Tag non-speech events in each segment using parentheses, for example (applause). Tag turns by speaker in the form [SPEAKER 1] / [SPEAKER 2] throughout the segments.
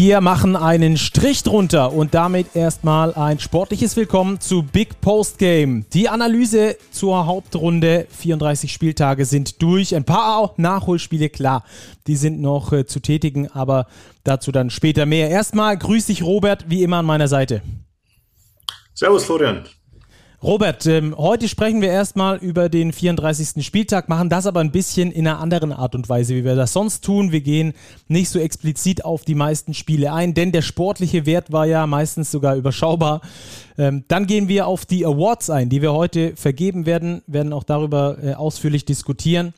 [SPEAKER 1] Wir machen einen Strich drunter und damit erstmal ein sportliches Willkommen zu Big Post Game. Die Analyse zur Hauptrunde, 34 Spieltage sind durch. Ein paar Nachholspiele, klar, die sind noch äh, zu tätigen, aber dazu dann später mehr. Erstmal grüß dich Robert, wie immer an meiner Seite.
[SPEAKER 2] Servus Florian.
[SPEAKER 1] Robert, ähm, heute sprechen wir erstmal über den 34. Spieltag, machen das aber ein bisschen in einer anderen Art und Weise, wie wir das sonst tun. Wir gehen nicht so explizit auf die meisten Spiele ein, denn der sportliche Wert war ja meistens sogar überschaubar. Ähm, dann gehen wir auf die Awards ein, die wir heute vergeben werden, werden auch darüber äh, ausführlich diskutieren.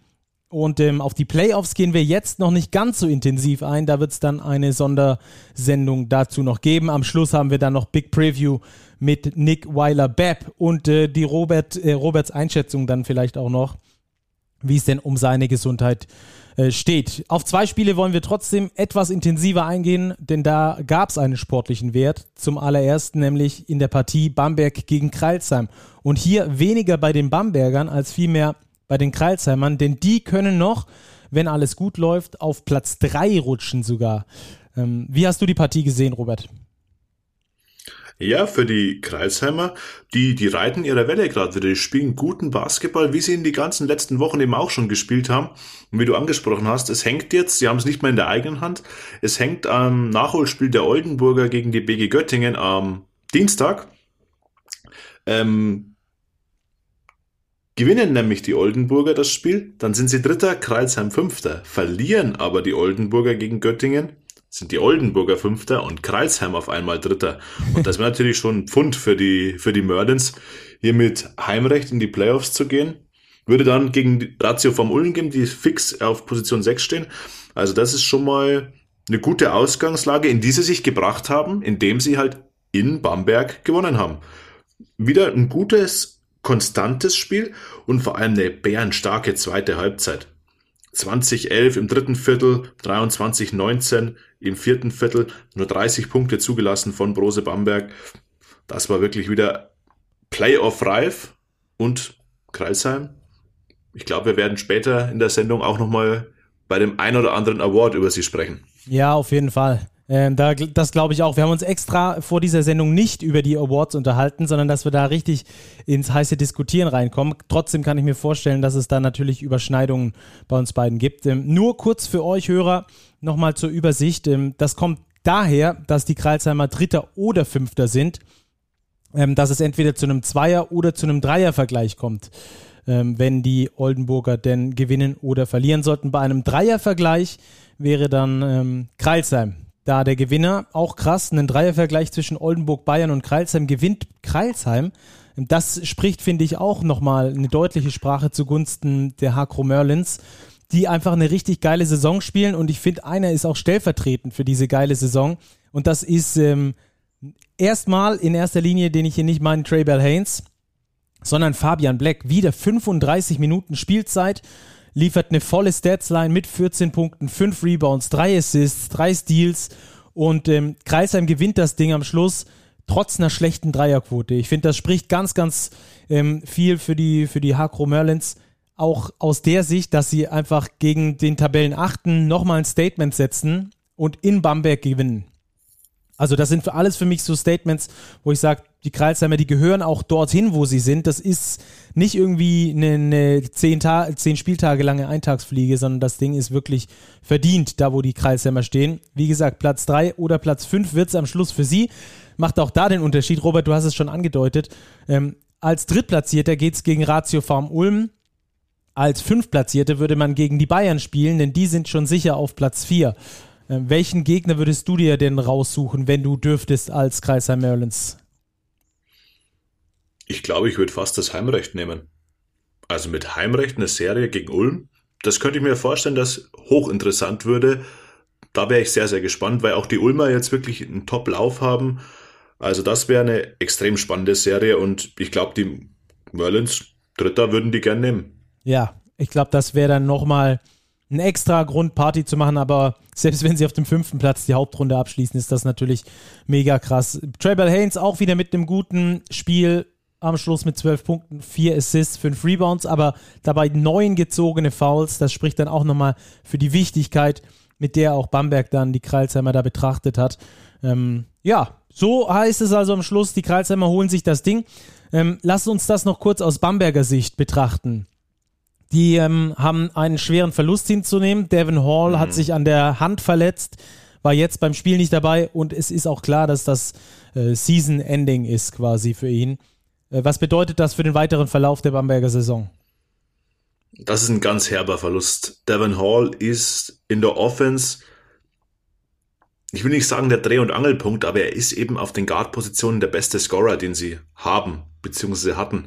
[SPEAKER 1] Und ähm, auf die Playoffs gehen wir jetzt noch nicht ganz so intensiv ein. Da wird es dann eine Sondersendung dazu noch geben. Am Schluss haben wir dann noch Big Preview mit Nick Weiler-Bepp und äh, die Robert, äh, Roberts Einschätzung dann vielleicht auch noch, wie es denn um seine Gesundheit äh, steht. Auf zwei Spiele wollen wir trotzdem etwas intensiver eingehen, denn da gab es einen sportlichen Wert. Zum allerersten nämlich in der Partie Bamberg gegen Kreilsheim. Und hier weniger bei den Bambergern als vielmehr bei den Kreilsheimern, denn die können noch, wenn alles gut läuft, auf Platz 3 rutschen sogar. Ähm, wie hast du die Partie gesehen, Robert?
[SPEAKER 2] Ja, für die Kreisheimer, die, die reiten ihre Welle gerade wieder. Die spielen guten Basketball, wie sie in die ganzen letzten Wochen eben auch schon gespielt haben. Und wie du angesprochen hast, es hängt jetzt, sie haben es nicht mehr in der eigenen Hand, es hängt am Nachholspiel der Oldenburger gegen die BG Göttingen am Dienstag. Ähm, gewinnen nämlich die Oldenburger das Spiel, dann sind sie Dritter, Kreisheim Fünfter. Verlieren aber die Oldenburger gegen Göttingen, sind die Oldenburger Fünfter und Kreilsheim auf einmal Dritter. Und das wäre natürlich schon ein Pfund für die, für die Merlins, hier mit Heimrecht in die Playoffs zu gehen. Würde dann gegen die Ratio vom Ulm geben, die fix auf Position 6 stehen. Also das ist schon mal eine gute Ausgangslage, in die sie sich gebracht haben, indem sie halt in Bamberg gewonnen haben. Wieder ein gutes, konstantes Spiel und vor allem eine bärenstarke zweite Halbzeit. 2011 im dritten Viertel, 23-19 im vierten Viertel, nur 30 Punkte zugelassen von Brose Bamberg. Das war wirklich wieder Playoff-reif und Kreisheim. Ich glaube, wir werden später in der Sendung auch nochmal bei dem ein oder anderen Award über sie sprechen.
[SPEAKER 1] Ja, auf jeden Fall. Ähm, da, das glaube ich auch. Wir haben uns extra vor dieser Sendung nicht über die Awards unterhalten, sondern dass wir da richtig ins heiße Diskutieren reinkommen. Trotzdem kann ich mir vorstellen, dass es da natürlich Überschneidungen bei uns beiden gibt. Ähm, nur kurz für euch Hörer nochmal zur Übersicht. Ähm, das kommt daher, dass die Kreilsheimer Dritter oder Fünfter sind, ähm, dass es entweder zu einem Zweier- oder zu einem Dreier-Vergleich kommt ähm, wenn die Oldenburger denn gewinnen oder verlieren sollten. Bei einem Dreiervergleich wäre dann ähm, Kreilsheim da der Gewinner, auch krass, einen Dreiervergleich zwischen Oldenburg, Bayern und Kreilsheim gewinnt Kreilsheim. Das spricht, finde ich, auch nochmal eine deutliche Sprache zugunsten der Hakro Merlins, die einfach eine richtig geile Saison spielen und ich finde, einer ist auch stellvertretend für diese geile Saison und das ist ähm, erstmal in erster Linie, den ich hier nicht meine, Trey Bell Haynes, sondern Fabian Black. Wieder 35 Minuten Spielzeit liefert eine volle Statsline mit 14 Punkten, 5 Rebounds, 3 Assists, 3 Steals und ähm, Kreisheim gewinnt das Ding am Schluss trotz einer schlechten Dreierquote. Ich finde, das spricht ganz, ganz ähm, viel für die, für die Hakro Merlins. Auch aus der Sicht, dass sie einfach gegen den Tabellen achten nochmal ein Statement setzen und in Bamberg gewinnen. Also das sind alles für mich so Statements, wo ich sage, die Kreilsheimer, die gehören auch dorthin, wo sie sind. Das ist nicht irgendwie eine, eine zehn, zehn Spieltage lange Eintagsfliege, sondern das Ding ist wirklich verdient, da wo die Kreilsheimer stehen. Wie gesagt, Platz drei oder Platz fünf wird es am Schluss für sie. Macht auch da den Unterschied. Robert, du hast es schon angedeutet. Ähm, als Drittplatzierter geht es gegen Ratio Farm Ulm. Als Fünftplatzierter würde man gegen die Bayern spielen, denn die sind schon sicher auf Platz vier. Ähm, welchen Gegner würdest du dir denn raussuchen, wenn du dürftest als Kreisheim Merlins?
[SPEAKER 2] Ich glaube, ich würde fast das Heimrecht nehmen. Also mit Heimrecht eine Serie gegen Ulm, das könnte ich mir vorstellen, dass hochinteressant würde. Da wäre ich sehr, sehr gespannt, weil auch die Ulmer jetzt wirklich einen Top-Lauf haben. Also das wäre eine extrem spannende Serie und ich glaube, die Merlins Dritter würden die gern nehmen.
[SPEAKER 1] Ja, ich glaube, das wäre dann nochmal ein extra Grund, Party zu machen, aber selbst wenn sie auf dem fünften Platz die Hauptrunde abschließen, ist das natürlich mega krass. Trevor Haynes auch wieder mit einem guten Spiel am Schluss mit zwölf Punkten, vier Assists, fünf Rebounds, aber dabei neun gezogene Fouls. Das spricht dann auch nochmal für die Wichtigkeit mit der auch Bamberg dann die Kreilsheimer da betrachtet hat. Ähm, ja, so heißt es also am Schluss, die Kreilsheimer holen sich das Ding. Ähm, lass uns das noch kurz aus Bamberger Sicht betrachten. Die ähm, haben einen schweren Verlust hinzunehmen. Devin Hall mhm. hat sich an der Hand verletzt, war jetzt beim Spiel nicht dabei und es ist auch klar, dass das äh, Season-Ending ist quasi für ihn. Äh, was bedeutet das für den weiteren Verlauf der Bamberger Saison?
[SPEAKER 2] Das ist ein ganz herber Verlust. Devin Hall ist in der Offense ich will nicht sagen der Dreh- und Angelpunkt, aber er ist eben auf den Guard-Positionen der beste Scorer, den sie haben, beziehungsweise hatten,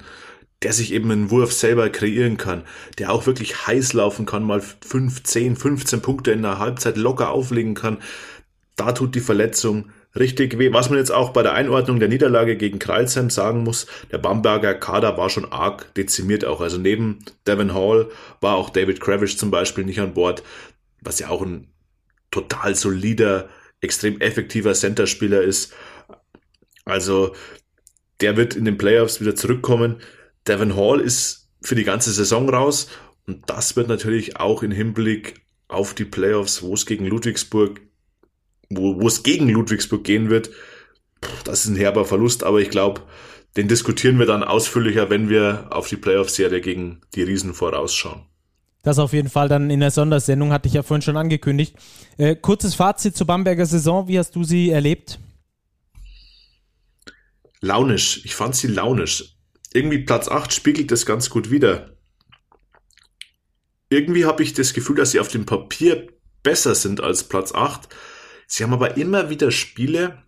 [SPEAKER 2] der sich eben einen Wurf selber kreieren kann, der auch wirklich heiß laufen kann, mal 5, 10, 15 Punkte in der Halbzeit locker auflegen kann. Da tut die Verletzung richtig weh. Was man jetzt auch bei der Einordnung der Niederlage gegen Kreilsheim sagen muss, der Bamberger Kader war schon arg dezimiert auch. Also neben Devin Hall war auch David Kravish zum Beispiel nicht an Bord, was ja auch ein total solider extrem effektiver Center-Spieler ist. Also der wird in den Playoffs wieder zurückkommen. Devin Hall ist für die ganze Saison raus und das wird natürlich auch im Hinblick auf die Playoffs, wo es gegen Ludwigsburg, wo, wo es gegen Ludwigsburg gehen wird, das ist ein herber Verlust, aber ich glaube, den diskutieren wir dann ausführlicher, wenn wir auf die Playoff-Serie gegen die Riesen vorausschauen.
[SPEAKER 1] Das auf jeden Fall dann in der Sondersendung, hatte ich ja vorhin schon angekündigt. Äh, kurzes Fazit zur Bamberger Saison. Wie hast du sie erlebt?
[SPEAKER 2] Launisch. Ich fand sie launisch. Irgendwie Platz 8 spiegelt das ganz gut wider. Irgendwie habe ich das Gefühl, dass sie auf dem Papier besser sind als Platz 8. Sie haben aber immer wieder Spiele,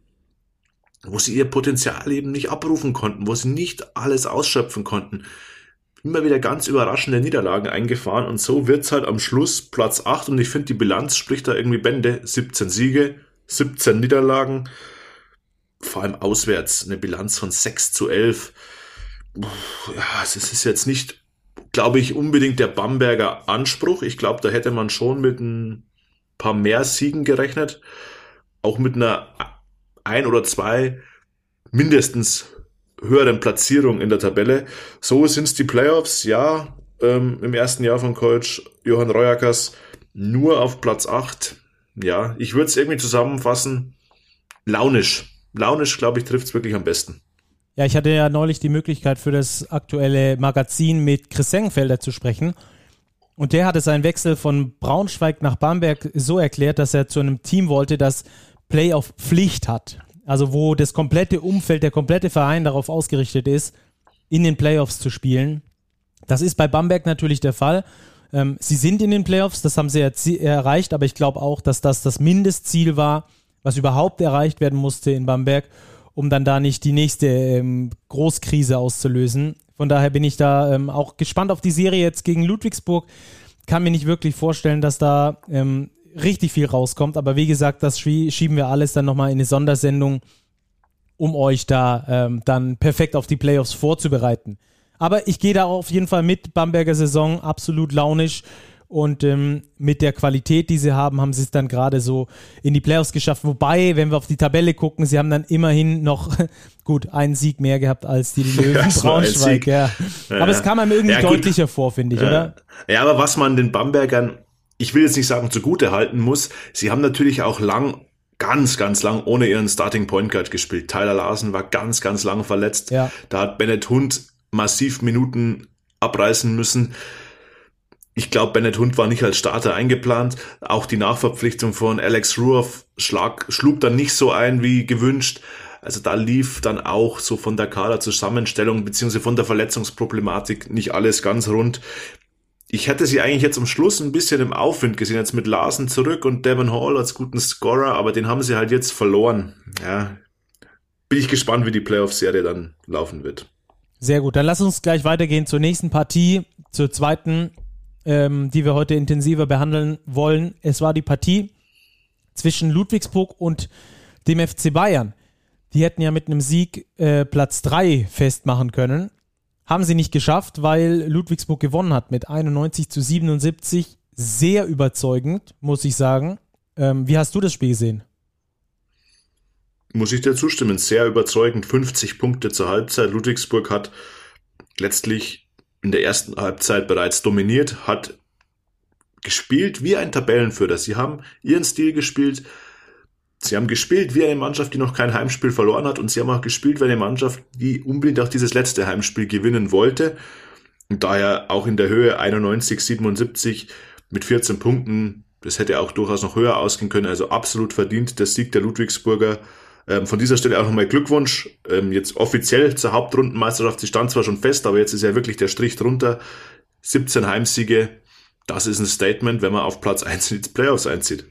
[SPEAKER 2] wo sie ihr Potenzial eben nicht abrufen konnten, wo sie nicht alles ausschöpfen konnten immer wieder ganz überraschende Niederlagen eingefahren und so wird's halt am Schluss Platz 8 und ich finde, die Bilanz spricht da irgendwie Bände. 17 Siege, 17 Niederlagen, vor allem auswärts, eine Bilanz von 6 zu 11. Ja, es ist jetzt nicht, glaube ich, unbedingt der Bamberger Anspruch. Ich glaube, da hätte man schon mit ein paar mehr Siegen gerechnet. Auch mit einer ein oder zwei mindestens höheren Platzierung in der Tabelle. So sind es die Playoffs, ja, ähm, im ersten Jahr von Coach Johann Reuerkers nur auf Platz 8. Ja, ich würde es irgendwie zusammenfassen, launisch. Launisch, glaube ich, trifft es wirklich am besten.
[SPEAKER 1] Ja, ich hatte ja neulich die Möglichkeit für das aktuelle Magazin mit Chris Sengenfelder zu sprechen. Und der hatte seinen Wechsel von Braunschweig nach Bamberg so erklärt, dass er zu einem Team wollte, das Playoff Pflicht hat also wo das komplette Umfeld, der komplette Verein darauf ausgerichtet ist, in den Playoffs zu spielen. Das ist bei Bamberg natürlich der Fall. Ähm, sie sind in den Playoffs, das haben sie erreicht, aber ich glaube auch, dass das das Mindestziel war, was überhaupt erreicht werden musste in Bamberg, um dann da nicht die nächste ähm, Großkrise auszulösen. Von daher bin ich da ähm, auch gespannt auf die Serie jetzt gegen Ludwigsburg. Kann mir nicht wirklich vorstellen, dass da ähm, richtig viel rauskommt. Aber wie gesagt, das schieben wir alles dann nochmal in eine Sondersendung, um euch da ähm, dann perfekt auf die Playoffs vorzubereiten. Aber ich gehe da auf jeden Fall mit. Bamberger Saison absolut launisch. Und ähm, mit der Qualität, die sie haben, haben sie es dann gerade so in die Playoffs geschafft. Wobei, wenn wir auf die Tabelle gucken, sie haben dann immerhin noch (laughs) gut einen Sieg mehr gehabt als die (laughs) Löwen ja, Braunschweig. Ja. Aber ja. es kam einem irgendwie ja, deutlicher vor, finde ich, oder?
[SPEAKER 2] Ja, aber was man den Bambergern ich will jetzt nicht sagen zugute halten muss, sie haben natürlich auch lang, ganz, ganz lang ohne ihren Starting Point Guard gespielt. Tyler Larsen war ganz, ganz lang verletzt. Ja. Da hat Bennett Hund massiv Minuten abreißen müssen. Ich glaube, Bennett Hund war nicht als Starter eingeplant. Auch die Nachverpflichtung von Alex Ruoff schlag, schlug dann nicht so ein wie gewünscht. Also da lief dann auch so von der Kaderzusammenstellung beziehungsweise von der Verletzungsproblematik nicht alles ganz rund ich hätte sie eigentlich jetzt am Schluss ein bisschen im Aufwind gesehen, jetzt mit Larsen zurück und Devon Hall als guten Scorer, aber den haben sie halt jetzt verloren. Ja, bin ich gespannt, wie die Playoff-Serie dann laufen wird.
[SPEAKER 1] Sehr gut, dann lass uns gleich weitergehen zur nächsten Partie, zur zweiten, ähm, die wir heute intensiver behandeln wollen. Es war die Partie zwischen Ludwigsburg und dem FC Bayern. Die hätten ja mit einem Sieg äh, Platz 3 festmachen können. Haben sie nicht geschafft, weil Ludwigsburg gewonnen hat mit 91 zu 77. Sehr überzeugend, muss ich sagen. Ähm, wie hast du das Spiel gesehen?
[SPEAKER 2] Muss ich dir zustimmen. Sehr überzeugend. 50 Punkte zur Halbzeit. Ludwigsburg hat letztlich in der ersten Halbzeit bereits dominiert, hat gespielt wie ein Tabellenführer. Sie haben ihren Stil gespielt. Sie haben gespielt wie eine Mannschaft, die noch kein Heimspiel verloren hat und sie haben auch gespielt wie eine Mannschaft, die unbedingt auch dieses letzte Heimspiel gewinnen wollte. Und daher auch in der Höhe 91, 77 mit 14 Punkten, das hätte auch durchaus noch höher ausgehen können. Also absolut verdient der Sieg der Ludwigsburger. Ähm, von dieser Stelle auch nochmal Glückwunsch. Ähm, jetzt offiziell zur Hauptrundenmeisterschaft. Sie stand zwar schon fest, aber jetzt ist ja wirklich der Strich drunter. 17 Heimsiege. Das ist ein Statement, wenn man auf Platz 1 in die Playoffs einzieht.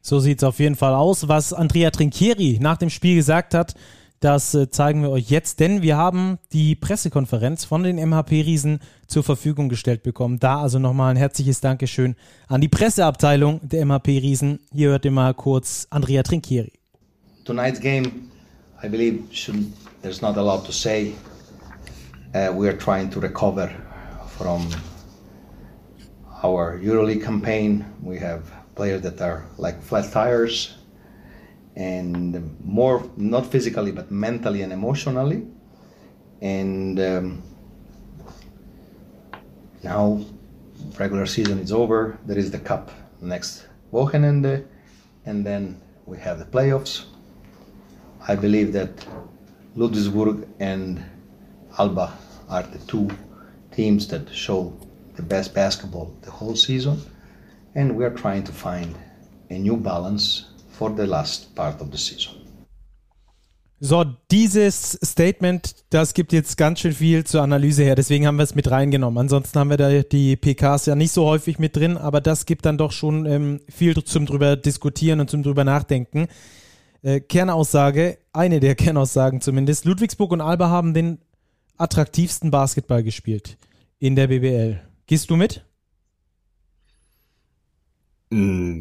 [SPEAKER 1] So sieht es auf jeden Fall aus. Was Andrea Trinchieri nach dem Spiel gesagt hat, das äh, zeigen wir euch jetzt, denn wir haben die Pressekonferenz von den MHP-Riesen zur Verfügung gestellt bekommen. Da also nochmal ein herzliches Dankeschön an die Presseabteilung der MHP-Riesen. Hier hört ihr mal kurz Andrea Trinchieri.
[SPEAKER 3] Tonight's game, I believe, should, there's not a lot to say. Uh, we are trying to recover from our EuroLeague campaign. We have players that are like flat tires and more not physically but mentally and emotionally and um, now regular season is over there is the cup next Wochenende and then we have the playoffs I believe that Ludwigsburg and Alba are the two teams that show the best basketball the whole season and we are trying to find a new balance for the last part of the season.
[SPEAKER 1] So, dieses Statement, das gibt jetzt ganz schön viel zur Analyse her, deswegen haben wir es mit reingenommen. Ansonsten haben wir da die PKs ja nicht so häufig mit drin, aber das gibt dann doch schon ähm, viel zum drüber diskutieren und zum drüber nachdenken. Äh, Kernaussage, eine der Kernaussagen zumindest, Ludwigsburg und Alba haben den attraktivsten Basketball gespielt in der BBL. Gehst du mit?
[SPEAKER 2] Mm,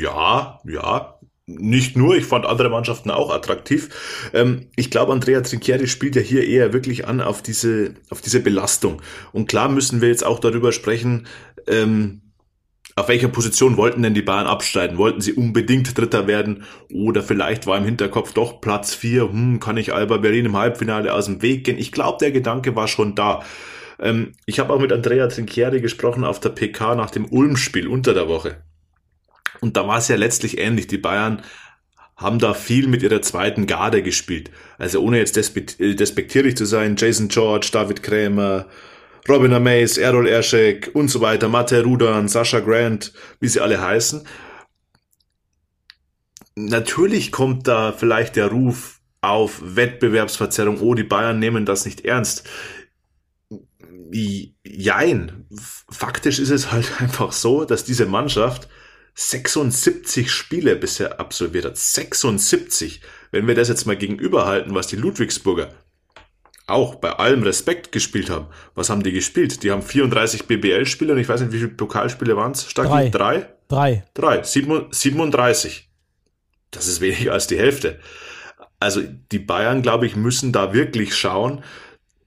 [SPEAKER 2] ja, ja, nicht nur, ich fand andere Mannschaften auch attraktiv. Ähm, ich glaube, Andrea Trinchieri spielt ja hier eher wirklich an auf diese, auf diese Belastung. Und klar müssen wir jetzt auch darüber sprechen, ähm, auf welcher Position wollten denn die Bayern absteigen? Wollten sie unbedingt Dritter werden? Oder vielleicht war im Hinterkopf doch Platz vier. hm, kann ich Alba Berlin im Halbfinale aus dem Weg gehen? Ich glaube, der Gedanke war schon da. Ähm, ich habe auch mit Andrea Trinchieri gesprochen auf der PK nach dem Ulm-Spiel unter der Woche. Und da war es ja letztlich ähnlich. Die Bayern haben da viel mit ihrer zweiten Garde gespielt. Also ohne jetzt äh, despektierlich zu sein, Jason George, David Krämer, Robin Amaze, Errol Erschek und so weiter, Mate Rudan, Sascha Grant, wie sie alle heißen. Natürlich kommt da vielleicht der Ruf auf Wettbewerbsverzerrung, oh, die Bayern nehmen das nicht ernst. Jein. Faktisch ist es halt (laughs) einfach so, dass diese Mannschaft 76 Spiele bisher absolviert hat. 76. Wenn wir das jetzt mal gegenüberhalten, was die Ludwigsburger auch bei allem Respekt gespielt haben. Was haben die gespielt? Die haben 34 BBL-Spiele und ich weiß nicht, wie viele Pokalspiele waren es?
[SPEAKER 1] Drei. Drei?
[SPEAKER 2] Drei. Drei. 37. Das ist weniger als die Hälfte. Also die Bayern, glaube ich, müssen da wirklich schauen,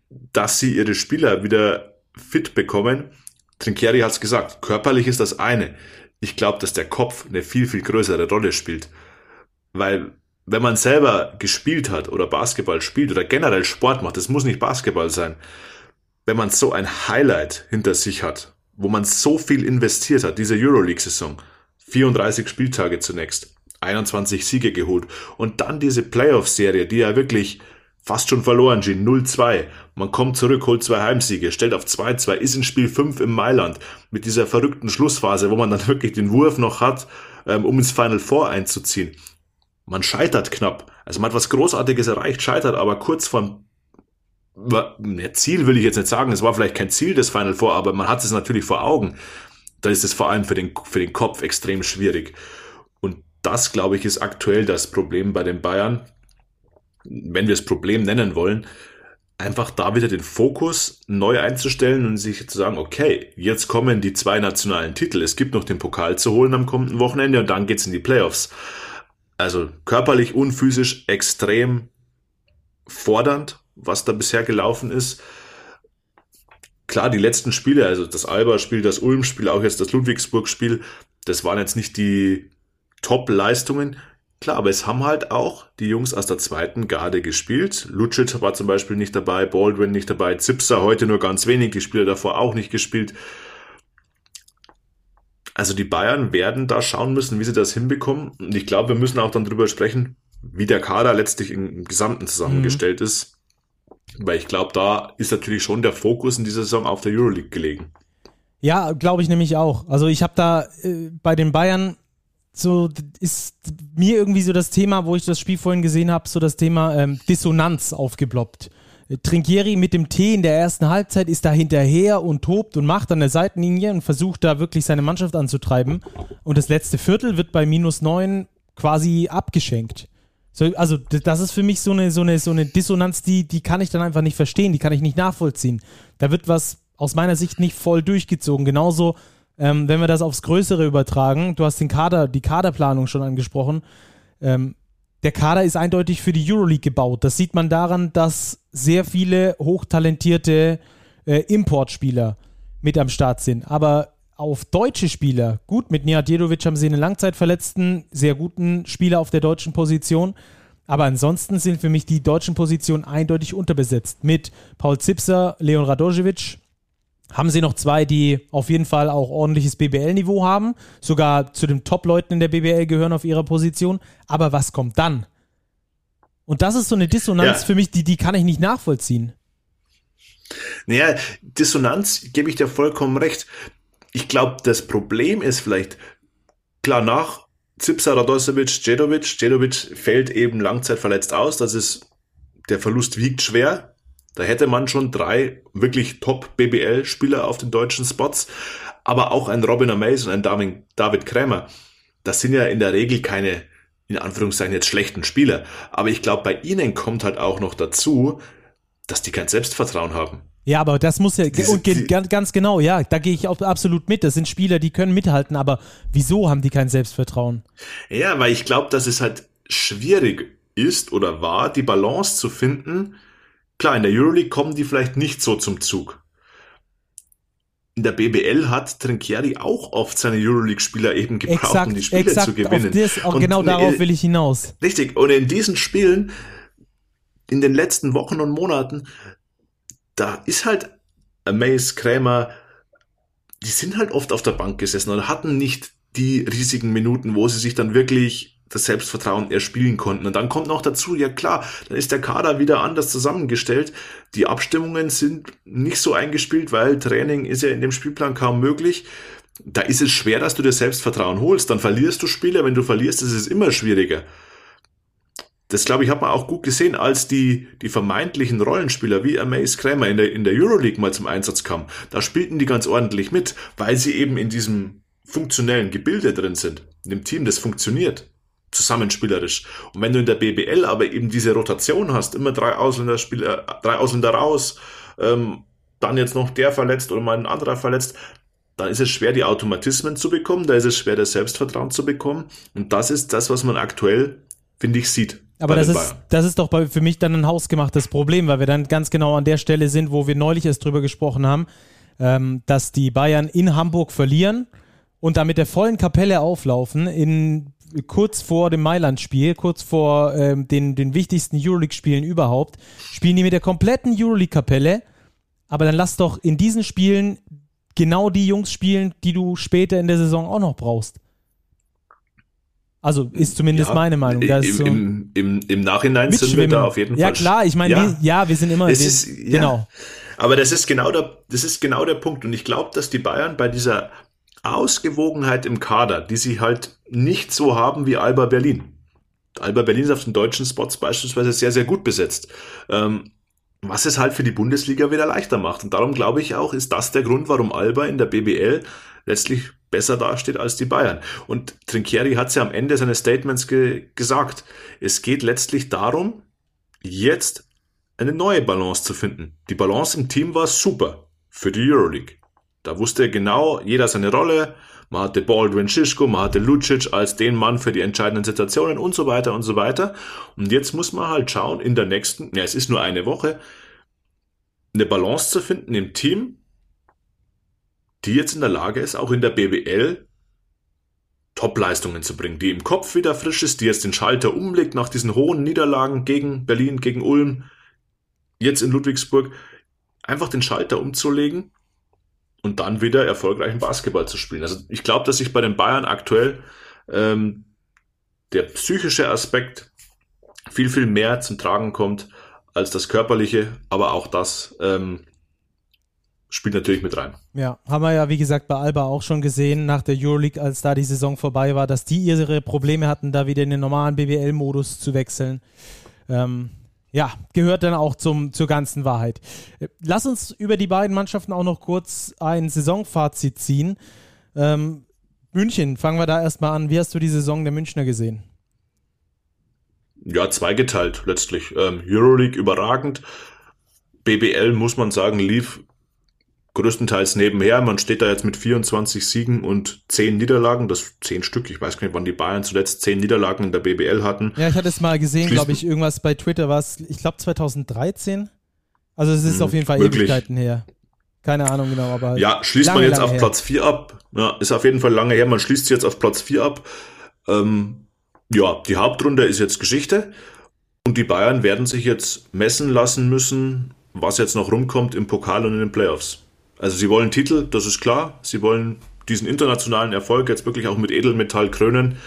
[SPEAKER 2] dass sie ihre Spieler wieder fit bekommen. Trinkieri hat es gesagt, körperlich ist das eine ich glaube, dass der Kopf eine viel, viel größere Rolle spielt. Weil wenn man selber gespielt hat oder Basketball spielt oder generell Sport macht, das muss nicht Basketball sein, wenn man so ein Highlight hinter sich hat, wo man so viel investiert hat, diese Euroleague-Saison, 34 Spieltage zunächst, 21 Siege geholt und dann diese Playoff-Serie, die ja wirklich fast schon verloren, Gin 0-2. Man kommt zurück, holt zwei Heimsiege, stellt auf 2-2, ist in Spiel 5 im Mailand mit dieser verrückten Schlussphase, wo man dann (laughs) wirklich den Wurf noch hat, ähm, um ins Final Four einzuziehen. Man scheitert knapp. Also man hat was Großartiges erreicht, scheitert aber kurz vor ja, Ziel will ich jetzt nicht sagen, es war vielleicht kein Ziel des Final Four, aber man hat es natürlich vor Augen. Da ist es vor allem für den, für den Kopf extrem schwierig. Und das, glaube ich, ist aktuell das Problem bei den Bayern wenn wir es Problem nennen wollen, einfach da wieder den Fokus neu einzustellen und sich zu sagen, okay, jetzt kommen die zwei nationalen Titel. Es gibt noch den Pokal zu holen am kommenden Wochenende und dann geht's in die Playoffs. Also körperlich und physisch extrem fordernd, was da bisher gelaufen ist. Klar, die letzten Spiele, also das Alba-Spiel, das Ulm-Spiel, auch jetzt das Ludwigsburg-Spiel, das waren jetzt nicht die Top-Leistungen. Klar, aber es haben halt auch die Jungs aus der zweiten Garde gespielt. Lucic war zum Beispiel nicht dabei, Baldwin nicht dabei, Zipser heute nur ganz wenig, die Spieler davor auch nicht gespielt. Also die Bayern werden da schauen müssen, wie sie das hinbekommen. Und ich glaube, wir müssen auch dann drüber sprechen, wie der Kader letztlich im Gesamten zusammengestellt mhm. ist. Weil ich glaube, da ist natürlich schon der Fokus in dieser Saison auf der Euroleague gelegen.
[SPEAKER 1] Ja, glaube ich nämlich auch. Also ich habe da äh, bei den Bayern so ist mir irgendwie so das Thema, wo ich das Spiel vorhin gesehen habe, so das Thema ähm, Dissonanz aufgeploppt. Trinkieri mit dem T in der ersten Halbzeit ist da hinterher und tobt und macht an der Seitenlinie und versucht da wirklich seine Mannschaft anzutreiben. Und das letzte Viertel wird bei minus neun quasi abgeschenkt. So, also das ist für mich so eine, so eine, so eine Dissonanz, die, die kann ich dann einfach nicht verstehen, die kann ich nicht nachvollziehen. Da wird was aus meiner Sicht nicht voll durchgezogen. Genauso, ähm, wenn wir das aufs Größere übertragen, du hast den Kader, die Kaderplanung schon angesprochen. Ähm, der Kader ist eindeutig für die Euroleague gebaut. Das sieht man daran, dass sehr viele hochtalentierte äh, Importspieler mit am Start sind. Aber auf deutsche Spieler, gut, mit Nihat Jedovic haben sie einen Langzeitverletzten, sehr guten Spieler auf der deutschen Position. Aber ansonsten sind für mich die deutschen Positionen eindeutig unterbesetzt. Mit Paul Zipser, Leon Radojevic haben sie noch zwei, die auf jeden Fall auch ordentliches BBL-Niveau haben, sogar zu den Top-Leuten in der BBL gehören auf ihrer Position. Aber was kommt dann? Und das ist so eine Dissonanz ja. für mich, die, die kann ich nicht nachvollziehen.
[SPEAKER 2] Naja, Dissonanz gebe ich dir vollkommen recht ich glaube, das Problem ist vielleicht, klar, nach Zipsa, Radosevic, Djedovic, Djedovic fällt eben langzeitverletzt aus, das ist, der Verlust wiegt schwer. Da hätte man schon drei wirklich Top-BBL-Spieler auf den deutschen Spots, aber auch ein Robin Amaze und ein David Krämer. Das sind ja in der Regel keine, in Anführungszeichen jetzt schlechten Spieler. Aber ich glaube, bei ihnen kommt halt auch noch dazu, dass die kein Selbstvertrauen haben.
[SPEAKER 1] Ja, aber das muss ja, Diese, und die, ganz, ganz genau, ja, da gehe ich auch absolut mit. Das sind Spieler, die können mithalten, aber wieso haben die kein Selbstvertrauen?
[SPEAKER 2] Ja, weil ich glaube, dass es halt schwierig ist oder war, die Balance zu finden. Klar, in der Euroleague kommen die vielleicht nicht so zum Zug. In der BBL hat Trinkieri auch oft seine Euroleague-Spieler eben gebraucht, exakt, um die Spiele exakt, zu gewinnen.
[SPEAKER 1] Das, auch genau darauf will ich hinaus.
[SPEAKER 2] Richtig, und in diesen Spielen, in den letzten Wochen und Monaten, da ist halt Mace, Krämer, die sind halt oft auf der Bank gesessen und hatten nicht die riesigen Minuten, wo sie sich dann wirklich das Selbstvertrauen erspielen konnten. Und dann kommt noch dazu, ja klar, dann ist der Kader wieder anders zusammengestellt. Die Abstimmungen sind nicht so eingespielt, weil Training ist ja in dem Spielplan kaum möglich. Da ist es schwer, dass du dir Selbstvertrauen holst. Dann verlierst du Spiele. Wenn du verlierst, ist es immer schwieriger das glaube ich hat man auch gut gesehen, als die, die vermeintlichen Rollenspieler wie Amaze Kramer in der, in der Euroleague mal zum Einsatz kamen. Da spielten die ganz ordentlich mit, weil sie eben in diesem funktionellen Gebilde drin sind. In dem Team, das funktioniert. Zusammenspielerisch. Und wenn du in der BBL aber eben diese Rotation hast, immer drei Ausländer, Spieler, äh, drei Ausländer raus, ähm, dann jetzt noch der verletzt oder mal ein anderer verletzt, dann ist es schwer, die Automatismen zu bekommen, da ist es schwer, das Selbstvertrauen zu bekommen. Und das ist das, was man aktuell, finde ich, sieht.
[SPEAKER 1] Aber das ist, das ist doch bei, für mich dann ein hausgemachtes Problem, weil wir dann ganz genau an der Stelle sind, wo wir neulich erst drüber gesprochen haben, ähm, dass die Bayern in Hamburg verlieren und da mit der vollen Kapelle auflaufen in kurz vor dem Mailand-Spiel, kurz vor ähm, den, den wichtigsten Euroleague-Spielen überhaupt, spielen die mit der kompletten Euroleague-Kapelle. Aber dann lass doch in diesen Spielen genau die Jungs spielen, die du später in der Saison auch noch brauchst. Also ist zumindest ja, meine Meinung.
[SPEAKER 2] Im, so im, im, Im Nachhinein sind wir da auf jeden
[SPEAKER 1] Fall. Ja klar, ich meine, ja, wir, ja, wir sind immer.
[SPEAKER 2] Das wir, ist, ja, genau. Aber das ist genau der, das ist genau der Punkt. Und ich glaube, dass die Bayern bei dieser Ausgewogenheit im Kader, die sie halt nicht so haben wie Alba Berlin. Alba Berlin ist auf den deutschen Spots beispielsweise sehr, sehr gut besetzt. Ähm, was es halt für die Bundesliga wieder leichter macht. Und darum glaube ich auch, ist das der Grund, warum Alba in der BBL letztlich besser dasteht als die Bayern. Und Trinkieri hat es ja am Ende seines Statements ge gesagt. Es geht letztlich darum, jetzt eine neue Balance zu finden. Die Balance im Team war super für die Euroleague. Da wusste genau jeder seine Rolle. Man hatte Baldwin Schischko, man hatte Lucic als den Mann für die entscheidenden Situationen und so weiter und so weiter. Und jetzt muss man halt schauen, in der nächsten, ja, es ist nur eine Woche, eine Balance zu finden im Team, die jetzt in der Lage ist, auch in der BBL Top-Leistungen zu bringen, die im Kopf wieder frisch ist, die jetzt den Schalter umlegt nach diesen hohen Niederlagen gegen Berlin, gegen Ulm, jetzt in Ludwigsburg, einfach den Schalter umzulegen und dann wieder erfolgreichen Basketball zu spielen. Also ich glaube, dass sich bei den Bayern aktuell ähm, der psychische Aspekt viel, viel mehr zum Tragen kommt als das körperliche, aber auch das ähm, spielt natürlich mit rein.
[SPEAKER 1] Ja, haben wir ja, wie gesagt, bei Alba auch schon gesehen, nach der Euroleague, als da die Saison vorbei war, dass die ihre Probleme hatten, da wieder in den normalen BWL-Modus zu wechseln. Ähm, ja, gehört dann auch zum, zur ganzen Wahrheit. Lass uns über die beiden Mannschaften auch noch kurz ein Saisonfazit ziehen. Ähm, München, fangen wir da erstmal an. Wie hast du die Saison der Münchner gesehen?
[SPEAKER 2] Ja, zweigeteilt letztlich. Ähm, Euroleague überragend. BBL, muss man sagen, lief größtenteils nebenher. Man steht da jetzt mit 24 Siegen und 10 Niederlagen, das 10 Stück. Ich weiß gar nicht, wann die Bayern zuletzt 10 Niederlagen in der BBL hatten.
[SPEAKER 1] Ja, ich hatte es mal gesehen, glaube ich, irgendwas bei Twitter war es, ich glaube 2013. Also es ist hm, auf jeden Fall möglich. Ewigkeiten her. Keine Ahnung genau, aber.
[SPEAKER 2] Ja, schließt lange, man jetzt auf her. Platz 4 ab. Ja, ist auf jeden Fall lange her. Man schließt jetzt auf Platz 4 ab. Ähm, ja, die Hauptrunde ist jetzt Geschichte. Und die Bayern werden sich jetzt messen lassen müssen, was jetzt noch rumkommt im Pokal und in den Playoffs. Also sie wollen Titel, das ist klar. Sie wollen diesen internationalen Erfolg jetzt wirklich auch mit Edelmetall krönen.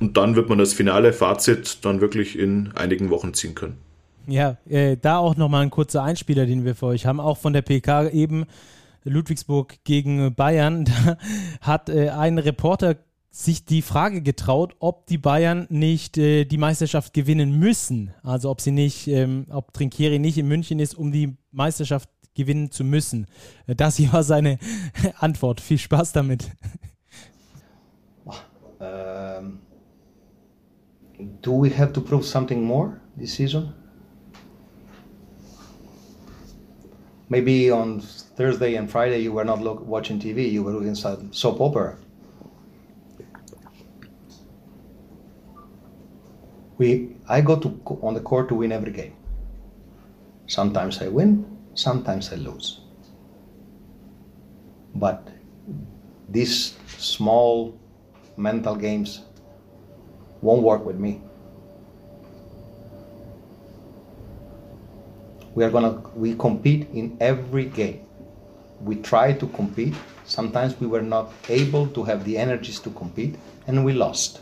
[SPEAKER 2] Und dann wird man das finale Fazit dann wirklich in einigen Wochen ziehen können.
[SPEAKER 1] Ja, äh, da auch nochmal ein kurzer Einspieler, den wir für euch haben, auch von der PK eben Ludwigsburg gegen Bayern. (laughs) Da hat äh, ein Reporter sich die Frage getraut, ob die Bayern nicht äh, die Meisterschaft gewinnen müssen. Also ob sie nicht, ähm, ob Trinkieri nicht in München ist, um die Meisterschaft gewinnen zu müssen. Das hier war seine (laughs) Antwort. Viel Spaß damit.
[SPEAKER 3] Um, do we have to prove something more this season? Maybe on Thursday and Friday you were not look, watching TV, you were looking some soap opera. We, I go to on the court to win every game. Sometimes I win, sometimes I lose. But these small mental games won't work with me. We are gonna we compete in every game. We try to compete. Sometimes we were not able to have the energies to compete and we lost.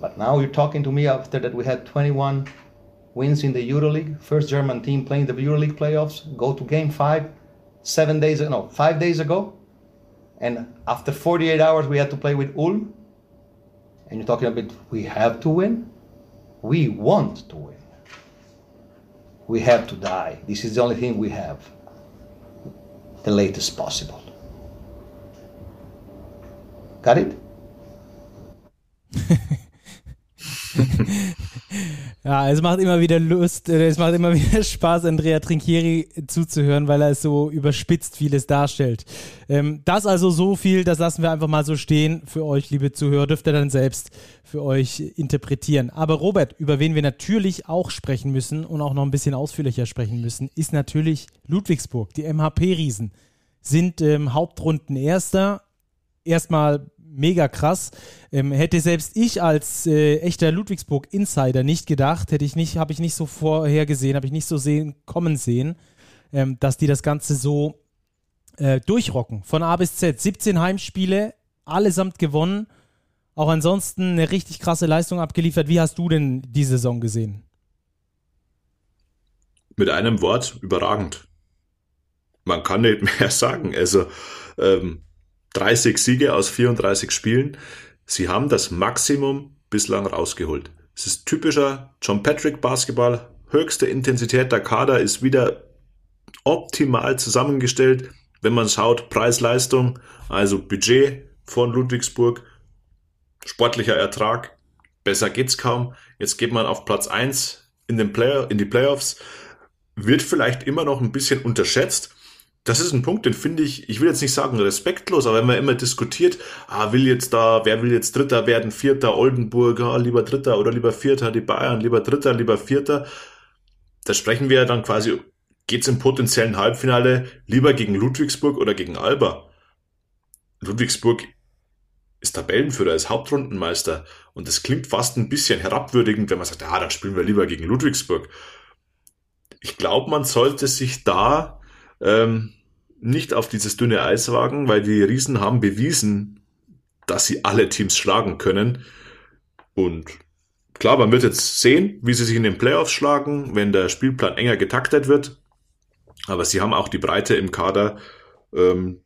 [SPEAKER 3] But now you're talking to me after that we had 21 wins in the EuroLeague, first German team playing the EuroLeague playoffs, go to game five, seven days, no, five days ago. And after 48 hours, we had to play with Ulm. And you're talking about we have to win? We want to win. We have to die. This is the only thing we have. The latest possible. Got it? (laughs)
[SPEAKER 1] Ja, es macht immer wieder Lust, äh, es macht immer (laughs) wieder Spaß, Andrea Trinchieri zuzuhören, weil er es so überspitzt vieles darstellt. Ähm, das also so viel, das lassen wir einfach mal so stehen für euch, liebe Zuhörer, dürft ihr dann selbst für euch interpretieren. Aber Robert, über wen wir natürlich auch sprechen müssen und auch noch ein bisschen ausführlicher sprechen müssen, ist natürlich Ludwigsburg. Die MHP-Riesen sind ähm, Hauptrunden Erster. Erstmal mega krass. Ähm, hätte selbst ich als äh, echter Ludwigsburg-Insider nicht gedacht, hätte ich nicht, habe ich nicht so vorhergesehen, habe ich nicht so sehen, kommen sehen, ähm, dass die das Ganze so äh, durchrocken. Von A bis Z. 17 Heimspiele, allesamt gewonnen. Auch ansonsten eine richtig krasse Leistung abgeliefert. Wie hast du denn die Saison gesehen?
[SPEAKER 2] Mit einem Wort, überragend. Man kann nicht (laughs) mehr sagen. Also, ähm, 30 Siege aus 34 Spielen. Sie haben das Maximum bislang rausgeholt. Es ist typischer John Patrick Basketball. Höchste Intensität der Kader ist wieder optimal zusammengestellt. Wenn man schaut, Preis-Leistung, also Budget von Ludwigsburg, sportlicher Ertrag, besser geht's kaum. Jetzt geht man auf Platz 1 in, den Play in die Playoffs. Wird vielleicht immer noch ein bisschen unterschätzt, das ist ein Punkt, den finde ich, ich will jetzt nicht sagen respektlos, aber wenn man immer diskutiert, ah, will jetzt da, wer will jetzt Dritter werden, Vierter, Oldenburg, ah, lieber Dritter oder lieber Vierter, die Bayern, lieber Dritter, lieber Vierter, da sprechen wir ja dann quasi, geht's im potenziellen Halbfinale lieber gegen Ludwigsburg oder gegen Alba? Ludwigsburg ist Tabellenführer, ist Hauptrundenmeister und das klingt fast ein bisschen herabwürdigend, wenn man sagt, ah, dann spielen wir lieber gegen Ludwigsburg. Ich glaube, man sollte sich da ähm, nicht auf dieses dünne Eis wagen, weil die Riesen haben bewiesen, dass sie alle Teams schlagen können. Und klar, man wird jetzt sehen, wie sie sich in den Playoffs schlagen, wenn der Spielplan enger getaktet wird. Aber sie haben auch die Breite im Kader, ähm,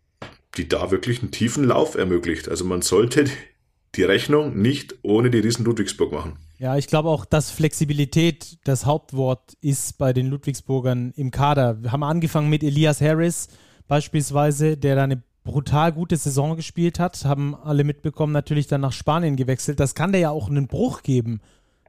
[SPEAKER 2] die da wirklich einen tiefen Lauf ermöglicht. Also man sollte (laughs) die Rechnung nicht ohne die Riesen Ludwigsburg machen.
[SPEAKER 1] Ja, ich glaube auch, dass Flexibilität das Hauptwort ist bei den Ludwigsburgern im Kader. Wir haben angefangen mit Elias Harris beispielsweise, der da eine brutal gute Saison gespielt hat, haben alle mitbekommen, natürlich dann nach Spanien gewechselt. Das kann der ja auch einen Bruch geben,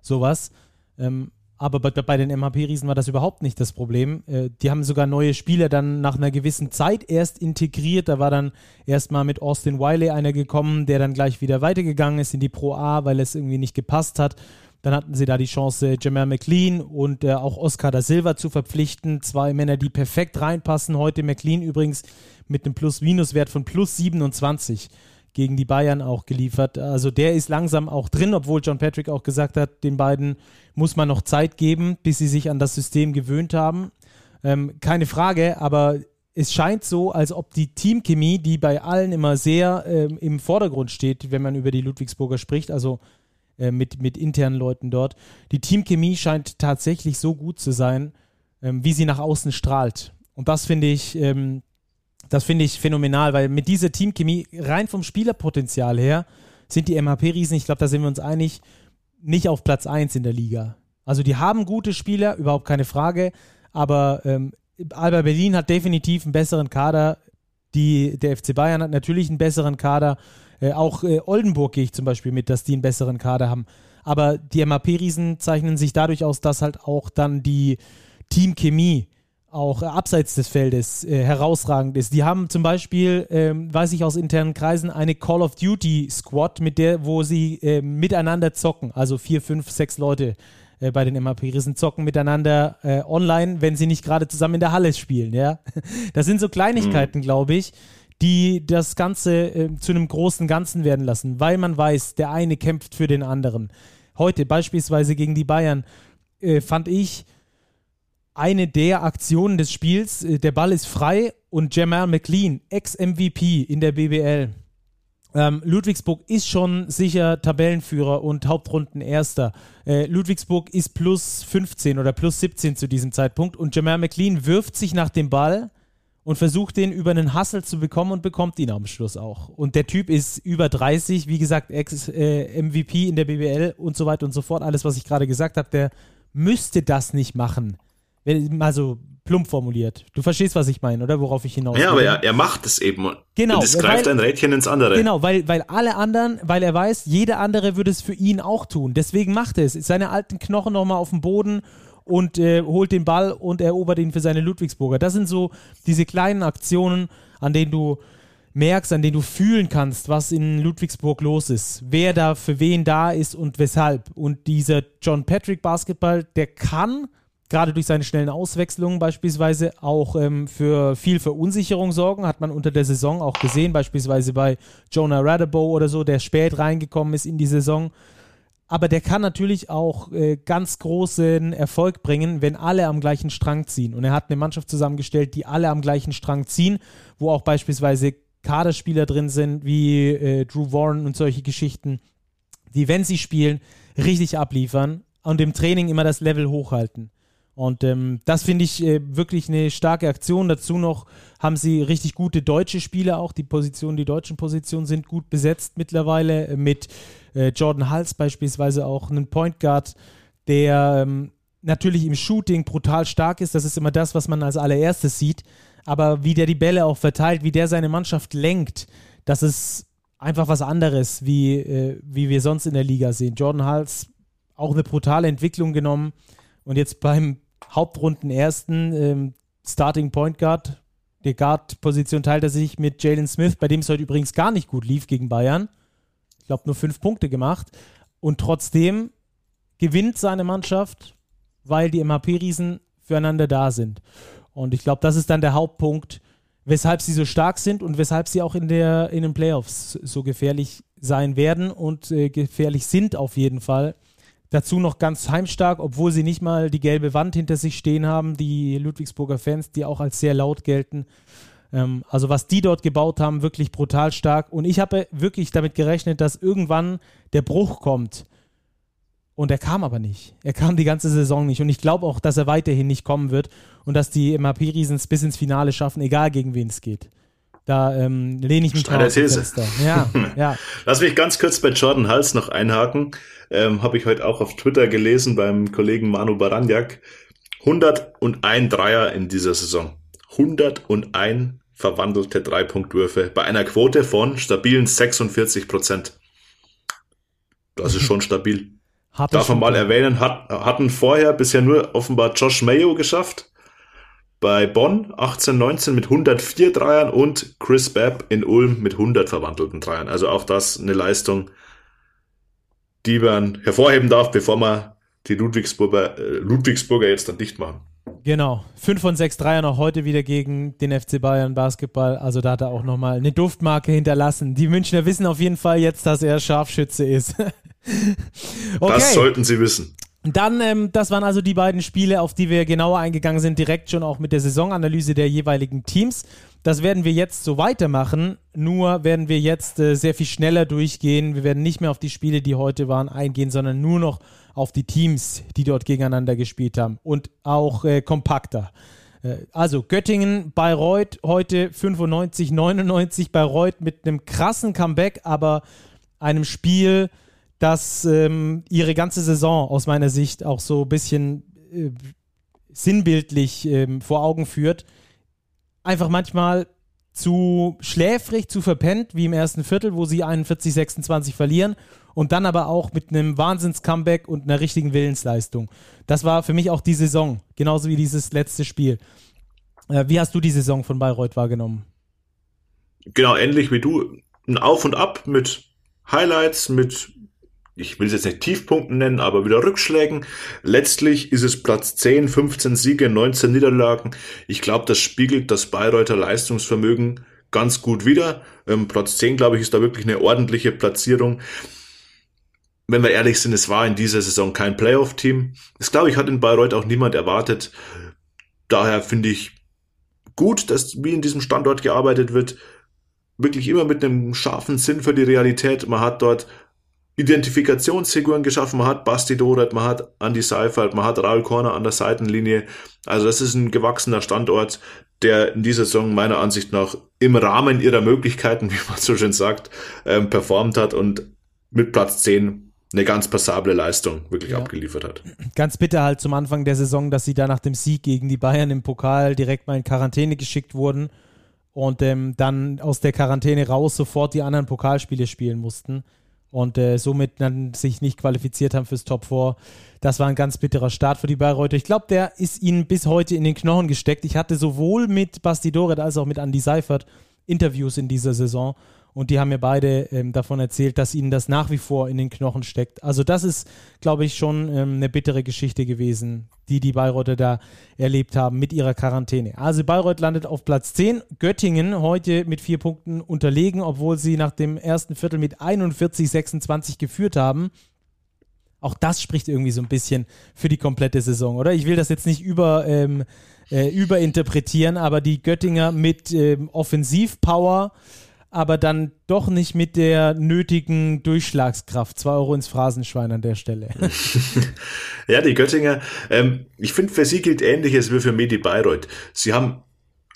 [SPEAKER 1] sowas. Ähm, aber bei, bei den MHP-Riesen war das überhaupt nicht das Problem. Äh, die haben sogar neue Spieler dann nach einer gewissen Zeit erst integriert. Da war dann erstmal mit Austin Wiley einer gekommen, der dann gleich wieder weitergegangen ist in die Pro A, weil es irgendwie nicht gepasst hat. Dann hatten sie da die Chance, Jamal McLean und äh, auch Oscar da Silva zu verpflichten. Zwei Männer, die perfekt reinpassen. Heute McLean übrigens mit einem Plus-Minus-Wert von plus 27 gegen die Bayern auch geliefert. Also der ist langsam auch drin, obwohl John Patrick auch gesagt hat, den beiden muss man noch Zeit geben, bis sie sich an das System gewöhnt haben. Ähm, keine Frage, aber es scheint so, als ob die Teamchemie, die bei allen immer sehr ähm, im Vordergrund steht, wenn man über die Ludwigsburger spricht, also äh, mit, mit internen Leuten dort, die Teamchemie scheint tatsächlich so gut zu sein, ähm, wie sie nach außen strahlt. Und das finde ich, ähm, das finde ich phänomenal, weil mit dieser Teamchemie rein vom Spielerpotenzial her sind die MHP-Riesen, ich glaube, da sind wir uns einig, nicht auf Platz 1 in der Liga. Also die haben gute Spieler, überhaupt keine Frage, aber ähm, Alba Berlin hat definitiv einen besseren Kader. Die, der FC Bayern hat natürlich einen besseren Kader. Äh, auch äh, Oldenburg gehe ich zum Beispiel mit, dass die einen besseren Kader haben. Aber die MHP-Riesen zeichnen sich dadurch aus, dass halt auch dann die Teamchemie auch äh, abseits des Feldes äh, herausragend ist. Die haben zum Beispiel, ähm, weiß ich aus internen Kreisen, eine Call of Duty Squad, mit der, wo sie äh, miteinander zocken. Also vier, fünf, sechs Leute äh, bei den MAP-Rissen zocken miteinander äh, online, wenn sie nicht gerade zusammen in der Halle spielen. Ja, (laughs) das sind so Kleinigkeiten, mhm. glaube ich, die das Ganze äh, zu einem großen Ganzen werden lassen, weil man weiß, der eine kämpft für den anderen. Heute beispielsweise gegen die Bayern fand ich eine der Aktionen des Spiels. Äh, der Ball ist frei und Jamal McLean, Ex-MVP in der BBL. Ähm, Ludwigsburg ist schon sicher Tabellenführer und Hauptrundenerster. Äh, Ludwigsburg ist plus 15 oder plus 17 zu diesem Zeitpunkt und Jamal McLean wirft sich nach dem Ball und versucht den über einen Hassel zu bekommen und bekommt ihn am Schluss auch. Und der Typ ist über 30, wie gesagt, Ex-MVP äh, in der BBL und so weiter und so fort. Alles, was ich gerade gesagt habe, der müsste das nicht machen mal so plump formuliert. Du verstehst, was ich meine, oder? Worauf ich hinaus
[SPEAKER 2] will. Ja, aber er, er macht es eben.
[SPEAKER 1] Genau.
[SPEAKER 2] Und es greift weil, ein Rädchen ins andere.
[SPEAKER 1] Genau, weil, weil alle anderen, weil er weiß, jeder andere würde es für ihn auch tun. Deswegen macht er es. Seine alten Knochen nochmal auf den Boden und äh, holt den Ball und erobert ihn für seine Ludwigsburger. Das sind so diese kleinen Aktionen, an denen du merkst, an denen du fühlen kannst, was in Ludwigsburg los ist, wer da für wen da ist und weshalb. Und dieser John Patrick Basketball, der kann gerade durch seine schnellen Auswechslungen beispielsweise auch ähm, für viel Verunsicherung sorgen. Hat man unter der Saison auch gesehen, beispielsweise bei Jonah Radebow oder so, der spät reingekommen ist in die Saison. Aber der kann natürlich auch äh, ganz großen Erfolg bringen, wenn alle am gleichen Strang ziehen. Und er hat eine Mannschaft zusammengestellt, die alle am gleichen Strang ziehen, wo auch beispielsweise Kaderspieler drin sind, wie äh, Drew Warren und solche Geschichten, die, wenn sie spielen, richtig abliefern und im Training immer das Level hochhalten. Und ähm, das finde ich äh, wirklich eine starke Aktion. Dazu noch haben sie richtig gute deutsche Spieler auch. Die Positionen, die deutschen Positionen sind gut besetzt mittlerweile äh, mit äh, Jordan Hals beispielsweise auch einen Point Guard, der ähm, natürlich im Shooting brutal stark ist. Das ist immer das, was man als allererstes sieht. Aber wie der die Bälle auch verteilt, wie der seine Mannschaft lenkt, das ist einfach was anderes, wie, äh, wie wir sonst in der Liga sehen. Jordan Hals auch eine brutale Entwicklung genommen. Und jetzt beim Hauptrunden ersten ähm, Starting Point Guard. Die Guard-Position teilt er sich mit Jalen Smith, bei dem es heute übrigens gar nicht gut lief gegen Bayern. Ich glaube, nur fünf Punkte gemacht. Und trotzdem gewinnt seine Mannschaft, weil die MHP-Riesen füreinander da sind. Und ich glaube, das ist dann der Hauptpunkt, weshalb sie so stark sind und weshalb sie auch in, der, in den Playoffs so gefährlich sein werden und äh, gefährlich sind auf jeden Fall Dazu noch ganz heimstark, obwohl sie nicht mal die gelbe Wand hinter sich stehen haben, die Ludwigsburger Fans, die auch als sehr laut gelten. Ähm, also was die dort gebaut haben, wirklich brutal stark. Und ich habe wirklich damit gerechnet, dass irgendwann der Bruch kommt. Und er kam aber nicht. Er kam die ganze Saison nicht. Und ich glaube auch, dass er weiterhin nicht kommen wird und dass die MHP-Riesens bis ins Finale schaffen, egal gegen wen es geht. Da ähm, lehne ich mich
[SPEAKER 2] Steine
[SPEAKER 1] drauf.
[SPEAKER 2] These.
[SPEAKER 1] Ja, (laughs) ja.
[SPEAKER 2] Lass mich ganz kurz bei Jordan Hals noch einhaken. Ähm, Habe ich heute auch auf Twitter gelesen beim Kollegen Manu Baranjak. 101 Dreier in dieser Saison. 101 verwandelte Dreipunktwürfe bei einer Quote von stabilen 46 Prozent. Das ist schon (laughs) stabil. Hat Darf man mal erwähnen, hat, hatten vorher bisher nur offenbar Josh Mayo geschafft. Bei Bonn 18-19 mit 104 Dreiern und Chris Babb in Ulm mit 100 verwandelten Dreiern. Also auch das eine Leistung, die man hervorheben darf, bevor man die Ludwigsburger, äh, Ludwigsburger jetzt dann dicht machen.
[SPEAKER 1] Genau. Fünf von sechs Dreier noch heute wieder gegen den FC Bayern Basketball. Also da hat er auch nochmal eine Duftmarke hinterlassen. Die Münchner wissen auf jeden Fall jetzt, dass er Scharfschütze ist. (laughs)
[SPEAKER 2] okay. Das sollten sie wissen.
[SPEAKER 1] Dann, ähm, das waren also die beiden Spiele, auf die wir genauer eingegangen sind, direkt schon auch mit der Saisonanalyse der jeweiligen Teams. Das werden wir jetzt so weitermachen, nur werden wir jetzt äh, sehr viel schneller durchgehen. Wir werden nicht mehr auf die Spiele, die heute waren, eingehen, sondern nur noch auf die Teams, die dort gegeneinander gespielt haben und auch äh, kompakter. Äh, also Göttingen, Bayreuth heute 95, 99, Bayreuth mit einem krassen Comeback, aber einem Spiel, das ähm, ihre ganze Saison aus meiner Sicht auch so ein bisschen äh, sinnbildlich ähm, vor Augen führt. Einfach manchmal zu schläfrig, zu verpennt, wie im ersten Viertel, wo sie 41, 26 verlieren und dann aber auch mit einem Wahnsinns-Comeback und einer richtigen Willensleistung. Das war für mich auch die Saison, genauso wie dieses letzte Spiel. Äh, wie hast du die Saison von Bayreuth wahrgenommen?
[SPEAKER 2] Genau, ähnlich wie du. Ein Auf und Ab mit Highlights, mit ich will es jetzt nicht Tiefpunkten nennen, aber wieder Rückschlägen. Letztlich ist es Platz 10, 15 Siege, 19 Niederlagen. Ich glaube, das spiegelt das Bayreuther Leistungsvermögen ganz gut wider. Ähm, Platz 10, glaube ich, ist da wirklich eine ordentliche Platzierung. Wenn wir ehrlich sind, es war in dieser Saison kein Playoff-Team. Das, glaube ich, hat in Bayreuth auch niemand erwartet. Daher finde ich gut, dass wie in diesem Standort gearbeitet wird. Wirklich immer mit einem scharfen Sinn für die Realität. Man hat dort Identifikationsfiguren geschaffen. Man hat Basti Doret, man hat Andy Seifert, man hat Raul Korner an der Seitenlinie. Also das ist ein gewachsener Standort, der in dieser Saison meiner Ansicht nach im Rahmen ihrer Möglichkeiten, (laughs) wie man so schön sagt, ähm, performt hat und mit Platz 10 eine ganz passable Leistung wirklich ja. abgeliefert hat.
[SPEAKER 1] Ganz bitter halt zum Anfang der Saison, dass sie da nach dem Sieg gegen die Bayern im Pokal direkt mal in Quarantäne geschickt wurden und ähm, dann aus der Quarantäne raus sofort die anderen Pokalspiele spielen mussten und äh, somit dann sich nicht qualifiziert haben fürs Top 4. Das war ein ganz bitterer Start für die Bayreuther. Ich glaube, der ist ihnen bis heute in den Knochen gesteckt. Ich hatte sowohl mit Basti Doret als auch mit Andy Seifert Interviews in dieser Saison und die haben mir beide ähm, davon erzählt, dass ihnen das nach wie vor in den Knochen steckt. Also das ist, glaube ich, schon ähm, eine bittere Geschichte gewesen, die die Bayreuther da erlebt haben mit ihrer Quarantäne. Also Bayreuth landet auf Platz 10. Göttingen heute mit vier Punkten unterlegen, obwohl sie nach dem ersten Viertel mit 41, 26 geführt haben. Auch das spricht irgendwie so ein bisschen für die komplette Saison, oder? Ich will das jetzt nicht über, ähm, äh, überinterpretieren, aber die Göttinger mit ähm, Offensivpower aber dann doch nicht mit der nötigen Durchschlagskraft. Zwei Euro ins Phrasenschwein an der Stelle. (laughs)
[SPEAKER 2] ja, die Göttinger, ähm, ich finde, für sie gilt Ähnliches wie für Medi Bayreuth. Sie haben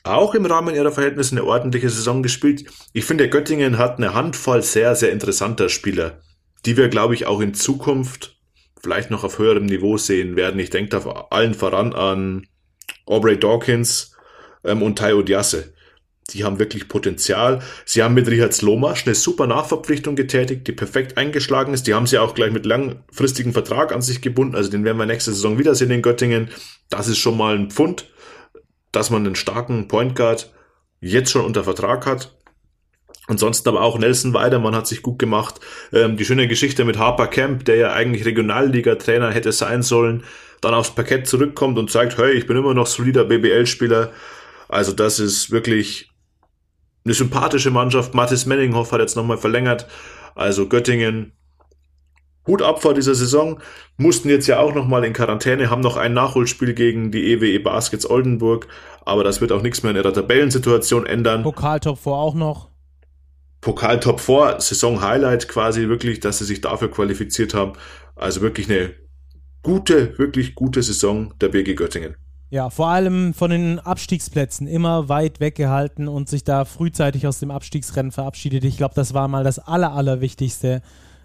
[SPEAKER 2] auch im Rahmen ihrer Verhältnisse eine ordentliche Saison gespielt. Ich finde, Göttingen hat eine Handvoll sehr, sehr interessanter Spieler, die wir, glaube ich, auch in Zukunft vielleicht noch auf höherem Niveau sehen werden. Ich denke da allen voran an Aubrey Dawkins ähm, und Tayo Diasse die haben wirklich Potenzial. Sie haben mit Richard Slomasch eine super Nachverpflichtung getätigt, die perfekt eingeschlagen ist. Die haben sie auch gleich mit langfristigen Vertrag an sich gebunden. Also den werden wir nächste Saison wiedersehen in Göttingen. Das ist schon mal ein Pfund, dass man einen starken Point Guard jetzt schon unter Vertrag hat. Ansonsten aber auch Nelson Weidermann hat sich gut gemacht. Ähm, die schöne Geschichte mit Harper Camp, der ja eigentlich Regionalliga-Trainer hätte sein sollen, dann aufs Parkett zurückkommt und sagt, hey, ich bin immer noch solider BBL-Spieler. Also das ist wirklich eine sympathische Mannschaft. Mathis Menninghoff hat jetzt nochmal verlängert. Also Göttingen Hut ab vor dieser Saison, mussten jetzt ja auch nochmal in Quarantäne, haben noch ein Nachholspiel gegen die EWE Baskets Oldenburg, aber das wird auch nichts mehr in ihrer Tabellensituation ändern.
[SPEAKER 1] Pokaltop vor auch noch.
[SPEAKER 2] Pokal Top 4, Saison Highlight quasi wirklich, dass sie sich dafür qualifiziert haben. Also wirklich eine gute, wirklich gute Saison der BG Göttingen.
[SPEAKER 1] Ja, vor allem von den Abstiegsplätzen immer weit weggehalten und sich da frühzeitig aus dem Abstiegsrennen verabschiedet. Ich glaube, das war mal das Aller, Allerwichtigste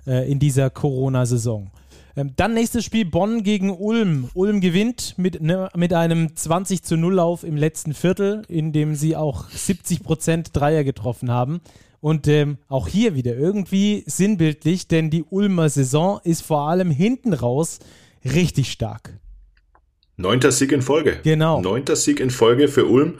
[SPEAKER 1] äh, in dieser Corona-Saison. Ähm, dann nächstes Spiel Bonn gegen Ulm. Ulm gewinnt mit, ne, mit einem 20 zu 0 Lauf im letzten Viertel, in dem sie auch 70 Prozent Dreier getroffen haben. Und ähm, auch hier wieder irgendwie sinnbildlich, denn die Ulmer Saison ist vor allem hinten raus richtig stark.
[SPEAKER 2] Neunter Sieg in Folge.
[SPEAKER 1] Genau.
[SPEAKER 2] Neunter Sieg in Folge für Ulm.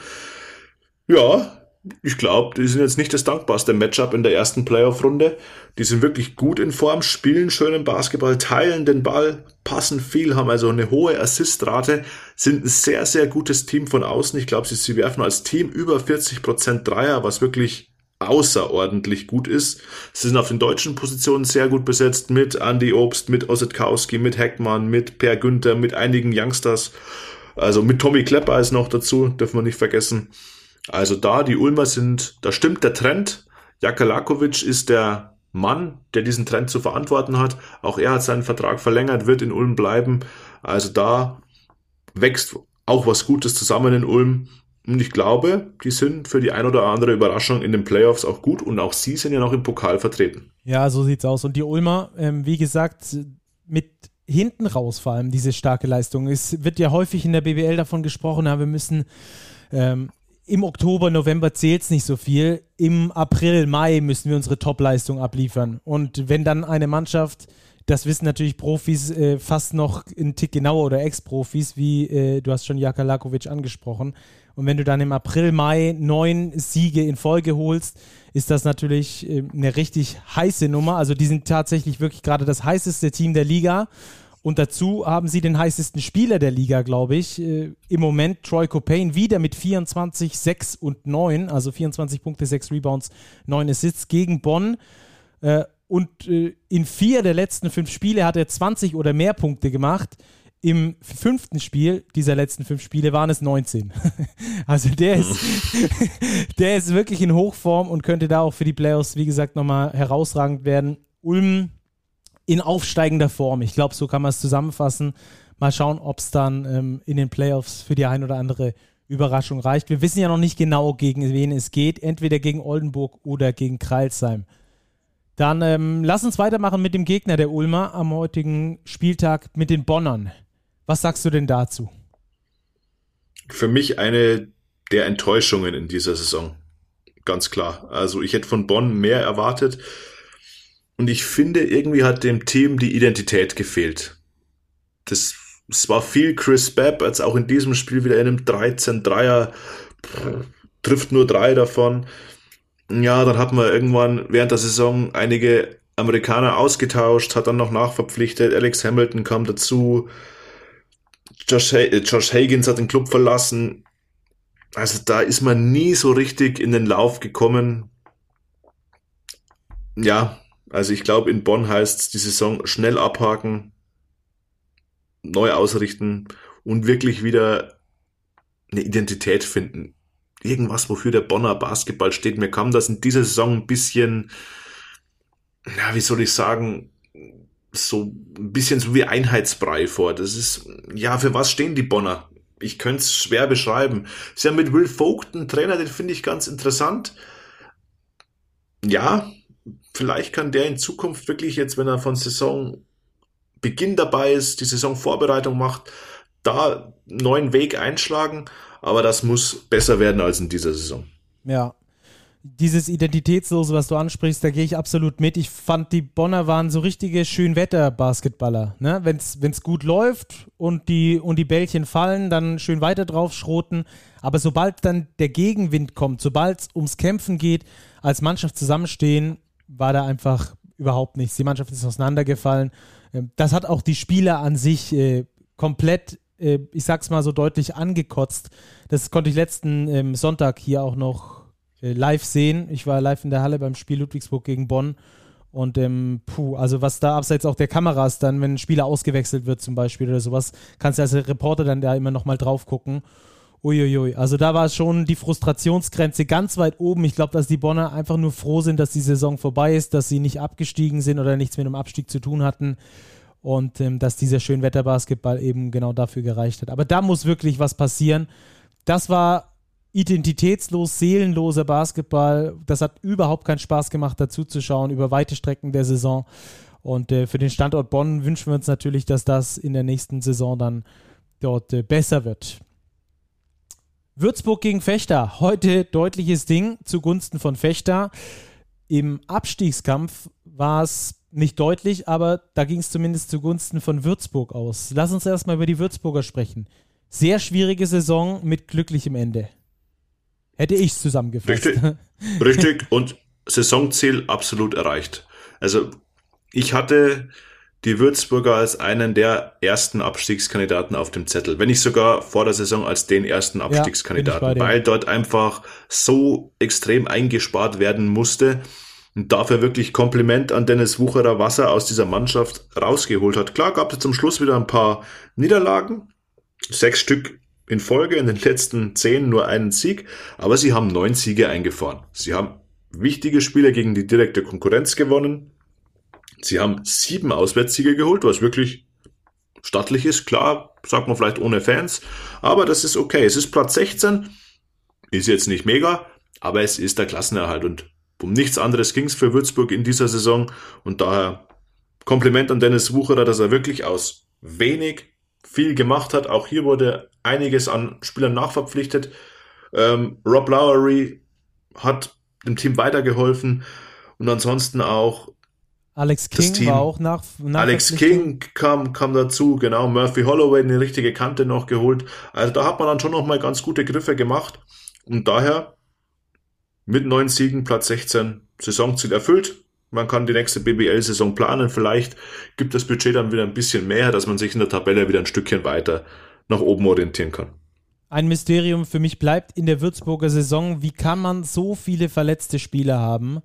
[SPEAKER 2] Ja, ich glaube, die sind jetzt nicht das dankbarste Matchup in der ersten Playoff-Runde. Die sind wirklich gut in Form, spielen schönen Basketball, teilen den Ball, passen viel, haben also eine hohe Assistrate, sind ein sehr, sehr gutes Team von außen. Ich glaube, sie, sie werfen als Team über 40% Dreier, was wirklich außerordentlich gut ist. Sie sind auf den deutschen Positionen sehr gut besetzt mit Andy Obst, mit Ossetkowski, mit Heckmann, mit Per Günther, mit einigen Youngsters. Also mit Tommy Klepper ist noch dazu, dürfen wir nicht vergessen. Also da, die Ulmer sind, da stimmt der Trend. Jakalakovic ist der Mann, der diesen Trend zu verantworten hat. Auch er hat seinen Vertrag verlängert, wird in Ulm bleiben. Also da wächst auch was Gutes zusammen in Ulm. Und ich glaube, die sind für die ein oder andere Überraschung in den Playoffs auch gut und auch sie sind ja noch im Pokal vertreten.
[SPEAKER 1] Ja, so sieht's aus. Und die Ulmer, ähm, wie gesagt, mit hinten raus vor allem diese starke Leistung. Es wird ja häufig in der BBL davon gesprochen, ja, wir müssen ähm, im Oktober, November zählt es nicht so viel. Im April, Mai müssen wir unsere Topleistung abliefern. Und wenn dann eine Mannschaft, das wissen natürlich Profis äh, fast noch einen Tick genauer oder Ex-Profis, wie äh, du hast schon Jaka Lakovic angesprochen, und wenn du dann im April, Mai neun Siege in Folge holst, ist das natürlich äh, eine richtig heiße Nummer. Also die sind tatsächlich wirklich gerade das heißeste Team der Liga. Und dazu haben sie den heißesten Spieler der Liga, glaube ich. Äh, Im Moment Troy Copain wieder mit 24, 6 und 9, also 24 Punkte, 6 Rebounds, 9 Assists gegen Bonn. Äh, und in vier der letzten fünf Spiele hat er 20 oder mehr Punkte gemacht. Im fünften Spiel dieser letzten fünf Spiele waren es 19. (laughs) also der ist, (laughs) der ist wirklich in Hochform und könnte da auch für die Playoffs, wie gesagt, nochmal herausragend werden. Ulm in aufsteigender Form. Ich glaube, so kann man es zusammenfassen. Mal schauen, ob es dann ähm, in den Playoffs für die ein oder andere Überraschung reicht. Wir wissen ja noch nicht genau, gegen wen es geht. Entweder gegen Oldenburg oder gegen Kreilsheim. Dann ähm, lass uns weitermachen mit dem Gegner der Ulmer am heutigen Spieltag mit den Bonnern. Was sagst du denn dazu?
[SPEAKER 2] Für mich eine der Enttäuschungen in dieser Saison. Ganz klar. Also ich hätte von Bonn mehr erwartet. Und ich finde, irgendwie hat dem Team die Identität gefehlt. Das, es war viel Chris Babb, als auch in diesem Spiel wieder in einem 13-Dreier, trifft nur drei davon. Ja, dann hat man irgendwann während der Saison einige Amerikaner ausgetauscht, hat dann noch nachverpflichtet. Alex Hamilton kam dazu. Josh, äh, Josh Higgins hat den Club verlassen. Also da ist man nie so richtig in den Lauf gekommen. Ja, also ich glaube, in Bonn heißt es die Saison schnell abhaken, neu ausrichten und wirklich wieder eine Identität finden. Irgendwas, wofür der Bonner Basketball steht. Mir kam das in dieser Saison ein bisschen, ja, wie soll ich sagen, so ein bisschen so wie Einheitsbrei vor. Das ist, ja, für was stehen die Bonner? Ich könnte es schwer beschreiben. Sie haben mit Will Vogt einen Trainer, den finde ich ganz interessant. Ja, vielleicht kann der in Zukunft wirklich jetzt, wenn er von Saison Beginn dabei ist, die Saisonvorbereitung macht, da einen neuen Weg einschlagen. Aber das muss besser werden als in dieser Saison.
[SPEAKER 1] Ja, dieses Identitätslose, was du ansprichst, da gehe ich absolut mit. Ich fand, die Bonner waren so richtige Schönwetter-Basketballer. Ne? Wenn es gut läuft und die, und die Bällchen fallen, dann schön weiter drauf schroten. Aber sobald dann der Gegenwind kommt, sobald es ums Kämpfen geht, als Mannschaft zusammenstehen, war da einfach überhaupt nichts. Die Mannschaft ist auseinandergefallen. Ähm, das hat auch die Spieler an sich äh, komplett, äh, ich sag's mal so deutlich, angekotzt. Das konnte ich letzten ähm, Sonntag hier auch noch live sehen. Ich war live in der Halle beim Spiel Ludwigsburg gegen Bonn Und ähm, puh, also was da abseits auch der Kameras dann, wenn ein Spieler ausgewechselt wird zum Beispiel oder sowas, kannst du als Reporter dann da immer nochmal drauf gucken. Uiuiui, also da war schon die Frustrationsgrenze ganz weit oben. Ich glaube, dass die Bonner einfach nur froh sind, dass die Saison vorbei ist, dass sie nicht abgestiegen sind oder nichts mit dem Abstieg zu tun hatten und ähm, dass dieser Schönwetterbasketball eben genau dafür gereicht hat. Aber da muss wirklich was passieren. Das war identitätslos, seelenloser Basketball. Das hat überhaupt keinen Spaß gemacht, dazu zu schauen über weite Strecken der Saison. Und äh, für den Standort Bonn wünschen wir uns natürlich, dass das in der nächsten Saison dann dort äh, besser wird. Würzburg gegen Fechter. Heute deutliches Ding zugunsten von Fechter. Im Abstiegskampf war es nicht deutlich, aber da ging es zumindest zugunsten von Würzburg aus. Lass uns erstmal über die Würzburger sprechen. Sehr schwierige Saison mit glücklichem Ende. Hätte ich es zusammengefasst.
[SPEAKER 2] Richtig, (laughs) richtig und Saisonziel absolut erreicht. Also ich hatte die Würzburger als einen der ersten Abstiegskandidaten auf dem Zettel. Wenn nicht sogar vor der Saison als den ersten Abstiegskandidaten, ja, weil dort einfach so extrem eingespart werden musste und dafür wirklich Kompliment an Dennis Wucherer, was er aus dieser Mannschaft rausgeholt hat. Klar gab es zum Schluss wieder ein paar Niederlagen, sechs Stück in Folge, in den letzten zehn nur einen Sieg, aber sie haben neun Siege eingefahren. Sie haben wichtige Spiele gegen die direkte Konkurrenz gewonnen, Sie haben sieben Auswärtssiege geholt, was wirklich stattlich ist. Klar, sagt man vielleicht ohne Fans, aber das ist okay. Es ist Platz 16, ist jetzt nicht mega, aber es ist der Klassenerhalt und um nichts anderes ging es für Würzburg in dieser Saison und daher Kompliment an Dennis Wucherer, dass er wirklich aus wenig viel gemacht hat. Auch hier wurde einiges an Spielern nachverpflichtet. Ähm, Rob Lowery hat dem Team weitergeholfen und ansonsten auch
[SPEAKER 1] Alex King war auch nach,
[SPEAKER 2] nach Alex King kam, kam dazu, genau. Murphy Holloway eine richtige Kante noch geholt. Also da hat man dann schon noch mal ganz gute Griffe gemacht. Und daher mit neun Siegen, Platz 16, Saisonziel erfüllt. Man kann die nächste BBL-Saison planen. Vielleicht gibt das Budget dann wieder ein bisschen mehr, dass man sich in der Tabelle wieder ein Stückchen weiter nach oben orientieren kann.
[SPEAKER 1] Ein Mysterium für mich bleibt in der Würzburger Saison, wie kann man so viele verletzte Spieler haben?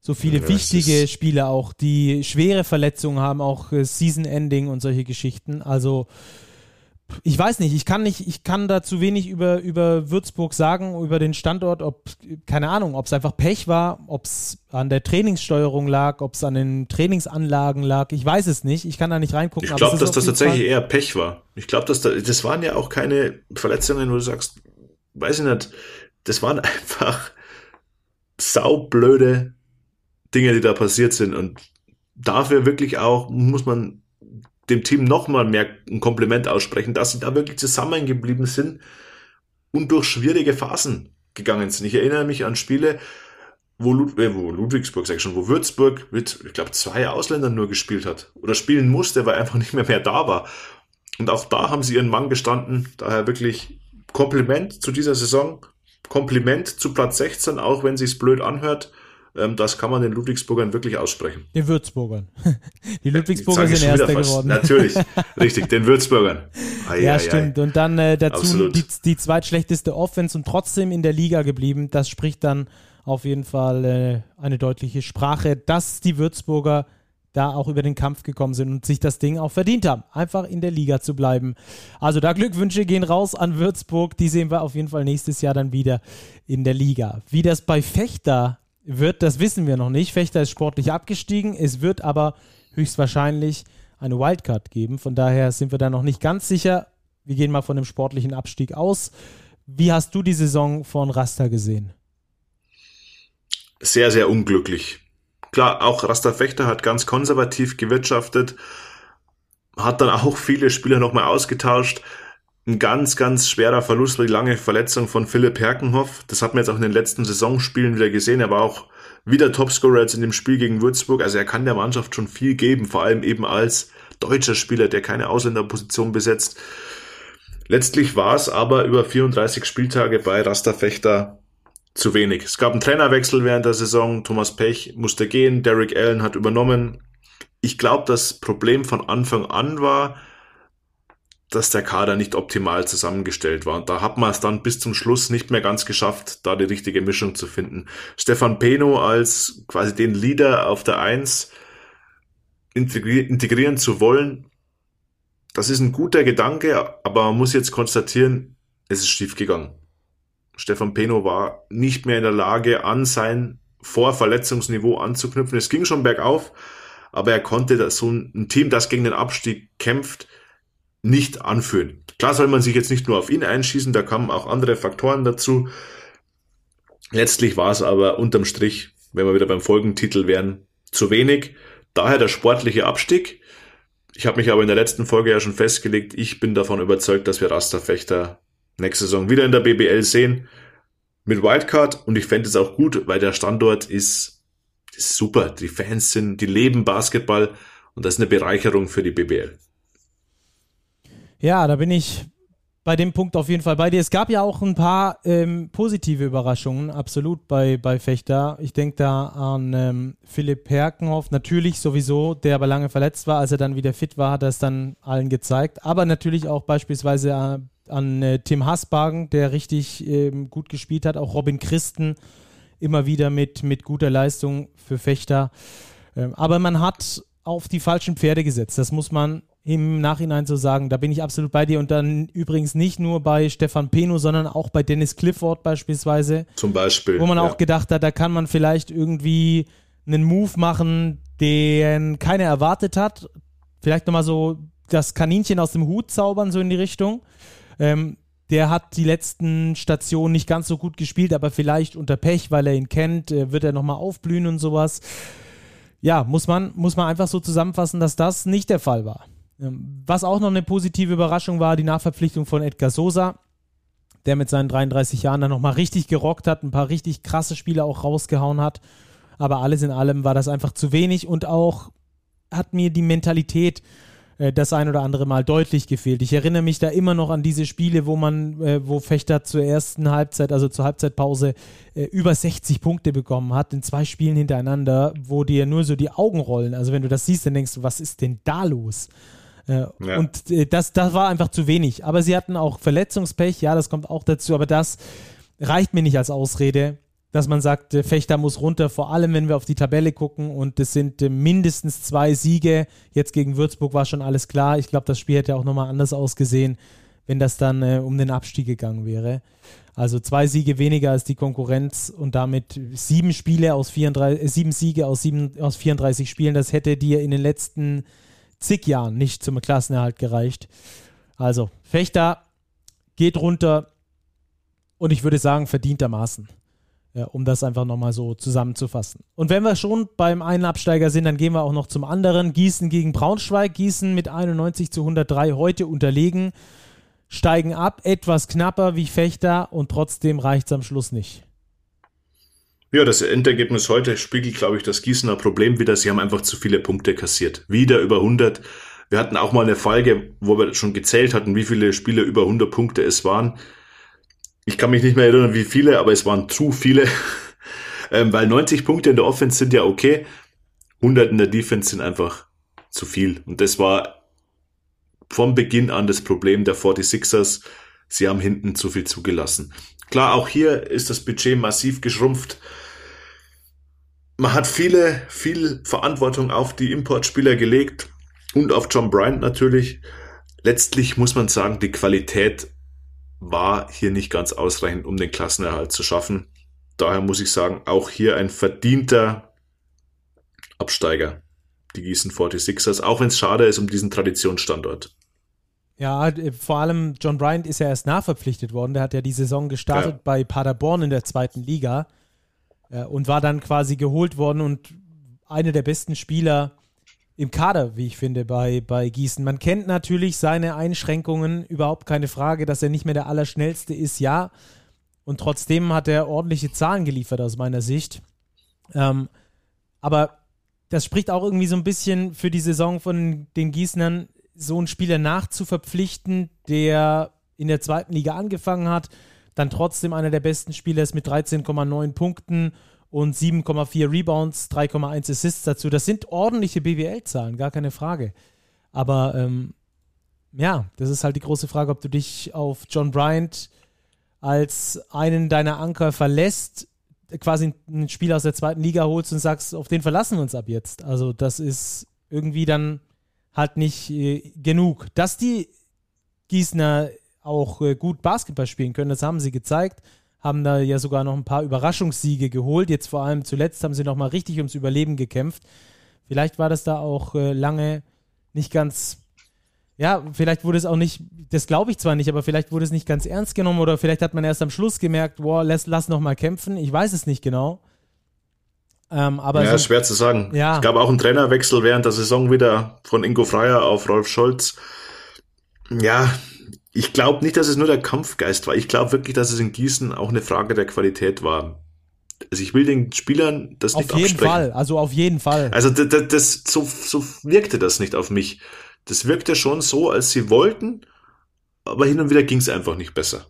[SPEAKER 1] so viele ja, wichtige Spieler auch, die schwere Verletzungen haben, auch äh, Season Ending und solche Geschichten. Also ich weiß nicht, ich kann nicht, ich kann da zu wenig über, über Würzburg sagen, über den Standort, ob, keine Ahnung, ob es einfach Pech war, ob es an der Trainingssteuerung lag, ob es an den Trainingsanlagen lag, ich weiß es nicht, ich kann da nicht reingucken.
[SPEAKER 2] Ich glaube, dass das tatsächlich Fall eher Pech war. Ich glaube, dass da, das waren ja auch keine Verletzungen, wo du sagst, weiß ich nicht, das waren (laughs) einfach saublöde Dinge, die da passiert sind. Und dafür wirklich auch muss man dem Team nochmal mehr ein Kompliment aussprechen, dass sie da wirklich zusammengeblieben sind und durch schwierige Phasen gegangen sind. Ich erinnere mich an Spiele, wo, Lud äh, wo Ludwigsburg, sag ich schon, wo Würzburg mit, ich glaube, zwei Ausländern nur gespielt hat oder spielen musste, weil einfach nicht mehr mehr da war. Und auch da haben sie ihren Mann gestanden. Daher wirklich Kompliment zu dieser Saison. Kompliment zu Platz 16, auch wenn sich's blöd anhört. Ähm, das kann man den Ludwigsburgern wirklich aussprechen.
[SPEAKER 1] Den Würzburgern. (laughs) Die Ludwigsburger sind Erster geworden.
[SPEAKER 2] Natürlich, (laughs) richtig, den Würzburgern.
[SPEAKER 1] Ai, ja, ai, stimmt. Ai. Und dann äh, dazu die, die zweitschlechteste Offense und trotzdem in der Liga geblieben. Das spricht dann auf jeden Fall äh, eine deutliche Sprache, dass die Würzburger da auch über den Kampf gekommen sind und sich das Ding auch verdient haben, einfach in der Liga zu bleiben. Also da Glückwünsche gehen raus an Würzburg, die sehen wir auf jeden Fall nächstes Jahr dann wieder in der Liga. Wie das bei Fechter wird, das wissen wir noch nicht. Fechter ist sportlich abgestiegen. Es wird aber höchstwahrscheinlich eine Wildcard geben. Von daher sind wir da noch nicht ganz sicher. Wir gehen mal von dem sportlichen Abstieg aus. Wie hast du die Saison von Rasta gesehen?
[SPEAKER 2] Sehr, sehr unglücklich. Klar, auch Rasta Fechter hat ganz konservativ gewirtschaftet, hat dann auch viele Spieler nochmal ausgetauscht ein ganz, ganz schwerer Verlust, die lange Verletzung von Philipp Herkenhoff. Das hat man jetzt auch in den letzten Saisonspielen wieder gesehen. Er war auch wieder Topscorer jetzt in dem Spiel gegen Würzburg. Also er kann der Mannschaft schon viel geben, vor allem eben als deutscher Spieler, der keine Ausländerposition besetzt. Letztlich war es aber über 34 Spieltage bei Rasterfechter zu wenig. Es gab einen Trainerwechsel während der Saison. Thomas Pech musste gehen. Derek Allen hat übernommen. Ich glaube, das Problem von Anfang an war, dass der Kader nicht optimal zusammengestellt war. Und da hat man es dann bis zum Schluss nicht mehr ganz geschafft, da die richtige Mischung zu finden. Stefan Peno als quasi den Leader auf der Eins integrieren zu wollen, das ist ein guter Gedanke, aber man muss jetzt konstatieren, es ist schiefgegangen. Stefan Peno war nicht mehr in der Lage, an sein Vorverletzungsniveau anzuknüpfen. Es ging schon bergauf, aber er konnte so ein Team, das gegen den Abstieg kämpft, nicht anführen. Klar soll man sich jetzt nicht nur auf ihn einschießen, da kamen auch andere Faktoren dazu. Letztlich war es aber unterm Strich, wenn wir wieder beim Folgentitel wären, zu wenig. Daher der sportliche Abstieg. Ich habe mich aber in der letzten Folge ja schon festgelegt, ich bin davon überzeugt, dass wir Rasterfechter nächste Saison wieder in der BBL sehen mit Wildcard und ich fände es auch gut, weil der Standort ist, ist super. Die Fans sind, die leben Basketball und das ist eine Bereicherung für die BBL.
[SPEAKER 1] Ja, da bin ich bei dem Punkt auf jeden Fall bei dir. Es gab ja auch ein paar ähm, positive Überraschungen, absolut bei, bei Fechter. Ich denke da an ähm, Philipp Herkenhoff, natürlich sowieso, der aber lange verletzt war. Als er dann wieder fit war, hat er es dann allen gezeigt. Aber natürlich auch beispielsweise äh, an äh, Tim Hasbagen, der richtig äh, gut gespielt hat. Auch Robin Christen immer wieder mit, mit guter Leistung für Fechter. Ähm, aber man hat auf die falschen Pferde gesetzt. Das muss man im Nachhinein so sagen. Da bin ich absolut bei dir. Und dann übrigens nicht nur bei Stefan Peno, sondern auch bei Dennis Clifford beispielsweise.
[SPEAKER 2] Zum Beispiel.
[SPEAKER 1] Wo man ja. auch gedacht hat, da kann man vielleicht irgendwie einen Move machen, den keiner erwartet hat. Vielleicht nochmal so das Kaninchen aus dem Hut zaubern, so in die Richtung. Ähm, der hat die letzten Stationen nicht ganz so gut gespielt, aber vielleicht unter Pech, weil er ihn kennt, äh, wird er nochmal aufblühen und sowas. Ja, muss man, muss man einfach so zusammenfassen, dass das nicht der Fall war. Ähm, was auch noch eine positive Überraschung war, die Nachverpflichtung von Edgar Sosa, der mit seinen 33 Jahren dann nochmal richtig gerockt hat, ein paar richtig krasse Spiele auch rausgehauen hat. Aber alles in allem war das einfach zu wenig und auch hat mir die Mentalität äh, das ein oder andere Mal deutlich gefehlt. Ich erinnere mich da immer noch an diese Spiele, wo man, äh, wo Fechter zur ersten Halbzeit, also zur Halbzeitpause, äh, über 60 Punkte bekommen hat in zwei Spielen hintereinander, wo dir nur so die Augen rollen. Also wenn du das siehst, dann denkst du, was ist denn da los? Äh, ja. Und äh, das, das war einfach zu wenig. Aber sie hatten auch Verletzungspech, ja, das kommt auch dazu, aber das reicht mir nicht als Ausrede dass man sagt, Fechter muss runter, vor allem wenn wir auf die Tabelle gucken und es sind äh, mindestens zwei Siege. Jetzt gegen Würzburg war schon alles klar. Ich glaube, das Spiel hätte auch nochmal anders ausgesehen, wenn das dann äh, um den Abstieg gegangen wäre. Also zwei Siege weniger als die Konkurrenz und damit sieben Spiele aus 34, äh, sieben Siege aus, sieben, aus 34 Spielen. Das hätte dir in den letzten zig Jahren nicht zum Klassenerhalt gereicht. Also, Fechter geht runter und ich würde sagen, verdientermaßen. Ja, um das einfach nochmal so zusammenzufassen. Und wenn wir schon beim einen Absteiger sind, dann gehen wir auch noch zum anderen. Gießen gegen Braunschweig. Gießen mit 91 zu 103 heute unterlegen. Steigen ab, etwas knapper wie Fechter und trotzdem reicht es am Schluss nicht.
[SPEAKER 2] Ja, das Endergebnis heute spiegelt, glaube ich, das Gießener Problem wieder. Sie haben einfach zu viele Punkte kassiert. Wieder über 100. Wir hatten auch mal eine Folge, wo wir schon gezählt hatten, wie viele Spiele über 100 Punkte es waren. Ich kann mich nicht mehr erinnern, wie viele, aber es waren zu viele. (laughs) ähm, weil 90 Punkte in der Offense sind ja okay. 100 in der Defense sind einfach zu viel. Und das war vom Beginn an das Problem der 46ers. Sie haben hinten zu viel zugelassen. Klar, auch hier ist das Budget massiv geschrumpft. Man hat viele, viel Verantwortung auf die Importspieler gelegt und auf John Bryant natürlich. Letztlich muss man sagen, die Qualität war hier nicht ganz ausreichend, um den Klassenerhalt zu schaffen. Daher muss ich sagen, auch hier ein verdienter Absteiger, die Gießen 46ers, auch wenn es schade ist um diesen Traditionsstandort.
[SPEAKER 1] Ja, vor allem John Bryant ist ja erst nachverpflichtet worden. Der hat ja die Saison gestartet ja. bei Paderborn in der zweiten Liga äh, und war dann quasi geholt worden und einer der besten Spieler im Kader, wie ich finde, bei, bei Gießen. Man kennt natürlich seine Einschränkungen, überhaupt keine Frage, dass er nicht mehr der Allerschnellste ist, ja. Und trotzdem hat er ordentliche Zahlen geliefert aus meiner Sicht. Ähm, aber das spricht auch irgendwie so ein bisschen für die Saison von den Gießnern, so einen Spieler nachzuverpflichten, der in der zweiten Liga angefangen hat, dann trotzdem einer der besten Spieler ist mit 13,9 Punkten und 7,4 Rebounds, 3,1 Assists dazu. Das sind ordentliche BWL-Zahlen, gar keine Frage. Aber ähm, ja, das ist halt die große Frage, ob du dich auf John Bryant als einen deiner Anker verlässt, quasi ein Spiel aus der zweiten Liga holst und sagst, auf den verlassen wir uns ab jetzt. Also das ist irgendwie dann halt nicht äh, genug. Dass die Gießener auch äh, gut Basketball spielen können, das haben sie gezeigt, haben da ja sogar noch ein paar Überraschungssiege geholt. Jetzt vor allem zuletzt haben sie noch mal richtig ums Überleben gekämpft. Vielleicht war das da auch äh, lange nicht ganz ja, vielleicht wurde es auch nicht, das glaube ich zwar nicht, aber vielleicht wurde es nicht ganz ernst genommen oder vielleicht hat man erst am Schluss gemerkt, boah, lass, lass noch mal kämpfen. Ich weiß es nicht genau.
[SPEAKER 2] Ähm, aber ja, so, schwer zu sagen. Ja. Es gab auch einen Trainerwechsel während der Saison wieder von Ingo Freier auf Rolf Scholz. Ja, ich glaube nicht, dass es nur der Kampfgeist war. Ich glaube wirklich, dass es in Gießen auch eine Frage der Qualität war. Also ich will den Spielern das
[SPEAKER 1] auf
[SPEAKER 2] nicht
[SPEAKER 1] absprechen. Auf jeden Fall, also auf jeden Fall.
[SPEAKER 2] Also das, das, so, so wirkte das nicht auf mich das wirkte schon so, als sie wollten, aber hin und wieder ging es einfach nicht besser.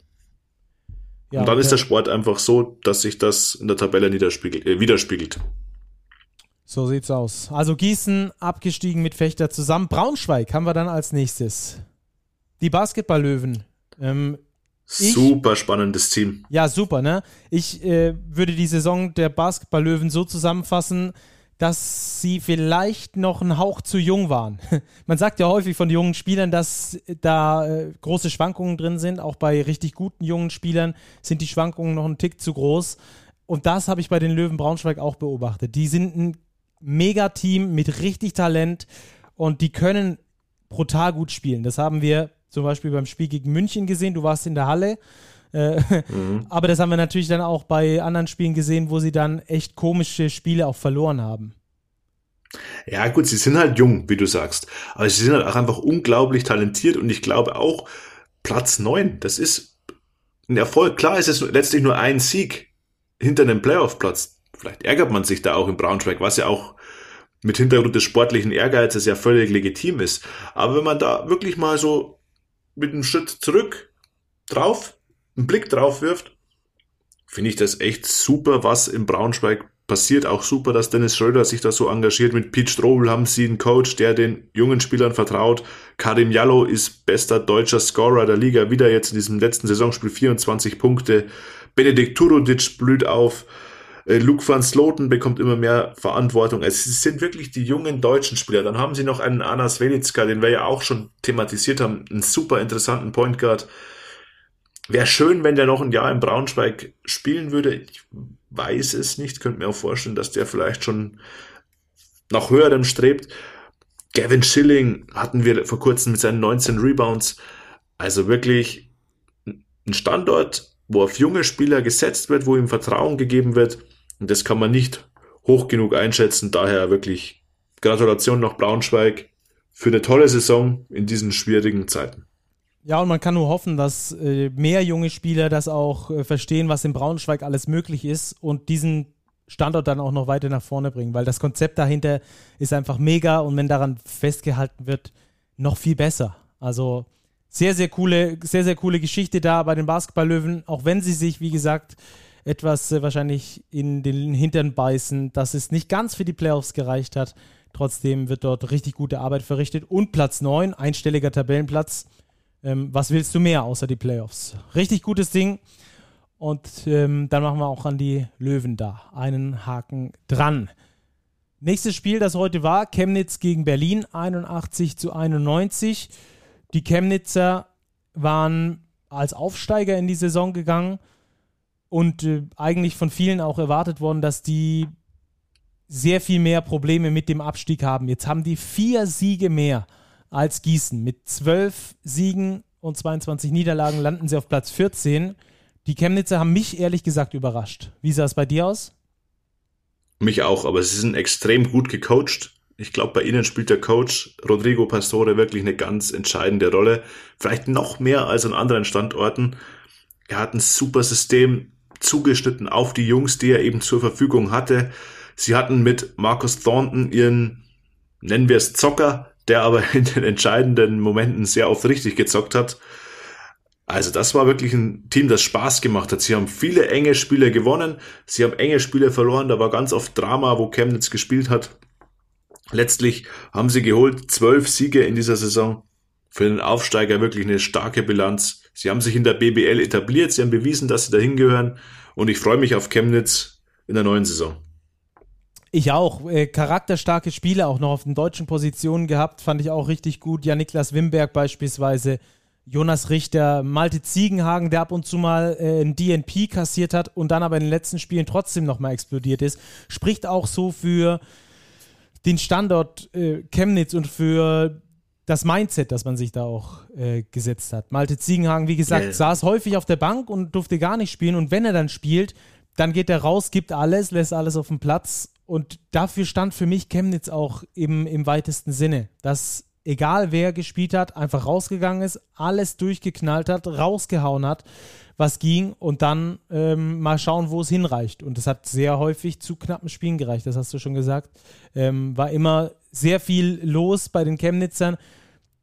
[SPEAKER 2] Ja, und dann okay. ist der Sport einfach so, dass sich das in der Tabelle äh, widerspiegelt.
[SPEAKER 1] So sieht's aus. Also Gießen abgestiegen mit Fechter zusammen. Braunschweig haben wir dann als nächstes. Die Basketballlöwen. Ähm,
[SPEAKER 2] super spannendes Team.
[SPEAKER 1] Ja, super, ne? Ich äh, würde die Saison der Basketballlöwen so zusammenfassen, dass sie vielleicht noch einen Hauch zu jung waren. (laughs) Man sagt ja häufig von jungen Spielern, dass da äh, große Schwankungen drin sind. Auch bei richtig guten jungen Spielern sind die Schwankungen noch einen Tick zu groß. Und das habe ich bei den Löwen Braunschweig auch beobachtet. Die sind ein Megateam mit richtig Talent und die können brutal gut spielen. Das haben wir zum Beispiel beim Spiel gegen München gesehen. Du warst in der Halle äh, (laughs) mhm. Aber das haben wir natürlich dann auch bei anderen Spielen gesehen, wo sie dann echt komische Spiele auch verloren haben.
[SPEAKER 2] Ja, gut, sie sind halt jung, wie du sagst. Aber sie sind halt auch einfach unglaublich talentiert und ich glaube auch Platz 9, das ist ein Erfolg. Klar ist es letztlich nur ein Sieg hinter einem Playoff-Platz. Vielleicht ärgert man sich da auch in Braunschweig, was ja auch mit Hintergrund des sportlichen Ehrgeizes ja völlig legitim ist. Aber wenn man da wirklich mal so mit einem Schritt zurück drauf einen Blick drauf wirft, finde ich das echt super, was in Braunschweig passiert. Auch super, dass Dennis Schröder sich da so engagiert. Mit Pete Strobel haben sie einen Coach, der den jungen Spielern vertraut. Karim Jallo ist bester deutscher Scorer der Liga. Wieder jetzt in diesem letzten Saisonspiel 24 Punkte. Benedikt Turudic blüht auf. Äh, Luke van Sloten bekommt immer mehr Verantwortung. Es sind wirklich die jungen deutschen Spieler. Dann haben sie noch einen Anas Velitska, den wir ja auch schon thematisiert haben. Einen super interessanten Point Guard. Wäre schön, wenn der noch ein Jahr in Braunschweig spielen würde. Ich weiß es nicht. Könnte mir auch vorstellen, dass der vielleicht schon nach höherem strebt. Gavin Schilling hatten wir vor kurzem mit seinen 19 Rebounds. Also wirklich ein Standort, wo auf junge Spieler gesetzt wird, wo ihm Vertrauen gegeben wird. Und das kann man nicht hoch genug einschätzen. Daher wirklich Gratulation nach Braunschweig für eine tolle Saison in diesen schwierigen Zeiten.
[SPEAKER 1] Ja, und man kann nur hoffen, dass äh, mehr junge Spieler das auch äh, verstehen, was in Braunschweig alles möglich ist und diesen Standort dann auch noch weiter nach vorne bringen, weil das Konzept dahinter ist einfach mega und wenn daran festgehalten wird, noch viel besser. Also sehr, sehr coole, sehr, sehr coole Geschichte da bei den Basketballlöwen, auch wenn sie sich, wie gesagt, etwas äh, wahrscheinlich in den Hintern beißen, dass es nicht ganz für die Playoffs gereicht hat. Trotzdem wird dort richtig gute Arbeit verrichtet und Platz 9, einstelliger Tabellenplatz ähm, was willst du mehr außer die Playoffs? Richtig gutes Ding. Und ähm, dann machen wir auch an die Löwen da. Einen Haken dran. Nächstes Spiel, das heute war, Chemnitz gegen Berlin, 81 zu 91. Die Chemnitzer waren als Aufsteiger in die Saison gegangen und äh, eigentlich von vielen auch erwartet worden, dass die sehr viel mehr Probleme mit dem Abstieg haben. Jetzt haben die vier Siege mehr als Gießen. Mit zwölf Siegen und 22 Niederlagen landen sie auf Platz 14. Die Chemnitzer haben mich ehrlich gesagt überrascht. Wie sah es bei dir aus?
[SPEAKER 2] Mich auch, aber sie sind extrem gut gecoacht. Ich glaube, bei ihnen spielt der Coach Rodrigo Pastore wirklich eine ganz entscheidende Rolle. Vielleicht noch mehr als an anderen Standorten. Er hat ein super System zugeschnitten auf die Jungs, die er eben zur Verfügung hatte. Sie hatten mit Marcus Thornton ihren, nennen wir es Zocker, der aber (laughs) in den entscheidenden Momenten sehr oft richtig gezockt hat. Also das war wirklich ein Team, das Spaß gemacht hat. Sie haben viele enge Spiele gewonnen, sie haben enge Spiele verloren, da war ganz oft Drama, wo Chemnitz gespielt hat. Letztlich haben sie geholt zwölf Siege in dieser Saison. Für den Aufsteiger wirklich eine starke Bilanz. Sie haben sich in der BBL etabliert, sie haben bewiesen, dass sie dahin gehören und ich freue mich auf Chemnitz in der neuen Saison.
[SPEAKER 1] Ich auch. Äh, charakterstarke Spiele auch noch auf den deutschen Positionen gehabt, fand ich auch richtig gut. Ja, Niklas Wimberg beispielsweise, Jonas Richter, Malte Ziegenhagen, der ab und zu mal äh, ein DNP kassiert hat und dann aber in den letzten Spielen trotzdem nochmal explodiert ist, spricht auch so für den Standort äh, Chemnitz und für das Mindset, das man sich da auch äh, gesetzt hat. Malte Ziegenhagen, wie gesagt, ja. saß häufig auf der Bank und durfte gar nicht spielen und wenn er dann spielt, dann geht er raus, gibt alles, lässt alles auf den Platz und dafür stand für mich Chemnitz auch im, im weitesten Sinne, dass egal wer gespielt hat, einfach rausgegangen ist, alles durchgeknallt hat, rausgehauen hat, was ging und dann ähm, mal schauen, wo es hinreicht. Und es hat sehr häufig zu knappen Spielen gereicht, das hast du schon gesagt. Ähm, war immer sehr viel los bei den Chemnitzern.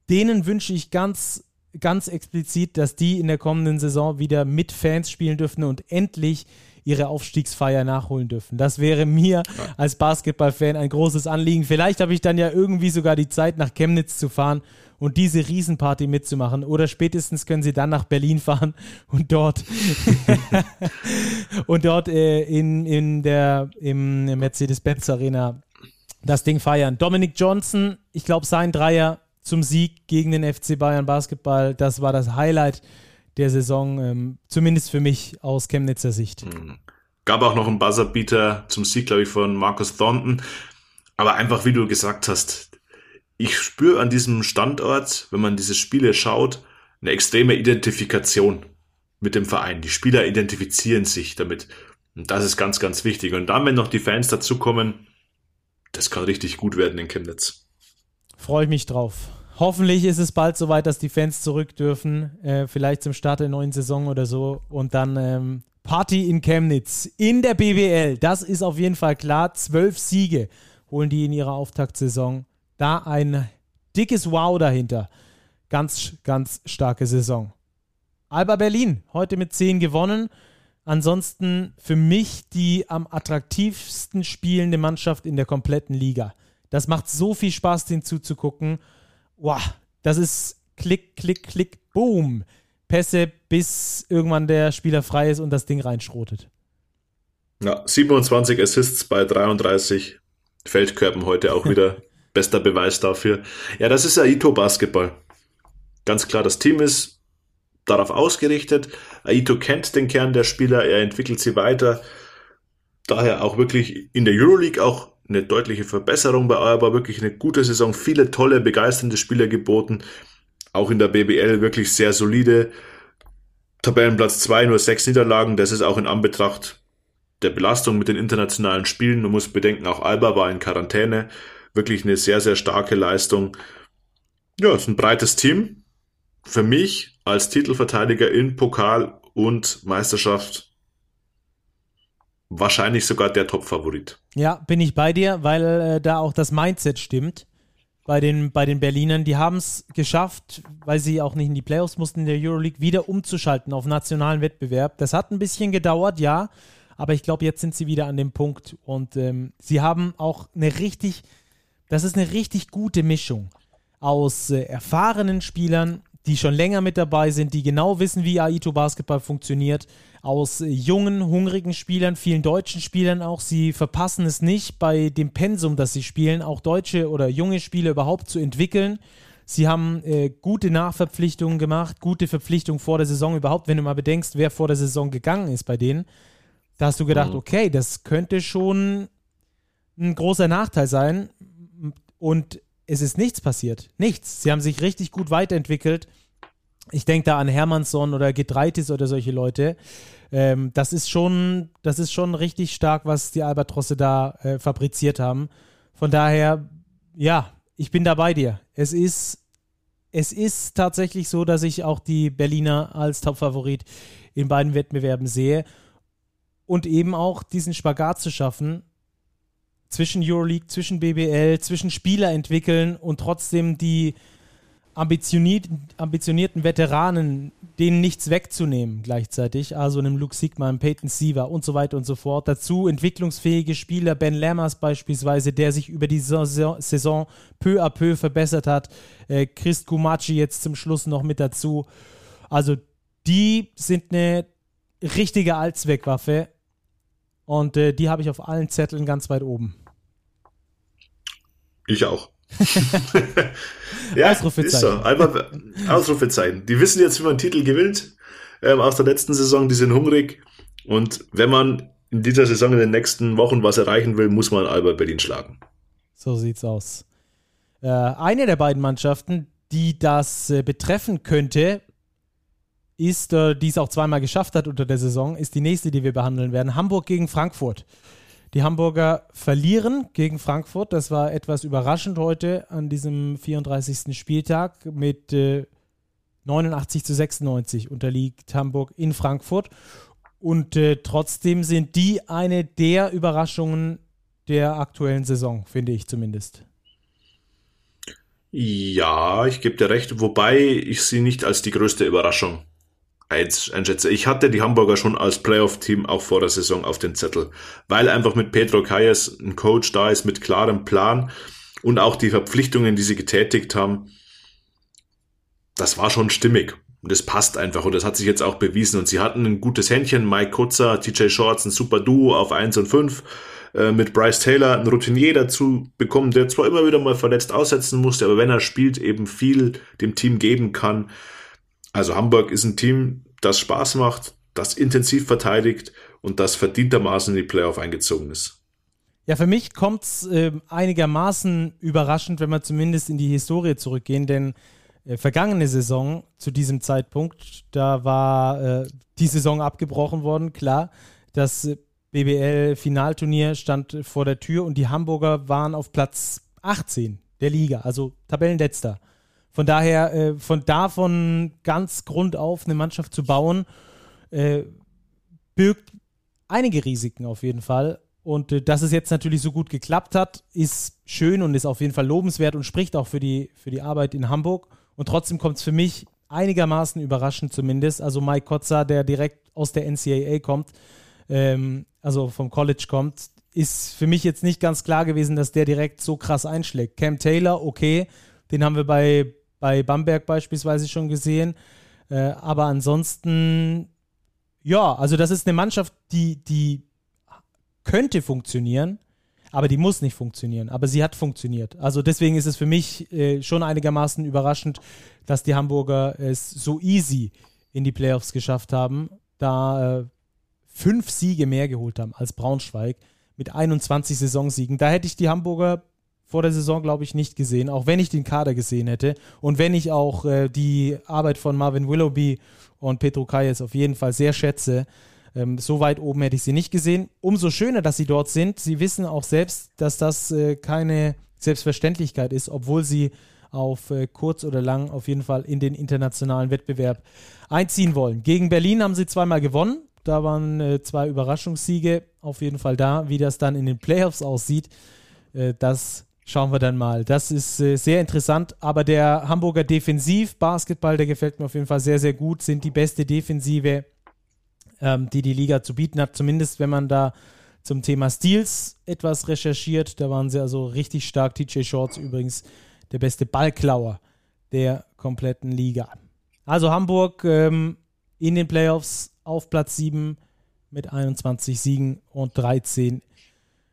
[SPEAKER 1] Denen wünsche ich ganz, ganz explizit, dass die in der kommenden Saison wieder mit Fans spielen dürfen und endlich ihre Aufstiegsfeier nachholen dürfen. Das wäre mir als Basketballfan ein großes Anliegen. Vielleicht habe ich dann ja irgendwie sogar die Zeit, nach Chemnitz zu fahren und diese Riesenparty mitzumachen. Oder spätestens können sie dann nach Berlin fahren (laughs) und dort (laughs) und dort äh, in, in der im Mercedes-Benz Arena das Ding feiern. Dominic Johnson, ich glaube, sein Dreier zum Sieg gegen den FC Bayern Basketball, das war das Highlight der Saison, ähm, zumindest für mich aus Chemnitzer Sicht. Mhm.
[SPEAKER 2] Gab auch noch einen Buzzerbeater zum Sieg, glaube ich, von Marcus Thornton. Aber einfach, wie du gesagt hast, ich spüre an diesem Standort, wenn man diese Spiele schaut, eine extreme Identifikation mit dem Verein. Die Spieler identifizieren sich damit. Und das ist ganz, ganz wichtig. Und dann, wenn noch die Fans dazukommen, das kann richtig gut werden in Chemnitz.
[SPEAKER 1] Freue ich mich drauf. Hoffentlich ist es bald soweit, dass die Fans zurück dürfen. Äh, vielleicht zum Start der neuen Saison oder so. Und dann ähm, Party in Chemnitz in der BBL. Das ist auf jeden Fall klar. Zwölf Siege holen die in ihrer Auftaktsaison. Da ein dickes Wow dahinter. Ganz, ganz starke Saison. Alba Berlin, heute mit zehn gewonnen. Ansonsten für mich die am attraktivsten spielende Mannschaft in der kompletten Liga. Das macht so viel Spaß, den zuzugucken wow, das ist Klick, Klick, Klick, Boom. Pässe, bis irgendwann der Spieler frei ist und das Ding reinschrotet.
[SPEAKER 2] Ja, 27 Assists bei 33 Feldkörben heute auch wieder. (laughs) Bester Beweis dafür. Ja, das ist Aito Basketball. Ganz klar, das Team ist darauf ausgerichtet. Aito kennt den Kern der Spieler, er entwickelt sie weiter. Daher auch wirklich in der Euroleague auch eine deutliche Verbesserung bei Alba, wirklich eine gute Saison, viele tolle, begeisternde Spieler geboten. Auch in der BBL wirklich sehr solide. Tabellenplatz 2, nur sechs Niederlagen. Das ist auch in Anbetracht der Belastung mit den internationalen Spielen. Man muss bedenken, auch Alba war in Quarantäne. Wirklich eine sehr, sehr starke Leistung. Ja, es ist ein breites Team. Für mich als Titelverteidiger in Pokal und Meisterschaft wahrscheinlich sogar der Top-Favorit.
[SPEAKER 1] Ja, bin ich bei dir, weil äh, da auch das Mindset stimmt bei den, bei den Berlinern. Die haben es geschafft, weil sie auch nicht in die Playoffs mussten in der Euroleague, wieder umzuschalten auf nationalen Wettbewerb. Das hat ein bisschen gedauert, ja, aber ich glaube, jetzt sind sie wieder an dem Punkt und ähm, sie haben auch eine richtig, das ist eine richtig gute Mischung aus äh, erfahrenen Spielern, die schon länger mit dabei sind, die genau wissen, wie Aito Basketball funktioniert aus jungen, hungrigen Spielern, vielen deutschen Spielern auch. Sie verpassen es nicht, bei dem Pensum, das sie spielen, auch deutsche oder junge Spieler überhaupt zu entwickeln. Sie haben äh, gute Nachverpflichtungen gemacht, gute Verpflichtungen vor der Saison überhaupt, wenn du mal bedenkst, wer vor der Saison gegangen ist bei denen. Da hast du gedacht, mhm. okay, das könnte schon ein großer Nachteil sein. Und es ist nichts passiert. Nichts. Sie haben sich richtig gut weiterentwickelt. Ich denke da an Hermannsson oder Getreitis oder solche Leute. Ähm, das ist schon, das ist schon richtig stark, was die Albatrosse da äh, fabriziert haben. Von daher, ja, ich bin da bei dir. Es ist, es ist tatsächlich so, dass ich auch die Berliner als Topfavorit in beiden Wettbewerben sehe. Und eben auch diesen Spagat zu schaffen, zwischen Euroleague, zwischen BBL, zwischen Spieler entwickeln und trotzdem die ambitionierten, ambitionierten Veteranen, denen nichts wegzunehmen gleichzeitig, also einem Luke Sigma, Peyton Siever und so weiter und so fort. Dazu entwicklungsfähige Spieler, Ben Lammers beispielsweise, der sich über die Saison, peu à peu verbessert hat. Äh, Chris Kumachi jetzt zum Schluss noch mit dazu. Also die sind eine richtige Allzweckwaffe und äh, die habe ich auf allen Zetteln ganz weit oben.
[SPEAKER 2] Ich auch. (laughs) (laughs) ja, Ausrufezeichen. Ist so. Einmal Ausrufezeichen. Die wissen jetzt, wie man Titel gewinnt. Ähm, aus der letzten Saison, die sind hungrig. Und wenn man in dieser Saison in den nächsten Wochen was erreichen will, muss man Alba Berlin schlagen.
[SPEAKER 1] So sieht's aus. Äh, eine der beiden Mannschaften, die das äh, betreffen könnte, ist, äh, die es auch zweimal geschafft hat unter der Saison, ist die nächste, die wir behandeln werden. Hamburg gegen Frankfurt. Die Hamburger verlieren gegen Frankfurt. Das war etwas überraschend heute an diesem 34. Spieltag mit äh, 89 zu 96 unterliegt Hamburg in Frankfurt. Und äh, trotzdem sind die eine der Überraschungen der aktuellen Saison, finde ich zumindest.
[SPEAKER 2] Ja, ich gebe dir recht, wobei ich sie nicht als die größte Überraschung einschätze. Ich hatte die Hamburger schon als Playoff-Team auch vor der Saison auf den Zettel, weil einfach mit Pedro Calles ein Coach da ist mit klarem Plan und auch die Verpflichtungen, die sie getätigt haben, das war schon stimmig. Und es passt einfach und das hat sich jetzt auch bewiesen. Und sie hatten ein gutes Händchen. Mike Kutzer, TJ Shorts, ein super Duo auf 1 und 5 äh, mit Bryce Taylor, ein Routinier dazu bekommen, der zwar immer wieder mal verletzt aussetzen musste, aber wenn er spielt, eben viel dem Team geben kann. Also Hamburg ist ein Team, das Spaß macht, das intensiv verteidigt und das verdientermaßen in die Playoff eingezogen ist.
[SPEAKER 1] Ja, für mich kommt es äh, einigermaßen überraschend, wenn wir zumindest in die Historie zurückgehen, denn äh, vergangene Saison zu diesem Zeitpunkt, da war äh, die Saison abgebrochen worden, klar. Das BBL-Finalturnier stand vor der Tür und die Hamburger waren auf Platz 18 der Liga, also Tabellenletzter. Von daher, äh, von davon ganz grundauf eine Mannschaft zu bauen, äh, birgt einige Risiken auf jeden Fall. Und äh, dass es jetzt natürlich so gut geklappt hat, ist schön und ist auf jeden Fall lobenswert und spricht auch für die, für die Arbeit in Hamburg. Und trotzdem kommt es für mich einigermaßen überraschend zumindest. Also Mike Kotzer, der direkt aus der NCAA kommt, ähm, also vom College kommt, ist für mich jetzt nicht ganz klar gewesen, dass der direkt so krass einschlägt. Cam Taylor, okay, den haben wir bei bei Bamberg beispielsweise schon gesehen. Äh, aber ansonsten, ja, also das ist eine Mannschaft, die, die könnte funktionieren, aber die muss nicht funktionieren. Aber sie hat funktioniert. Also deswegen ist es für mich äh, schon einigermaßen überraschend, dass die Hamburger es so easy in die Playoffs geschafft haben, da äh, fünf Siege mehr geholt haben als Braunschweig mit 21 Saisonsiegen. Da hätte ich die Hamburger vor der Saison, glaube ich, nicht gesehen, auch wenn ich den Kader gesehen hätte und wenn ich auch äh, die Arbeit von Marvin Willoughby und Petro Kayes auf jeden Fall sehr schätze. Ähm, so weit oben hätte ich sie nicht gesehen. Umso schöner, dass sie dort sind. Sie wissen auch selbst, dass das äh, keine Selbstverständlichkeit ist, obwohl sie auf äh, kurz oder lang auf jeden Fall in den internationalen Wettbewerb einziehen wollen. Gegen Berlin haben sie zweimal gewonnen. Da waren äh, zwei Überraschungssiege auf jeden Fall da. Wie das dann in den Playoffs aussieht, äh, das Schauen wir dann mal. Das ist äh, sehr interessant. Aber der Hamburger Defensiv-Basketball, der gefällt mir auf jeden Fall sehr, sehr gut. Sind die beste Defensive, ähm, die die Liga zu bieten hat. Zumindest, wenn man da zum Thema Steals etwas recherchiert. Da waren sie also richtig stark. TJ Shorts übrigens der beste Ballklauer der kompletten Liga. Also Hamburg ähm, in den Playoffs auf Platz 7 mit 21 Siegen und 13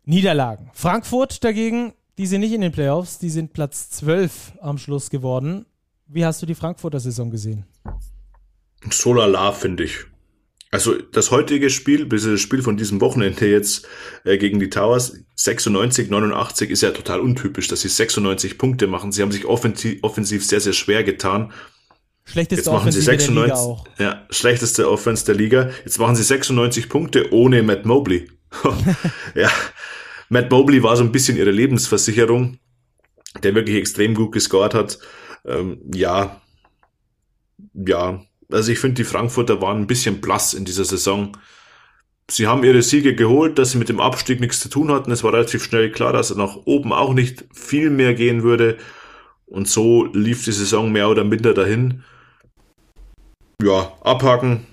[SPEAKER 1] Niederlagen. Frankfurt dagegen die sind nicht in den Playoffs, die sind Platz 12 am Schluss geworden. Wie hast du die Frankfurter Saison gesehen?
[SPEAKER 2] So lala, finde ich. Also das heutige Spiel, das Spiel von diesem Wochenende jetzt äh, gegen die Towers, 96, 89 ist ja total untypisch, dass sie 96 Punkte machen. Sie haben sich offensiv, offensiv sehr, sehr schwer getan.
[SPEAKER 1] Schlechteste Jetzt machen sie 96, der Liga auch.
[SPEAKER 2] Ja, schlechteste Offense der Liga. Jetzt machen sie 96 Punkte ohne Matt Mobley. (laughs) ja, Matt Mobley war so ein bisschen ihre Lebensversicherung, der wirklich extrem gut gescored hat. Ähm, ja, ja, also ich finde, die Frankfurter waren ein bisschen blass in dieser Saison. Sie haben ihre Siege geholt, dass sie mit dem Abstieg nichts zu tun hatten. Es war relativ schnell klar, dass er nach oben auch nicht viel mehr gehen würde. Und so lief die Saison mehr oder minder dahin. Ja, abhaken.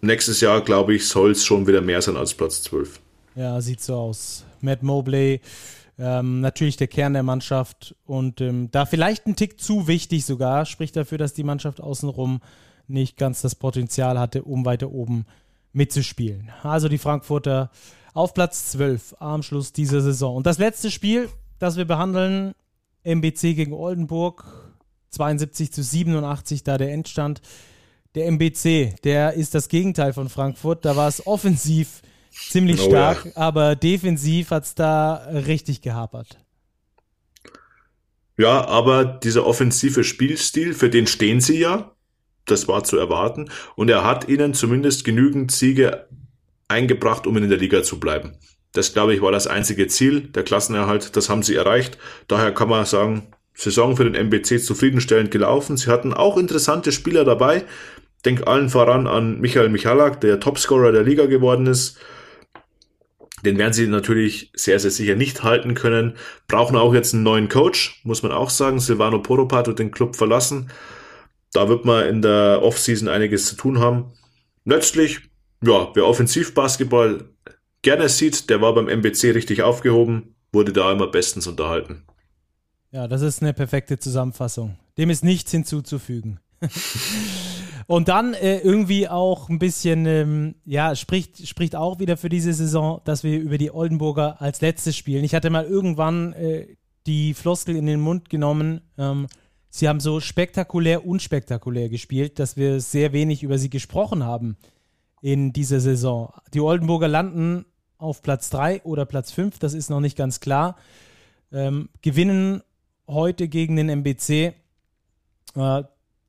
[SPEAKER 2] Nächstes Jahr, glaube ich, soll es schon wieder mehr sein als Platz 12.
[SPEAKER 1] Ja, sieht so aus. Matt Mobley, ähm, natürlich der Kern der Mannschaft und ähm, da vielleicht ein Tick zu wichtig sogar, spricht dafür, dass die Mannschaft außenrum nicht ganz das Potenzial hatte, um weiter oben mitzuspielen. Also die Frankfurter auf Platz 12 am Schluss dieser Saison. Und das letzte Spiel, das wir behandeln, MBC gegen Oldenburg, 72 zu 87, da der Endstand. Der MBC, der ist das Gegenteil von Frankfurt. Da war es offensiv ziemlich oh, stark, ja. aber defensiv hat es da richtig gehapert.
[SPEAKER 2] Ja, aber dieser offensive Spielstil, für den stehen sie ja. Das war zu erwarten. Und er hat ihnen zumindest genügend Siege eingebracht, um in der Liga zu bleiben. Das, glaube ich, war das einzige Ziel, der Klassenerhalt. Das haben sie erreicht. Daher kann man sagen, Saison für den MBC zufriedenstellend gelaufen. Sie hatten auch interessante Spieler dabei. Denk allen voran an Michael Michalak, der Topscorer der Liga geworden ist. Den werden sie natürlich sehr, sehr sicher nicht halten können. Brauchen auch jetzt einen neuen Coach, muss man auch sagen. Silvano Poropat hat den Club verlassen. Da wird man in der Offseason einiges zu tun haben. Letztlich, ja, wer Offensivbasketball gerne sieht, der war beim MBC richtig aufgehoben, wurde da immer bestens unterhalten.
[SPEAKER 1] Ja, das ist eine perfekte Zusammenfassung. Dem ist nichts hinzuzufügen. (laughs) Und dann äh, irgendwie auch ein bisschen, ähm, ja, spricht, spricht auch wieder für diese Saison, dass wir über die Oldenburger als letztes spielen. Ich hatte mal irgendwann äh, die Floskel in den Mund genommen, ähm, sie haben so spektakulär, unspektakulär gespielt, dass wir sehr wenig über sie gesprochen haben in dieser Saison. Die Oldenburger landen auf Platz 3 oder Platz 5, das ist noch nicht ganz klar. Ähm, gewinnen heute gegen den MBC. Äh,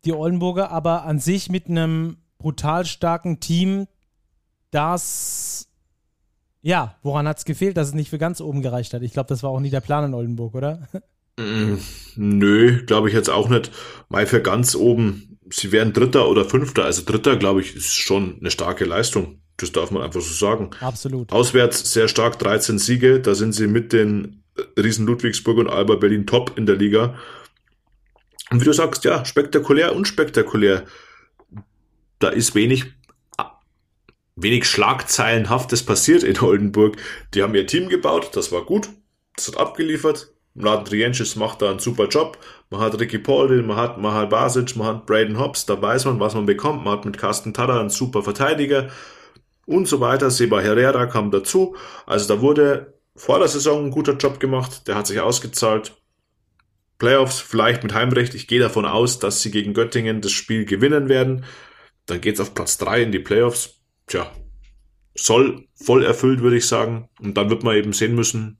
[SPEAKER 1] die Oldenburger aber an sich mit einem brutal starken Team, das ja, woran hat es gefehlt, dass es nicht für ganz oben gereicht hat? Ich glaube, das war auch nie der Plan in Oldenburg, oder?
[SPEAKER 2] Mm, nö, glaube ich jetzt auch nicht. Mal für ganz oben, sie wären Dritter oder Fünfter. Also Dritter, glaube ich, ist schon eine starke Leistung. Das darf man einfach so sagen.
[SPEAKER 1] Absolut.
[SPEAKER 2] Auswärts sehr stark, 13 Siege. Da sind sie mit den Riesen Ludwigsburg und Alba Berlin top in der Liga. Und wie du sagst, ja, spektakulär, unspektakulär. Da ist wenig, wenig Schlagzeilenhaftes passiert in Oldenburg. Die haben ihr Team gebaut, das war gut, das hat abgeliefert. Mladen Triencis macht da einen super Job. Man hat Ricky Paulin, man hat Mahal Basic, man hat Braden Hobbs, da weiß man, was man bekommt. Man hat mit Carsten Tada einen super Verteidiger und so weiter. Seba Herrera kam dazu. Also da wurde vor der Saison ein guter Job gemacht, der hat sich ausgezahlt. Playoffs, vielleicht mit Heimrecht. Ich gehe davon aus, dass sie gegen Göttingen das Spiel gewinnen werden. Dann geht's auf Platz drei in die Playoffs. Tja, soll voll erfüllt, würde ich sagen. Und dann wird man eben sehen müssen,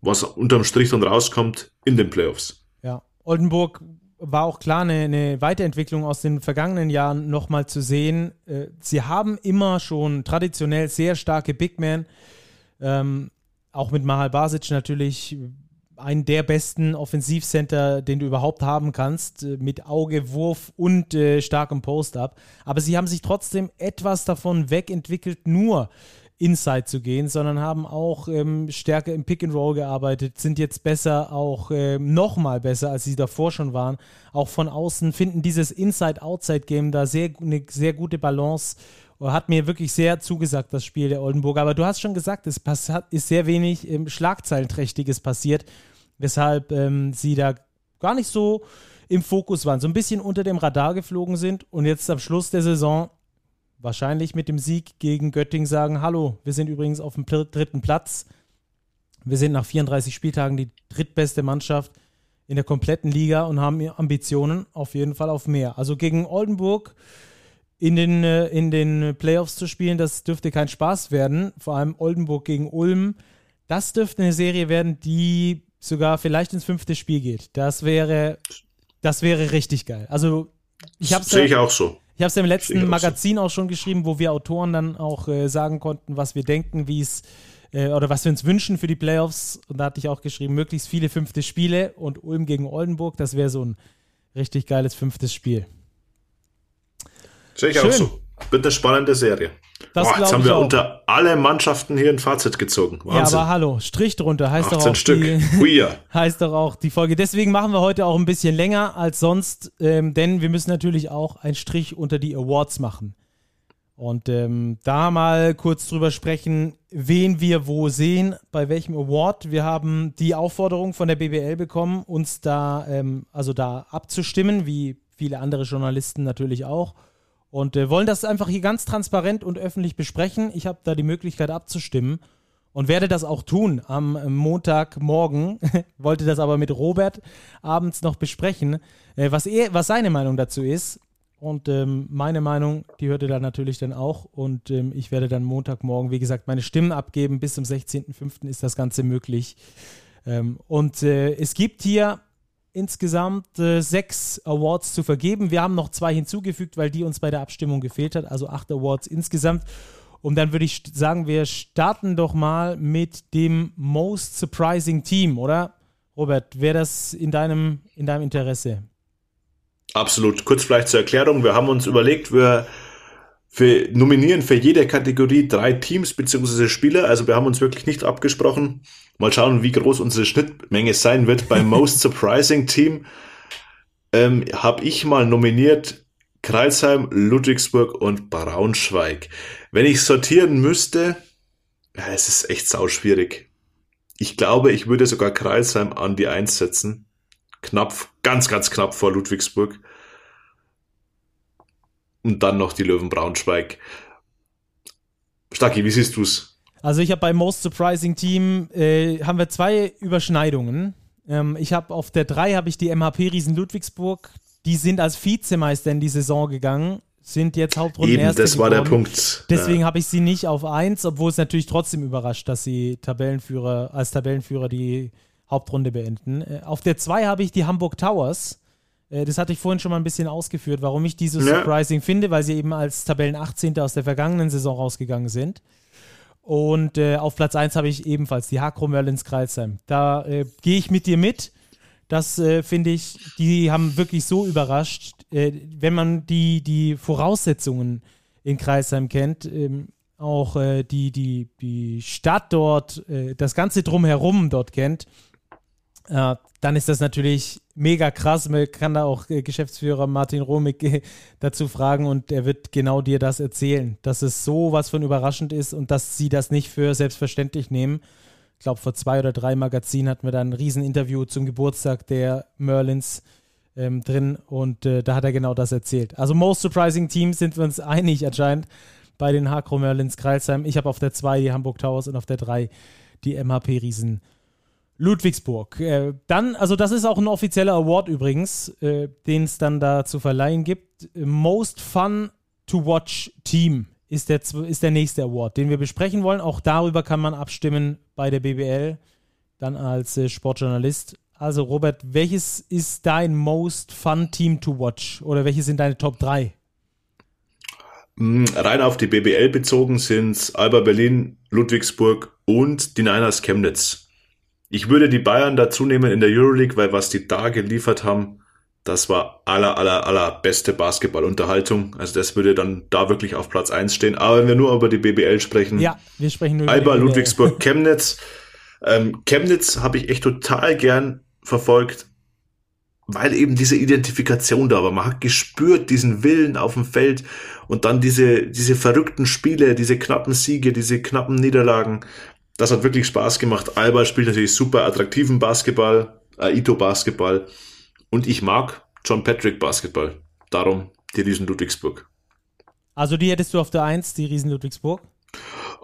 [SPEAKER 2] was unterm Strich dann rauskommt in den Playoffs.
[SPEAKER 1] Ja, Oldenburg war auch klar eine, eine Weiterentwicklung aus den vergangenen Jahren nochmal zu sehen. Äh, sie haben immer schon traditionell sehr starke Big Men. Ähm, auch mit Mahal Basic natürlich einen der besten Offensivcenter, den du überhaupt haben kannst, äh, mit Auge, Wurf und äh, starkem Post-Up. Aber sie haben sich trotzdem etwas davon wegentwickelt, nur Inside zu gehen, sondern haben auch ähm, stärker im Pick and Roll gearbeitet, sind jetzt besser, auch ähm, nochmal besser, als sie davor schon waren. Auch von außen finden dieses Inside-Outside-Game da sehr, eine sehr gute Balance hat mir wirklich sehr zugesagt, das Spiel der Oldenburger. Aber du hast schon gesagt, es ist sehr wenig ähm, Schlagzeilenträchtiges passiert, weshalb ähm, sie da gar nicht so im Fokus waren, so ein bisschen unter dem Radar geflogen sind und jetzt am Schluss der Saison wahrscheinlich mit dem Sieg gegen Göttingen sagen, hallo, wir sind übrigens auf dem dritten Platz. Wir sind nach 34 Spieltagen die drittbeste Mannschaft in der kompletten Liga und haben Ambitionen auf jeden Fall auf mehr. Also gegen Oldenburg in den, äh, in den Playoffs zu spielen, das dürfte kein Spaß werden. Vor allem Oldenburg gegen Ulm. Das dürfte eine Serie werden, die sogar vielleicht ins fünfte Spiel geht. Das wäre, das wäre richtig geil. Also ich habe
[SPEAKER 2] sehe ich auch so.
[SPEAKER 1] Ich habe es ja im letzten Magazin so. auch schon geschrieben, wo wir Autoren dann auch äh, sagen konnten, was wir denken, wie es äh, oder was wir uns wünschen für die Playoffs. Und da hatte ich auch geschrieben, möglichst viele fünfte Spiele und Ulm gegen Oldenburg, das wäre so ein richtig geiles fünftes Spiel.
[SPEAKER 2] Sehe ich Schön. auch so. Wird eine spannende Serie.
[SPEAKER 1] Das
[SPEAKER 2] Boah, jetzt haben wir
[SPEAKER 1] auch.
[SPEAKER 2] unter alle Mannschaften hier ein Fazit gezogen.
[SPEAKER 1] Ja,
[SPEAKER 2] Wahnsinn.
[SPEAKER 1] aber hallo, Strich drunter heißt doch
[SPEAKER 2] 18
[SPEAKER 1] auch
[SPEAKER 2] Stück.
[SPEAKER 1] die,
[SPEAKER 2] ja. (laughs)
[SPEAKER 1] heißt doch auch die Folge. Deswegen machen wir heute auch ein bisschen länger als sonst, ähm, denn wir müssen natürlich auch einen Strich unter die Awards machen. Und ähm, da mal kurz drüber sprechen, wen wir wo sehen, bei welchem Award. Wir haben die Aufforderung von der BBL bekommen, uns da, ähm, also da abzustimmen, wie viele andere Journalisten natürlich auch. Und äh, wollen das einfach hier ganz transparent und öffentlich besprechen. Ich habe da die Möglichkeit abzustimmen und werde das auch tun am äh, Montagmorgen. (laughs) Wollte das aber mit Robert abends noch besprechen, äh, was, er, was seine Meinung dazu ist. Und ähm, meine Meinung, die hört ihr dann natürlich dann auch. Und ähm, ich werde dann Montagmorgen, wie gesagt, meine Stimmen abgeben. Bis zum 16.05. ist das Ganze möglich. Ähm, und äh, es gibt hier insgesamt äh, sechs Awards zu vergeben. Wir haben noch zwei hinzugefügt, weil die uns bei der Abstimmung gefehlt hat. Also acht Awards insgesamt. Und dann würde ich sagen, wir starten doch mal mit dem Most Surprising Team, oder? Robert, wäre das in deinem, in deinem Interesse?
[SPEAKER 2] Absolut. Kurz vielleicht zur Erklärung. Wir haben uns überlegt, wir, wir nominieren für jede Kategorie drei Teams bzw. Spieler. Also wir haben uns wirklich nicht abgesprochen. Mal schauen, wie groß unsere Schnittmenge sein wird. Beim (laughs) Most Surprising Team ähm, habe ich mal nominiert Kreilsheim, Ludwigsburg und Braunschweig. Wenn ich sortieren müsste, ja, es ist echt sauschwierig. Ich glaube, ich würde sogar Kreilsheim an die Eins setzen. Knapp, ganz, ganz knapp vor Ludwigsburg. Und dann noch die Löwen Braunschweig. Stacki, wie siehst du's?
[SPEAKER 1] Also ich habe beim Most Surprising Team äh, haben wir zwei Überschneidungen. Ähm, ich habe auf der 3 habe ich die MHP Riesen Ludwigsburg. Die sind als Vizemeister in die Saison gegangen, sind jetzt Hauptrunden
[SPEAKER 2] Eben, das war der Punkt.
[SPEAKER 1] Deswegen
[SPEAKER 2] Ja.
[SPEAKER 1] habe ich sie nicht auf 1, obwohl es natürlich trotzdem überrascht, dass sie Tabellenführer als Tabellenführer die Hauptrunde beenden. Äh, auf der 2 habe ich die Hamburg Towers. Äh, das hatte ich vorhin schon mal ein bisschen ausgeführt, warum ich diese
[SPEAKER 2] Ja.
[SPEAKER 1] surprising finde, weil sie eben als Tabellen 18. aus der vergangenen Saison rausgegangen sind. Und äh, auf Platz 1 habe ich ebenfalls die Hakro Merlins Kreilsheim. Da äh, gehe ich mit dir mit. Das äh, finde ich, die haben wirklich so überrascht. Äh, wenn man die, die Voraussetzungen in Kreisheim kennt, ähm, auch äh, die, die, die Stadt dort, das Ganze drumherum dort kennt, äh, dann ist das natürlich mega krass. Man kann da auch äh, Geschäftsführer Martin Romig äh, dazu fragen und er wird genau dir das erzählen, dass es so was von überraschend ist und dass sie das nicht für selbstverständlich nehmen. Ich glaube, vor zwei oder drei Magazinen hatten wir da ein Rieseninterview zum Geburtstag der Merlins ähm, drin und äh, da hat er genau das erzählt. Also Most Surprising Team sind wir uns einig anscheinend bei den Hakro Merlins Kreilsheim. Ich habe auf der 2 die Hamburg Towers und auf der 3 die MHP Riesen Ludwigsburg. Äh, dann, also das ist auch ein offizieller Award übrigens, äh, den es dann da zu verleihen gibt. Most Fun to Watch Team ist der, ist der nächste Award, den wir besprechen wollen. Auch darüber kann man abstimmen bei der BBL, dann als äh, Sportjournalist. Also Robert, welches ist dein Most Fun Team to Watch? Oder welche sind deine Top 3?
[SPEAKER 2] Mm, Rein auf die BBL bezogen sind Alba Berlin, Ludwigsburg und die Niners Chemnitz. Ich würde die Bayern dazu nehmen in der Euroleague, weil was die da geliefert haben, das war aller, aller, aller beste Basketballunterhaltung. Also das würde dann da wirklich auf Platz eins stehen. Aber wenn wir nur über die BBL sprechen,
[SPEAKER 1] Ja, wir sprechen nur über
[SPEAKER 2] Alba. Ludwigsburg, (laughs) Chemnitz. Ähm, Chemnitz habe ich echt total gern verfolgt, weil eben diese Identifikation da war. Man hat gespürt diesen Willen auf dem Feld und dann diese, diese verrückten Spiele, diese knappen Siege, diese knappen Niederlagen. Das hat wirklich Spaß gemacht. Alba spielt natürlich super attraktiven Basketball, Aito Basketball und ich mag John Patrick Basketball. Darum die Riesen Ludwigsburg.
[SPEAKER 1] Also die hättest du auf der 1, die Riesen Ludwigsburg.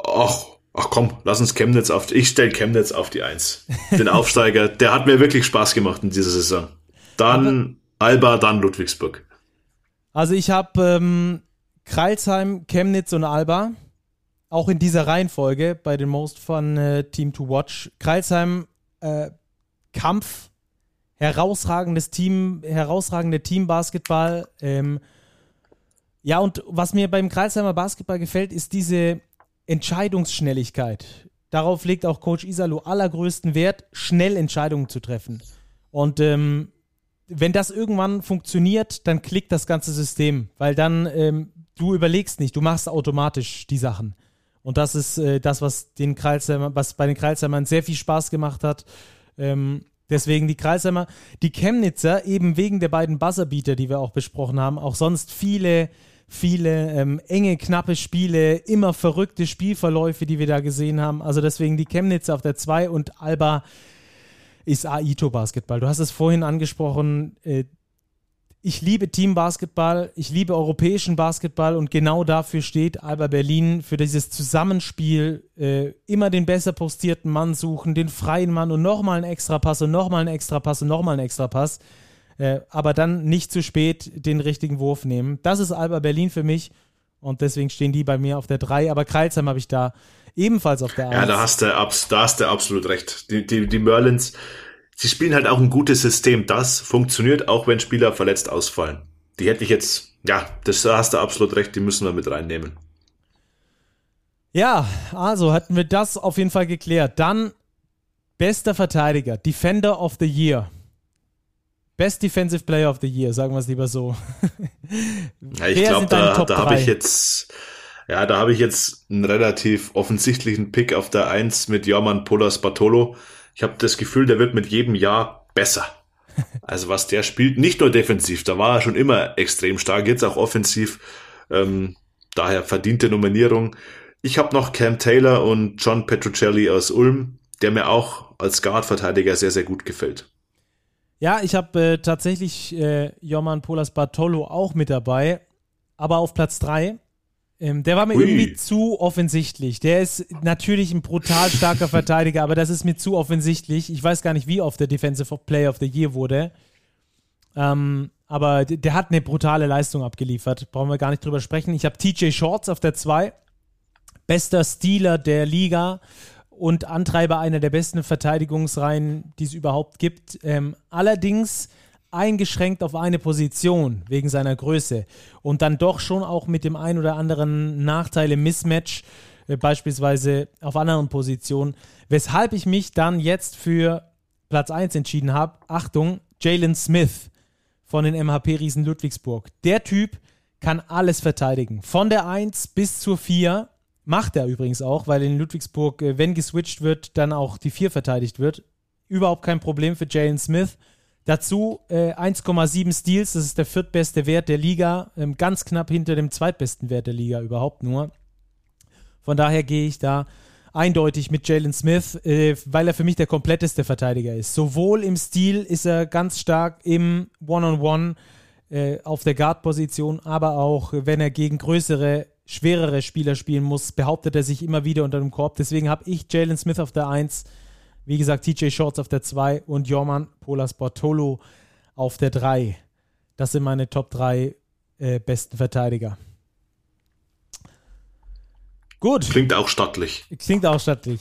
[SPEAKER 2] Ach, ach komm, lass uns Chemnitz auf, ich stelle Chemnitz auf die Eins. Den Aufsteiger, (laughs) der hat mir wirklich Spaß gemacht in dieser Saison. Dann Alba, dann Ludwigsburg.
[SPEAKER 1] Also ich habe ähm, Kreilsheim, Chemnitz und Alba. Auch in dieser Reihenfolge bei den Most Fun äh, Team to Watch. Kreilsheim, äh, Kampf, herausragendes Team, herausragende Teambasketball. Ähm, ja, und was mir beim Kreilsheimer Basketball gefällt, ist diese Entscheidungsschnelligkeit. Darauf legt auch Coach Isalo allergrößten Wert, schnell Entscheidungen zu treffen. Und ähm, wenn das irgendwann funktioniert, dann klickt das ganze System, weil dann ähm, du überlegst nicht, du machst automatisch die Sachen. Und das ist äh, das, was den was bei den Kreilsheimern sehr viel Spaß gemacht hat. Ähm, deswegen die Kreilsheimer, die Chemnitzer, eben wegen der beiden Buzzerbeater, die wir auch besprochen haben, auch sonst viele, viele ähm, enge, knappe Spiele, immer verrückte Spielverläufe, die wir da gesehen haben. Also deswegen die Chemnitzer auf der 2 und Alba ist Aito Basketball. Du hast es vorhin angesprochen, äh, ich liebe Teambasketball, ich liebe europäischen Basketball und genau dafür steht Alba Berlin, für dieses Zusammenspiel, äh, immer den besser postierten Mann suchen, den freien Mann und nochmal einen Extrapass und nochmal einen Extrapass und nochmal einen Extrapass, äh, aber dann nicht zu spät den richtigen Wurf nehmen. Das ist Alba Berlin für mich und deswegen stehen die bei mir auf der 3, aber Kreilsheim habe ich da ebenfalls auf der 1.
[SPEAKER 2] Ja, da hast du, da hast du absolut recht. Die, die, die Merlins, sie spielen halt auch ein gutes System. Das funktioniert auch, wenn Spieler verletzt ausfallen. Die hätte ich jetzt, ja, das hast du absolut recht, die müssen wir mit reinnehmen.
[SPEAKER 1] Ja, also hatten wir das auf jeden Fall geklärt. Dann bester Verteidiger, Defender of the Year. Best Defensive Player of the Year, sagen wir es lieber so. (laughs)
[SPEAKER 2] Ja, ich glaube, da, da habe ich jetzt, ja, da habe ich jetzt einen relativ offensichtlichen Pick auf der 1 mit Jorman Polas Bartolo ich habe das Gefühl, der wird mit jedem Jahr besser. (laughs) Also was der spielt, nicht nur defensiv, da war er schon immer extrem stark, jetzt auch offensiv. Ähm, daher verdiente Nominierung. Ich habe noch Cam Taylor und John Petruccelli aus Ulm, der mir auch als Guard-Verteidiger sehr, sehr gut gefällt.
[SPEAKER 1] Ja, ich habe äh, tatsächlich äh, Joman Polas Bartolo auch mit dabei, aber auf Platz 3. Ähm, der war mir Ui. irgendwie zu offensichtlich. Der ist natürlich ein brutal starker Verteidiger, aber das ist mir zu offensichtlich. Ich weiß gar nicht, wie oft der Defensive Player of the Year wurde. Ähm, aber der hat eine brutale Leistung abgeliefert. Brauchen wir gar nicht drüber sprechen. Ich habe TJ Shorts auf der 2. Bester Stealer der Liga und Antreiber einer der besten Verteidigungsreihen, die es überhaupt gibt. Ähm, allerdings eingeschränkt auf eine Position wegen seiner Größe und dann doch schon auch mit dem ein oder anderen Nachteil im Mismatch, äh, beispielsweise auf anderen Positionen, weshalb ich mich dann jetzt für Platz 1 entschieden habe. Achtung, Jalen Smith von den MHP-Riesen Ludwigsburg. Der Typ kann alles verteidigen. Von der 1 bis zur 4 macht er übrigens auch, weil in Ludwigsburg, äh, wenn geswitcht wird, dann auch die 4 verteidigt wird. Überhaupt kein Problem für Jalen Smith. Dazu äh, 1,7 Steals, das ist der viertbeste Wert der Liga, ähm, ganz knapp hinter dem zweitbesten Wert der Liga überhaupt nur. Von daher gehe ich da eindeutig mit Jalen Smith, äh, weil er für mich der kompletteste Verteidiger ist. Sowohl im Stil ist er ganz stark im One-on-One -on -One, äh, auf der Guard-Position, aber auch wenn er gegen größere, schwerere Spieler spielen muss, behauptet er sich immer wieder unter dem Korb. Deswegen habe ich Jalen Smith auf der 1 wie gesagt, TJ Shorts auf der 2 und Jorman Polas Bortolo auf der 3. Das sind meine Top 3 äh, besten Verteidiger.
[SPEAKER 2] Gut. Klingt auch stattlich.
[SPEAKER 1] Klingt auch stattlich.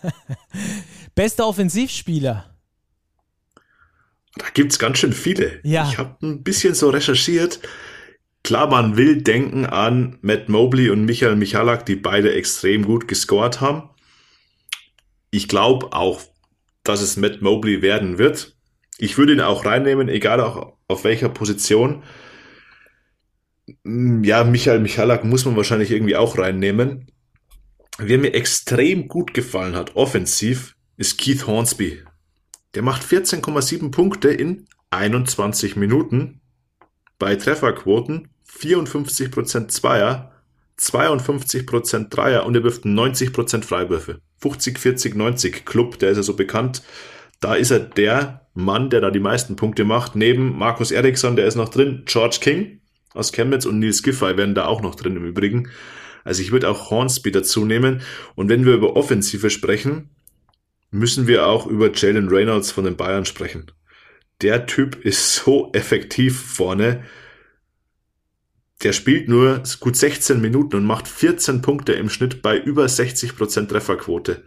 [SPEAKER 1] (laughs) Bester Offensivspieler.
[SPEAKER 2] Da gibt es ganz schön viele.
[SPEAKER 1] Ja.
[SPEAKER 2] Ich habe ein bisschen so recherchiert. Klar, man will denken an Matt Mobley und Michael Michalak, die beide extrem gut gescored haben ich glaube auch, dass es Matt Mobley werden wird. Ich würde ihn auch reinnehmen, egal auch auf welcher Position. Mm, ja, Michael Michalak muss man wahrscheinlich irgendwie auch reinnehmen. Wer mir extrem gut gefallen hat, offensiv, ist Keith Hornsby. Der macht 14,7 Punkte in 21 Minuten bei Trefferquoten 54% Zweier, 52% Dreier und er wirft 90% Freiwürfe. 50, 40, 90 Club, der ist ja so bekannt. Da ist er der Mann, der da die meisten Punkte macht. Neben Markus Eriksson, der ist noch drin, George King aus Chemnitz und Nils Giffey werden da auch noch drin im Übrigen. Also ich würde auch Hornsby dazu nehmen. Und wenn wir über Offensive sprechen, müssen wir auch über Jalen Reynolds von den Bayern sprechen. Der Typ ist so effektiv vorne der spielt nur gut 16 Minuten und macht 14 Punkte im Schnitt bei über 60% Trefferquote.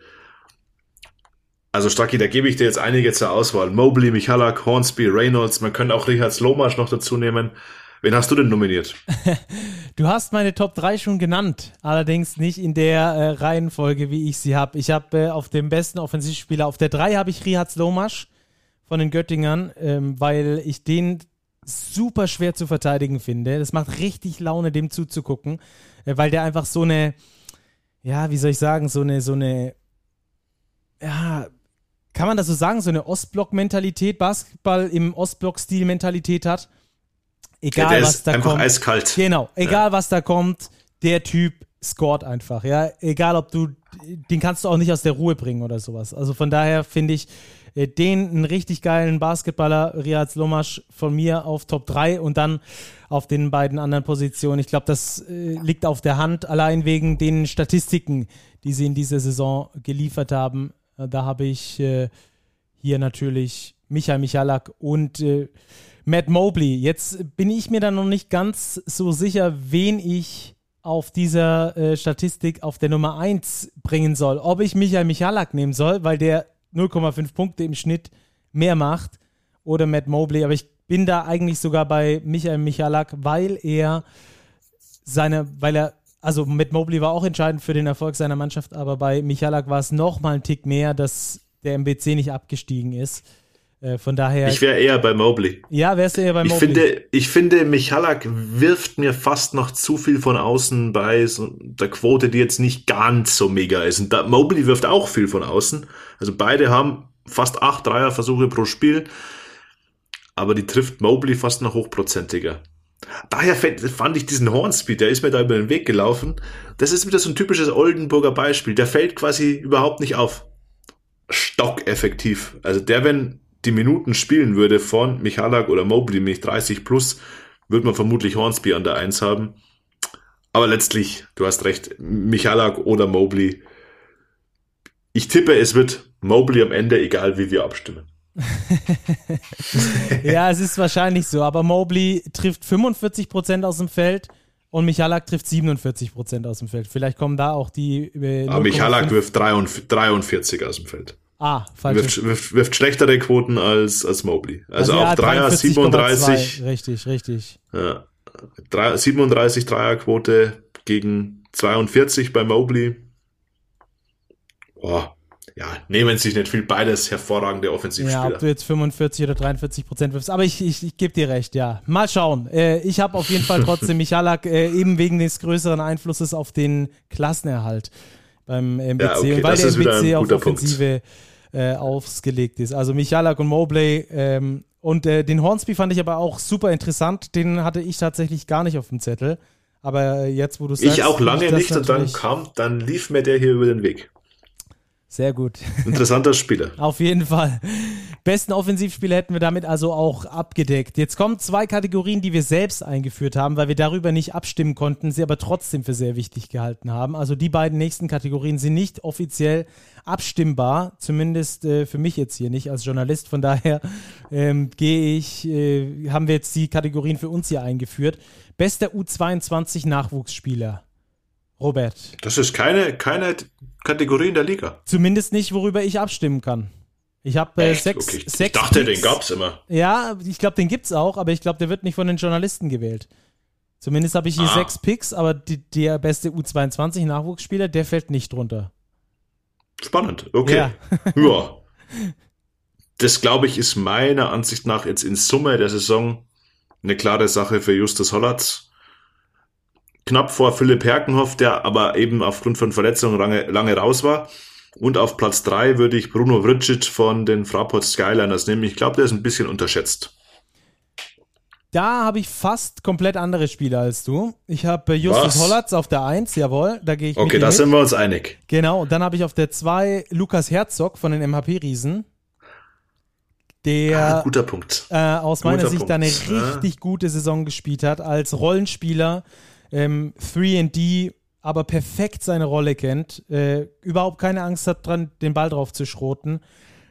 [SPEAKER 2] Also Stacki, da gebe ich dir jetzt einige zur Auswahl. Mobley, Michalak, Hornsby, Reynolds, man könnte auch Richard Slomasch noch dazu nehmen. Wen hast du denn nominiert? (laughs)
[SPEAKER 1] Du hast meine Top 3 schon genannt, allerdings nicht in der äh, Reihenfolge, wie ich sie habe. Ich habe äh, auf dem besten Offensivspieler, auf der 3 habe ich Richard Slomasch, von den Göttingern, ähm, weil ich den super schwer zu verteidigen finde. Das macht richtig Laune, dem zuzugucken, äh, weil der einfach so eine, ja, wie soll ich sagen, so eine, so eine, ja, kann man das so sagen, so eine Ostblock-Mentalität, Basketball im Ostblock-Stil-Mentalität hat. Egal,
[SPEAKER 2] ja,
[SPEAKER 1] was da
[SPEAKER 2] einfach
[SPEAKER 1] kommt.
[SPEAKER 2] eiskalt.
[SPEAKER 1] Genau, egal, ja. was da kommt, der Typ scored einfach, ja. Egal, ob du, den kannst du auch nicht aus der Ruhe bringen oder sowas. Also von daher finde ich den einen richtig geilen Basketballer, Riaz Lomasch, von mir auf Top 3 und dann auf den beiden anderen Positionen. Ich glaube, das äh, liegt auf der Hand, allein wegen den Statistiken, die sie in dieser Saison geliefert haben. Äh, da habe ich äh, hier natürlich Michael Michalak und äh, Matt Mobley. Jetzt bin ich mir da noch nicht ganz so sicher, wen ich auf dieser äh, Statistik auf der Nummer 1 bringen soll. Ob ich Michael Michalak nehmen soll, weil der 0,5 Punkte im Schnitt mehr macht, oder Matt Mobley. Aber ich bin da eigentlich sogar bei Michael Michalak, weil er seine, weil er, also Matt Mobley war auch entscheidend für den Erfolg seiner Mannschaft, aber bei Michalak war es noch mal ein Tick mehr, dass der MBC nicht abgestiegen ist. Äh, von daher.
[SPEAKER 2] Ich wäre eher bei Mobley.
[SPEAKER 1] Ja, wärst du eher bei
[SPEAKER 2] Mobley? Ich finde, ich finde, Michalak wirft mir fast noch zu viel von außen bei so der Quote, die jetzt nicht ganz so mega ist. Und da, Mobley wirft auch viel von außen. Also beide haben fast acht Dreierversuche pro Spiel. Aber die trifft Mobley fast noch hochprozentiger. Daher fand ich diesen Hornspeed, der ist mir da über den Weg gelaufen. Das ist wieder so ein typisches Oldenburger Beispiel. Der fällt quasi überhaupt nicht auf. Stockeffektiv. Also der, wenn die Minuten spielen würde von Michalak oder Mobley mit 30 plus, würde man vermutlich Hornsby an der 1 haben. Aber letztlich, du hast recht, Michalak oder Mobley. Ich tippe, es wird Mobley am Ende, egal wie wir abstimmen. (laughs)
[SPEAKER 1] ja, es ist wahrscheinlich so, aber Mobley trifft 45% aus dem Feld und Michalak trifft 47% aus dem Feld. Vielleicht kommen da auch die.
[SPEAKER 2] Äh, aber Michalak wirft 43 aus dem Feld.
[SPEAKER 1] Ah, falsch.
[SPEAKER 2] Wirft, wirft, wirft, schlechtere Quoten als, als Mobley. Also, also auch Dreier 37.
[SPEAKER 1] Richtig, richtig.
[SPEAKER 2] Ja, 3, 37 Dreierquote gegen 42 bei Mobley. Boah. Ja, nehmen sich nicht viel beides hervorragende Offensivspieler.
[SPEAKER 1] Ja, ob du jetzt 45 oder 43 Prozent wirfst. Aber ich, ich, ich gebe dir recht, ja. Mal schauen. Äh, ich habe auf jeden Fall (laughs) trotzdem Michalak äh, eben wegen des größeren Einflusses auf den Klassenerhalt beim MBC. Ja, okay, weil der MBC auf Offensive Punkt äh, ausgelegt ist. Also Michalak und Mobley. Ähm, und äh, den Hornsby fand ich aber auch super interessant. Den hatte ich tatsächlich gar nicht auf dem Zettel. Aber jetzt, wo du
[SPEAKER 2] sagst. Ich auch lange nicht und dann kam, dann lief mir der hier über den Weg.
[SPEAKER 1] Sehr gut.
[SPEAKER 2] Interessanter Spieler. (laughs)
[SPEAKER 1] Auf jeden Fall. Besten Offensivspieler hätten wir damit also auch abgedeckt. Jetzt kommen zwei Kategorien, die wir selbst eingeführt haben, weil wir darüber nicht abstimmen konnten, sie aber trotzdem für sehr wichtig gehalten haben. Also die beiden nächsten Kategorien sind nicht offiziell abstimmbar, zumindest äh, für mich jetzt hier nicht als Journalist. Von daher ähm, gehe ich, äh, haben wir jetzt die Kategorien für uns hier eingeführt. Bester U22 Nachwuchsspieler. Robert.
[SPEAKER 2] Das ist keine, keine Kategorie in der Liga.
[SPEAKER 1] Zumindest nicht, worüber ich abstimmen kann. Ich habe äh, sechs, okay. sechs.
[SPEAKER 2] Ich dachte, Picks. den gab's immer.
[SPEAKER 1] Ja, ich glaube, den gibt's auch, aber ich glaube, der wird nicht von den Journalisten gewählt. Zumindest habe ich hier ah. sechs Picks, aber die, der beste U22-Nachwuchsspieler, der fällt nicht drunter.
[SPEAKER 2] Spannend, okay. Ja. (laughs) ja. Das, glaube ich, ist meiner Ansicht nach jetzt in Summe der Saison eine klare Sache für Justus Hollatz knapp vor Philipp Herkenhoff, der aber eben aufgrund von Verletzungen lange, lange raus war. Und auf Platz drei würde ich Bruno Vricic von den Fraport Skyliners nehmen. Ich glaube, der ist ein bisschen unterschätzt.
[SPEAKER 1] Da habe ich fast komplett andere Spieler als du. Ich habe Justus Was? Hollatz auf der 1, jawohl, da gehe ich
[SPEAKER 2] Okay, da sind wir uns einig.
[SPEAKER 1] Genau, und dann habe ich auf der 2 Lukas Herzog von den MHP-Riesen. Der
[SPEAKER 2] ah, guter Punkt.
[SPEAKER 1] Äh, aus guter meiner Sicht Punkt. eine richtig gute Saison gespielt hat als Rollenspieler ähm, 3D aber perfekt seine Rolle kennt, äh, überhaupt keine Angst hat dran, den Ball drauf zu schroten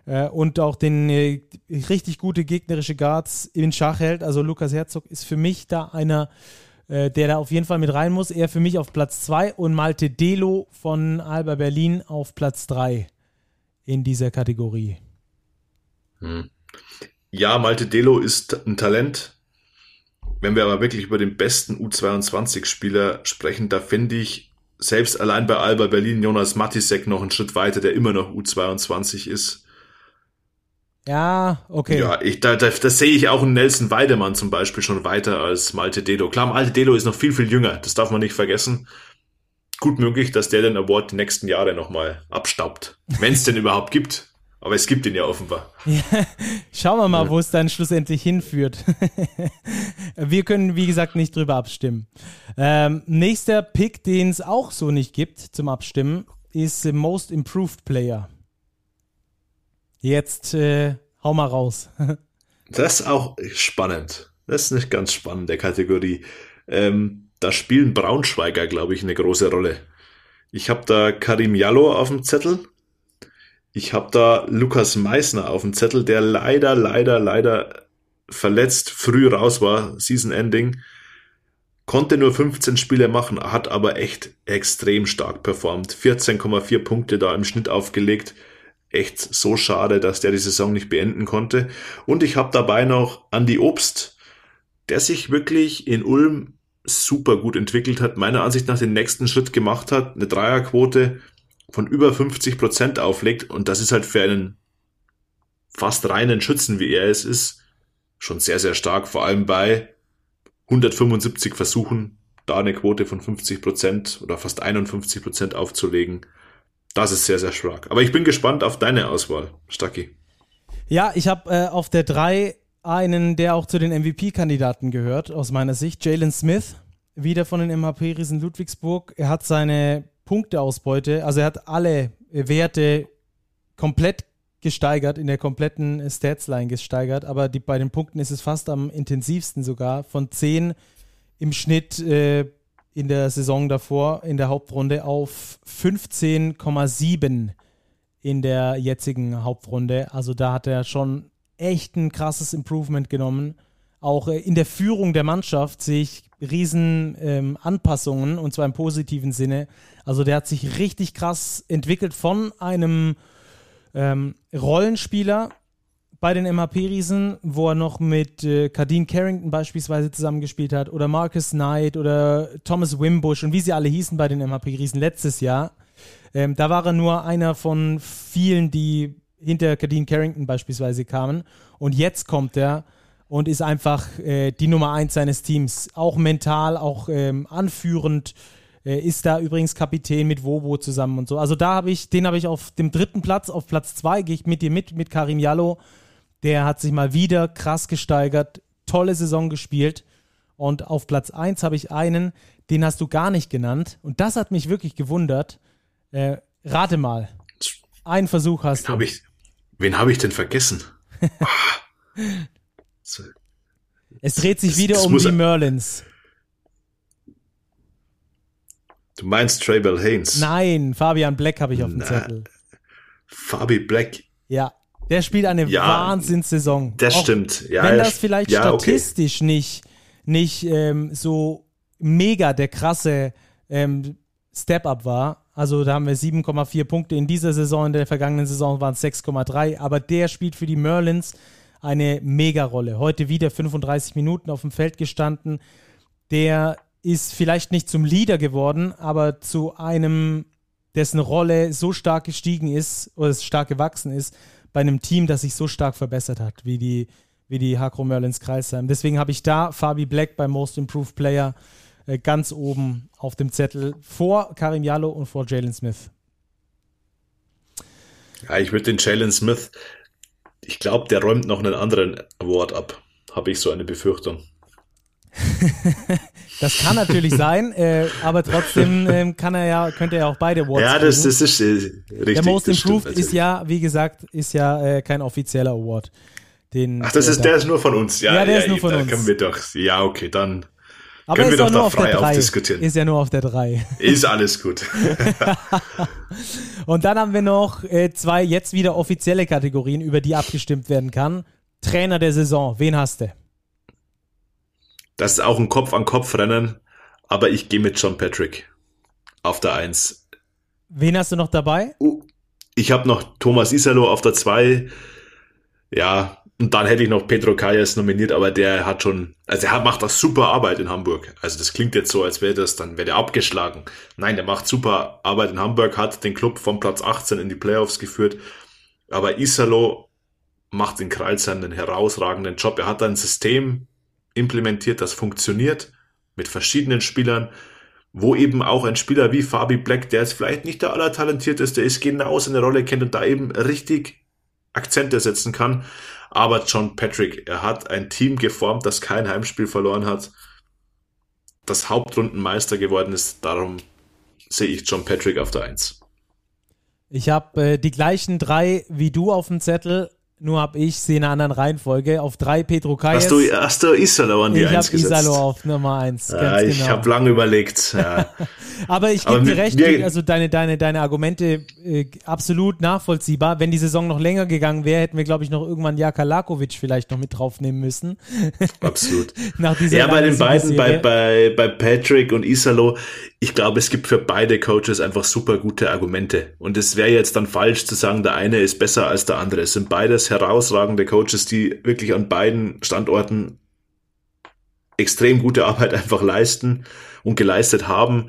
[SPEAKER 1] äh, und auch den äh, richtig gute gegnerische Guards in Schach hält. Also Lukas Herzog ist für mich da einer, äh, der da auf jeden Fall mit rein muss. Er für mich auf Platz 2 und Malte Delo von Alba Berlin auf Platz 3 in dieser Kategorie.
[SPEAKER 2] Hm. Ja, Malte Delo ist ein Talent, wenn wir aber wirklich über den besten U22-Spieler sprechen, da finde ich selbst allein bei Alba Berlin Jonas Matisek noch einen Schritt weiter, der immer noch U22 ist.
[SPEAKER 1] Ja, okay.
[SPEAKER 2] Ja, ich, da, da, das sehe ich auch in Nelson Weidemann zum Beispiel schon weiter als Malte Delo. Klar, Malte Delo ist noch viel, viel jünger, das darf man nicht vergessen. Gut möglich, dass der den Award die nächsten Jahre nochmal abstaubt. Wenn es denn überhaupt gibt. Aber es gibt ihn ja offenbar. Ja,
[SPEAKER 1] schauen wir mal, wo es dann schlussendlich hinführt. (laughs) wir können, wie gesagt, nicht drüber abstimmen. Ähm, nächster Pick, den es auch so nicht gibt zum Abstimmen, ist Most Improved Player. Jetzt äh, hau mal raus. (laughs)
[SPEAKER 2] das ist auch spannend. Das ist nicht ganz spannend, der Kategorie. Ähm, da spielen Braunschweiger, glaube ich, eine große Rolle. Ich habe da Karim Jallo auf dem Zettel. Ich habe da Lukas Meissner auf dem Zettel, der leider, leider, leider verletzt früh raus war, Season Ending. Konnte nur 15 Spiele machen, hat aber echt extrem stark performt. 14,4 Punkte da im Schnitt aufgelegt echt so schade, dass der die Saison nicht beenden konnte. Und ich habe dabei noch Andy Obst, der sich wirklich in Ulm super gut entwickelt hat, meiner Ansicht nach den nächsten Schritt gemacht hat, eine Dreierquote von über 50 Prozent auflegt und das ist halt für einen fast reinen Schützen, wie er es ist, schon sehr, sehr stark, vor allem bei 175 Versuchen, da eine Quote von 50 Prozent oder fast 51 Prozent aufzulegen. Das ist sehr, sehr stark. Aber ich bin gespannt auf deine Auswahl, Stacki.
[SPEAKER 1] Ja, ich habe äh, auf der 3 einen, der auch zu den MVP-Kandidaten gehört, aus meiner Sicht, Jalen Smith, wieder von den MHP-Riesen Ludwigsburg. Er hat seine Punkteausbeute, also er hat alle Werte komplett gesteigert, in der kompletten Statsline gesteigert, aber die, bei den Punkten ist es fast am intensivsten sogar. Von 10 im Schnitt äh, in der Saison davor, in der Hauptrunde, auf 15,7 in der jetzigen Hauptrunde. Also da hat er schon echt ein krasses Improvement genommen. Auch äh, in der Führung der Mannschaft sehe ich riesen ähm, Anpassungen und zwar im positiven Sinne. Also der hat sich richtig krass entwickelt von einem ähm, Rollenspieler bei den MHP-Riesen, wo er noch mit äh, Cardine Carrington beispielsweise zusammengespielt hat oder Marcus Knight oder Thomas Wimbush und wie sie alle hießen bei den MHP-Riesen letztes Jahr. Ähm, da war er nur einer von vielen, die hinter Cardine Carrington beispielsweise kamen. Und jetzt kommt er und ist einfach äh, die Nummer eins seines Teams. Auch mental, auch ähm, anführend. Äh, ist da übrigens Kapitän mit Wobo zusammen und so. Also da habe ich, den habe ich auf dem dritten Platz, auf Platz zwei gehe ich mit dir mit, mit Karim Jallo. Der hat sich mal wieder krass gesteigert, tolle Saison gespielt. Und auf Platz 1 habe ich einen, den hast du gar nicht genannt. Und das hat mich wirklich gewundert. Äh, rate mal. Einen Versuch hast wen du.
[SPEAKER 2] Hab ich, wen habe ich denn vergessen? (laughs)
[SPEAKER 1] es dreht sich das, wieder das um die Merlins.
[SPEAKER 2] Du meinst Traybell Haynes?
[SPEAKER 1] Nein, Fabian Black habe ich auf dem Zettel.
[SPEAKER 2] Fabi Black.
[SPEAKER 1] Ja, der spielt eine ja, Wahnsinnssaison.
[SPEAKER 2] Das Auch stimmt.
[SPEAKER 1] Ja, wenn das vielleicht ja, statistisch okay. nicht, nicht ähm, so mega der krasse ähm, Step-up war. Also da haben wir 7,4 Punkte in dieser Saison, in der vergangenen Saison waren es 6,3. Aber der spielt für die Merlins eine Mega-Rolle. Heute wieder 35 Minuten auf dem Feld gestanden. Der ist vielleicht nicht zum Leader geworden, aber zu einem, dessen Rolle so stark gestiegen ist oder stark gewachsen ist, bei einem Team, das sich so stark verbessert hat, wie die, wie die Hakro Merlins Kreisheim. Deswegen habe ich da Fabi Black beim Most Improved Player äh, ganz oben auf dem Zettel vor Karim Jallo und vor Jalen Smith.
[SPEAKER 2] Ja, ich würde den Jalen Smith, ich glaube, der räumt noch einen anderen Award ab. Habe ich so eine Befürchtung. (laughs)
[SPEAKER 1] das kann natürlich sein, äh, aber trotzdem äh, kann er ja, könnte er auch beide Awards
[SPEAKER 2] Ja, das, das ist äh, richtig.
[SPEAKER 1] Der Most Improved ist ja, wie gesagt, ist ja äh, kein offizieller Award. Den,
[SPEAKER 2] Ach, das ist, der ist nur von uns. Ja,
[SPEAKER 1] ja der ja, ist nur von uns.
[SPEAKER 2] Können wir doch, ja, okay, dann
[SPEAKER 1] aber können wir doch da frei aufdiskutieren. Ist ja nur auf der 3.
[SPEAKER 2] Ist alles gut. (laughs)
[SPEAKER 1] Und dann haben wir noch äh, zwei jetzt wieder offizielle Kategorien, über die abgestimmt werden kann. Trainer der Saison, wen hast du?
[SPEAKER 2] Das ist auch ein Kopf-an-Kopf-Rennen, aber ich gehe mit John Patrick auf der 1.
[SPEAKER 1] Wen hast du noch dabei?
[SPEAKER 2] Uh, ich habe noch Thomas Isalo auf der 2. Ja, und dann hätte ich noch Pedro Calles nominiert, aber der hat schon, also er macht das super Arbeit in Hamburg. Also das klingt jetzt so, als wäre das, dann wäre der abgeschlagen. Nein, der macht super Arbeit in Hamburg, hat den Club vom Platz 18 in die Playoffs geführt. Aber Isalo macht in Kreilsheim einen herausragenden Job. Er hat ein System implementiert, das funktioniert mit verschiedenen Spielern, wo eben auch ein Spieler wie Fabi Black, der jetzt vielleicht nicht der allertalentierteste ist, genau seine Rolle kennt und da eben richtig Akzente setzen kann. Aber John Patrick, er hat ein Team geformt, das kein Heimspiel verloren hat, das Hauptrundenmeister geworden ist. Darum sehe ich John Patrick auf der Eins.
[SPEAKER 1] Ich habe äh, die gleichen drei wie du auf dem Zettel, nur habe ich sie in einer anderen Reihenfolge. Auf drei Petro Kayes.
[SPEAKER 2] Hast du, hast du Isalo an die
[SPEAKER 1] ich
[SPEAKER 2] Eins
[SPEAKER 1] gesetzt? Ich habe Isalo auf Nummer eins.
[SPEAKER 2] Ja, ich genau. habe lange überlegt. Ja. (laughs)
[SPEAKER 1] Aber ich gebe dir recht, wir, also deine, deine, deine Argumente äh, absolut nachvollziehbar. Wenn die Saison noch länger gegangen wäre, hätten wir, glaube ich, noch irgendwann Jaka Lakovic vielleicht noch mit draufnehmen müssen. (laughs)
[SPEAKER 2] Absolut. Nach dieser ja, bei den beiden, bei, bei, bei Patrick und Isalo, ich glaube, es gibt für beide Coaches einfach super gute Argumente. Und es wäre jetzt dann falsch zu sagen, der eine ist besser als der andere. Es sind beides herausragende Coaches, die wirklich an beiden Standorten extrem gute Arbeit einfach leisten und geleistet haben.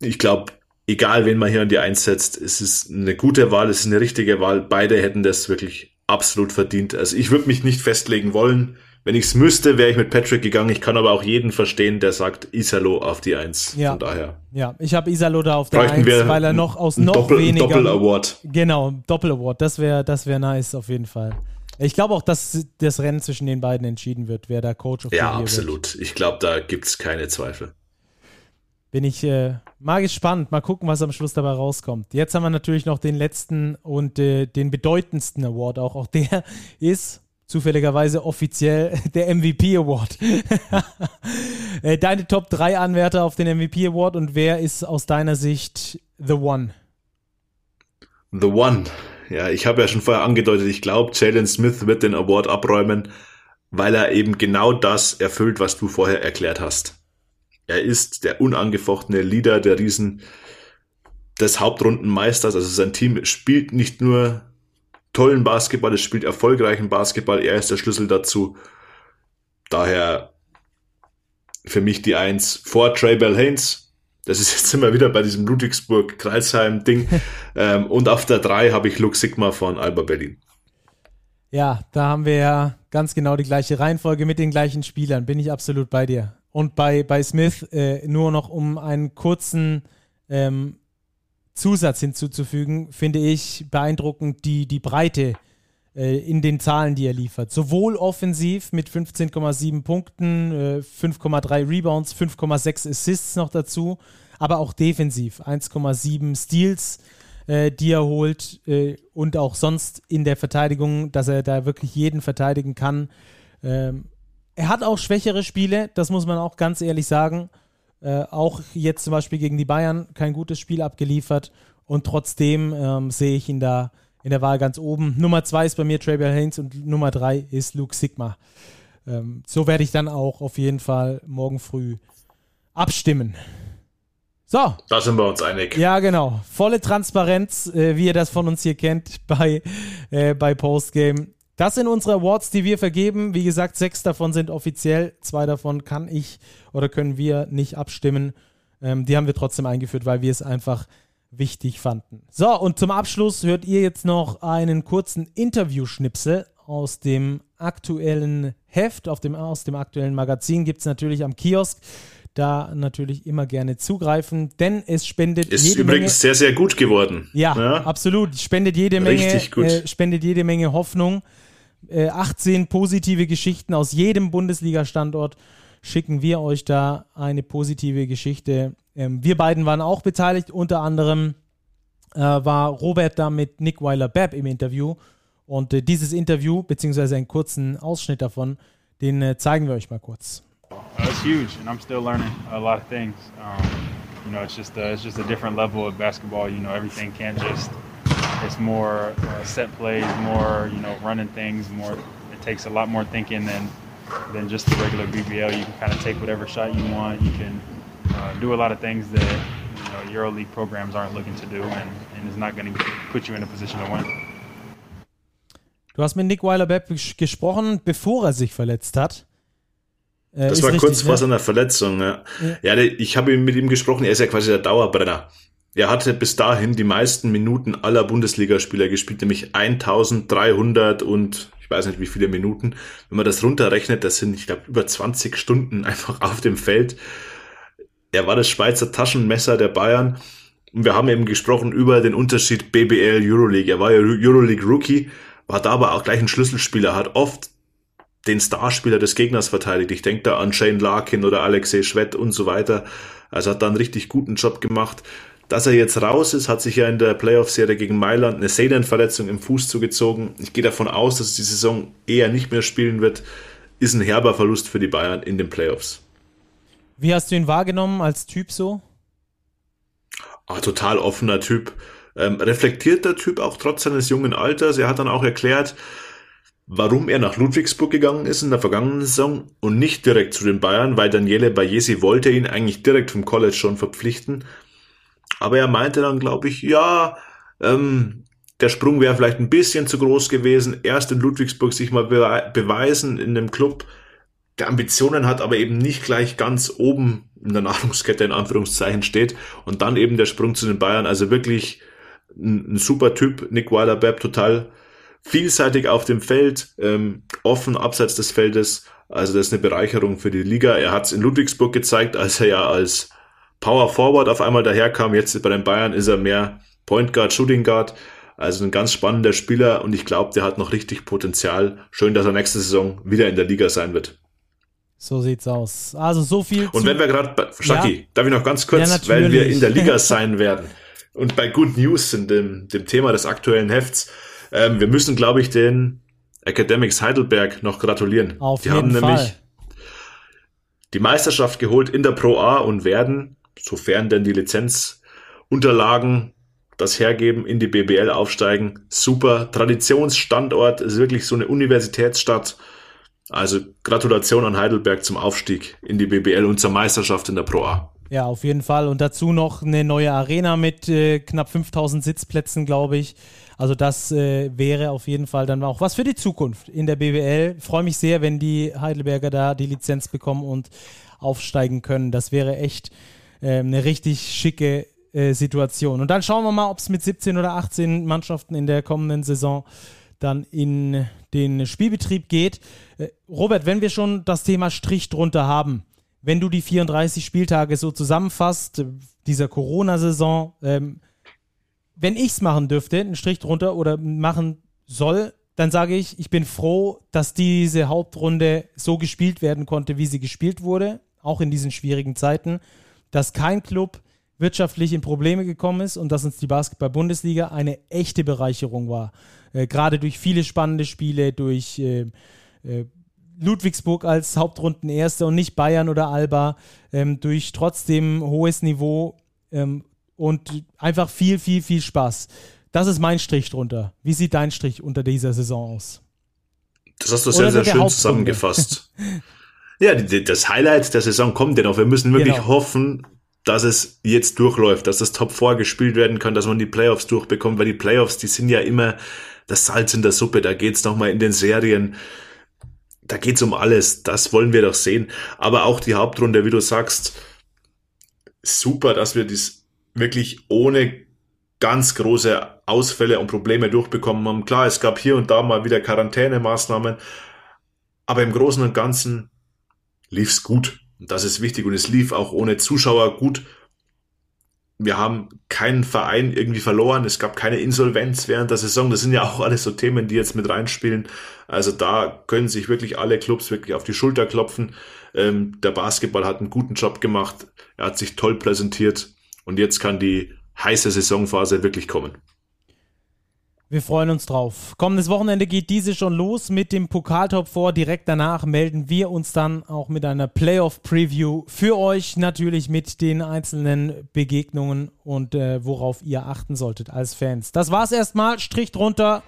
[SPEAKER 2] Ich glaube, egal wen man hier an die einsetzt, es ist eine gute Wahl, es ist eine richtige Wahl. Beide hätten das wirklich absolut verdient. Also ich würde mich nicht festlegen wollen. Wenn ich es müsste, wäre ich mit Patrick gegangen. Ich kann aber auch jeden verstehen, der sagt Isalo auf die Eins.
[SPEAKER 1] Ja.
[SPEAKER 2] Von daher.
[SPEAKER 1] Ja, ich habe Isalo da auf der Eins, weil er noch aus noch
[SPEAKER 2] Doppel,
[SPEAKER 1] weniger.
[SPEAKER 2] Doppel-Award.
[SPEAKER 1] Genau, Doppel-Award. Das wäre das wär nice auf jeden Fall. Ich glaube auch, dass das Rennen zwischen den beiden entschieden wird, wer der Coach
[SPEAKER 2] of Ja, absolut. Wird. Ich glaube, da gibt es keine Zweifel.
[SPEAKER 1] Bin ich äh, mal gespannt. Mal gucken, was am Schluss dabei rauskommt. Jetzt haben wir natürlich noch den letzten und äh, den bedeutendsten Award auch. Auch der (laughs) ist zufälligerweise offiziell (laughs) der MVP Award. (laughs) Äh, deine Top 3 Anwärter auf den MVP Award und wer ist aus deiner Sicht The One?
[SPEAKER 2] The One. Ja, ich habe ja schon vorher angedeutet, ich glaube, Jalen Smith wird den Award abräumen, weil er eben genau das erfüllt, was du vorher erklärt hast. Er ist der unangefochtene Leader der Riesen des Hauptrundenmeisters. Also sein Team spielt nicht nur tollen Basketball, es spielt erfolgreichen Basketball. Er ist der Schlüssel dazu. Daher für mich die Eins vor Trey Bell Haynes. Das ist (laughs) jetzt immer wieder bei diesem Ludwigsburg-Kreisheim-Ding. (laughs) ähm, und auf der drei habe ich Luke Sigma von Alba Berlin.
[SPEAKER 1] Ja, da haben wir ja ganz genau die gleiche Reihenfolge mit den gleichen Spielern. Bin ich absolut bei dir. Und bei, bei Smith äh, nur noch um einen kurzen ähm, Zusatz hinzuzufügen, finde ich beeindruckend die, die Breite äh, in den Zahlen, die er liefert. Sowohl offensiv mit 15,7 Punkten, äh, 5,3 Rebounds, 5,6 Assists noch dazu, aber auch defensiv 1,7 Steals, äh, die er holt äh, und auch sonst in der Verteidigung, dass er da wirklich jeden verteidigen kann. Ähm, er hat auch schwächere Spiele, das muss man auch ganz ehrlich sagen. Äh, auch jetzt zum Beispiel gegen die Bayern kein gutes Spiel abgeliefert und trotzdem ähm, sehe ich ihn da in der Wahl ganz oben. Nummer zwei ist bei mir Travial Haynes und Nummer drei ist Luke Sigma. Ähm, so werde ich dann auch auf jeden Fall morgen früh abstimmen. So.
[SPEAKER 2] Da sind wir uns einig.
[SPEAKER 1] Ja, genau. Volle Transparenz, äh, wie ihr das von uns hier kennt bei, äh, bei Postgame. Das sind unsere Awards, die wir vergeben. Wie gesagt, sechs davon sind offiziell. Zwei davon kann ich oder können wir nicht abstimmen. Ähm, die haben wir trotzdem eingeführt, weil wir es einfach wichtig fanden. So, und zum Abschluss hört ihr jetzt noch einen kurzen Interview-Schnipsel aus dem aktuellen Heft, auf dem, aus dem aktuellen Magazin. Gibt es natürlich am Kiosk da natürlich immer gerne zugreifen, denn es spendet
[SPEAKER 2] ist jede übrigens Menge, sehr sehr gut geworden.
[SPEAKER 1] Ja, ja, absolut, spendet jede Menge äh, spendet jede Menge Hoffnung 18 äh, positive Geschichten aus jedem Bundesliga-Standort schicken wir euch da eine positive Geschichte. Ähm, wir beiden waren auch beteiligt, unter anderem äh, war Robert da mit Nick Weiler-Babb im Interview und äh, dieses Interview, beziehungsweise einen kurzen Ausschnitt davon, den äh, zeigen wir euch mal kurz.
[SPEAKER 4] It's huge, and I'm still learning a lot of things. Um, you know, it's just a, it's just a different level of basketball. You know, everything can't just it's more uh, set plays, more you know running things. More it takes a lot more thinking than than just the regular BBL. You can kind of take whatever shot you want. You can uh, do a lot of things that you know EuroLeague programs aren't looking to do, and, and is not going to put you in a position to win.
[SPEAKER 1] Du hast mit Nick Weiler-Bepp gesprochen, bevor er sich verletzt hat.
[SPEAKER 2] Äh, das war richtig, kurz ne? vor seiner Verletzung. Ja, ja. ja ich habe mit ihm gesprochen. Er ist ja quasi der Dauerbrenner er hatte bis dahin die meisten Minuten aller Bundesligaspieler gespielt, nämlich 1300 und ich weiß nicht wie viele Minuten. Wenn man das runterrechnet, das sind, ich glaube, über 20 Stunden (laughs) einfach auf dem Feld. Er war das Schweizer Taschenmesser der Bayern. Und wir haben eben gesprochen über den Unterschied BBL Euroleague. Er war ja Euroleague Rookie, war da aber auch gleich ein Schlüsselspieler, hat oft den Starspieler des Gegners verteidigt. Ich denke da an Shane Larkin oder Alexei Schwett und so weiter. Also hat da einen richtig guten Job gemacht. Dass er jetzt raus ist, hat sich ja in der Playoff-Serie gegen Mailand eine Sehnenverletzung im Fuß zugezogen. Ich gehe davon aus, dass die Saison eher nicht mehr spielen wird. Ist ein herber Verlust für die Bayern in den Playoffs.
[SPEAKER 1] Wie hast du ihn wahrgenommen als Typ so?
[SPEAKER 2] Ah, total offener Typ. Ähm, reflektierter Typ, auch trotz seines jungen Alters. Er hat dann auch erklärt, warum er nach Ludwigsburg gegangen ist in der vergangenen Saison und nicht direkt zu den Bayern, weil Daniele Bayesi wollte ihn eigentlich direkt vom College schon verpflichten. Aber er meinte dann, glaube ich, ja, ähm, der Sprung wäre vielleicht ein bisschen zu groß gewesen. Erst in Ludwigsburg sich mal be beweisen in einem Club, der Ambitionen hat, aber eben nicht gleich ganz oben in der Nahrungskette in Anführungszeichen steht. Und dann eben der Sprung zu den Bayern. Also wirklich ein, ein super Typ, Nick Weiler-Bepp, total vielseitig auf dem Feld, ähm, offen abseits des Feldes. Also das ist eine Bereicherung für die Liga. Er hat es in Ludwigsburg gezeigt, als er ja als Power Forward auf einmal daherkam. Jetzt bei den Bayern ist er mehr Point Guard, Shooting Guard. Also ein ganz spannender Spieler und ich glaube, der hat noch richtig Potenzial. Schön, dass er nächste Saison wieder in der Liga sein wird.
[SPEAKER 1] So sieht's aus. Also so viel.
[SPEAKER 2] Und wenn wir gerade bei Shaki, ja. darf ich noch ganz kurz, ja, weil wir in der Liga (laughs) sein werden und bei Good News sind, dem, dem Thema des aktuellen Hefts. Ähm, wir müssen, glaube ich, den Academics Heidelberg noch gratulieren.
[SPEAKER 1] Auf die jeden haben Fall. nämlich
[SPEAKER 2] die Meisterschaft geholt in der Pro A und werden sofern denn die Lizenzunterlagen das hergeben, in die BBL aufsteigen. Super. Traditionsstandort ist wirklich so eine Universitätsstadt. Also Gratulation an Heidelberg zum Aufstieg in die BBL und zur Meisterschaft in der Pro A.
[SPEAKER 1] Ja, auf jeden Fall. Und dazu noch eine neue Arena mit äh, knapp 5000 Sitzplätzen, glaube ich. Also das äh, wäre auf jeden Fall dann auch was für die Zukunft in der BBL. Freue mich sehr, wenn die Heidelberger da die Lizenz bekommen und aufsteigen können. Das wäre echt äh, eine richtig schicke äh, Situation. Und dann schauen wir mal, ob es mit 17 oder 18 Mannschaften in der kommenden Saison dann in den Spielbetrieb geht. Äh, Robert, wenn wir schon das Thema Strich drunter haben, wenn du die 34 Spieltage so zusammenfasst, dieser Corona-Saison, ähm, wenn ich es machen dürfte, einen Strich drunter oder machen soll, dann sage ich, ich bin froh, dass diese Hauptrunde so gespielt werden konnte, wie sie gespielt wurde, auch in diesen schwierigen Zeiten dass kein Club wirtschaftlich in Probleme gekommen ist und dass uns die Basketball-Bundesliga eine echte Bereicherung war. Äh, Gerade durch viele spannende Spiele, durch äh, äh, Ludwigsburg als Hauptrundenerster und nicht Bayern oder Alba, ähm, durch trotzdem hohes Niveau ähm, und einfach viel, viel, viel Spaß. Das ist mein Strich drunter. Wie sieht dein Strich unter dieser Saison aus?
[SPEAKER 2] Das hast du sehr, sehr schön zusammengefasst. (laughs) Ja, das Highlight der Saison kommt ja noch. Wir müssen wirklich genau. hoffen, dass es jetzt durchläuft, dass das Top 4 gespielt werden kann, dass man die Playoffs durchbekommt, weil die Playoffs, die sind ja immer das Salz in der Suppe. Da geht's nochmal in den Serien. Da geht's um alles. Das wollen wir doch sehen. Aber auch die Hauptrunde, wie du sagst, super, dass wir das wirklich ohne ganz große Ausfälle und Probleme durchbekommen haben. Klar, es gab hier und da mal wieder Quarantänemaßnahmen, aber im Großen und Ganzen lief's gut. Und das ist wichtig. Und es lief auch ohne Zuschauer gut. Wir haben keinen Verein irgendwie verloren. Es gab keine Insolvenz während der Saison. Das sind ja auch alles so Themen, die jetzt mit reinspielen. Also da können sich wirklich alle Clubs wirklich auf die Schulter klopfen. Ähm, der Basketball hat einen guten Job gemacht. Er hat sich toll präsentiert. Und jetzt kann die heiße Saisonphase wirklich kommen.
[SPEAKER 1] Wir freuen uns drauf. Kommendes Wochenende geht diese schon los mit dem Pokaltop vor. Direkt danach melden wir uns dann auch mit einer Playoff-Preview für euch. Natürlich mit den einzelnen Begegnungen und äh, worauf ihr achten solltet als Fans. Das war's erstmal. Strich drunter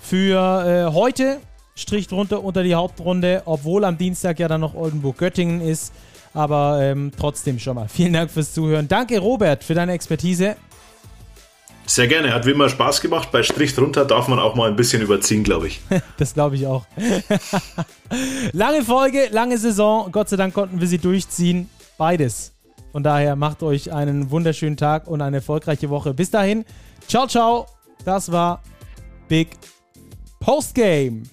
[SPEAKER 1] für äh, heute. Strich drunter unter die Hauptrunde, obwohl am Dienstag ja dann noch Oldenburg-Göttingen ist. Aber ähm, trotzdem schon mal. Vielen Dank fürs Zuhören. Danke, Robert, für deine Expertise.
[SPEAKER 2] Sehr gerne, hat wie immer Spaß gemacht. Bei Strich drunter darf man auch mal ein bisschen überziehen, glaube ich. (laughs)
[SPEAKER 1] das glaube ich auch. (laughs) lange Folge, lange Saison. Gott sei Dank konnten wir sie durchziehen. Beides Von daher macht euch einen wunderschönen Tag und eine erfolgreiche Woche. Bis dahin, ciao, ciao. Das war Big Postgame.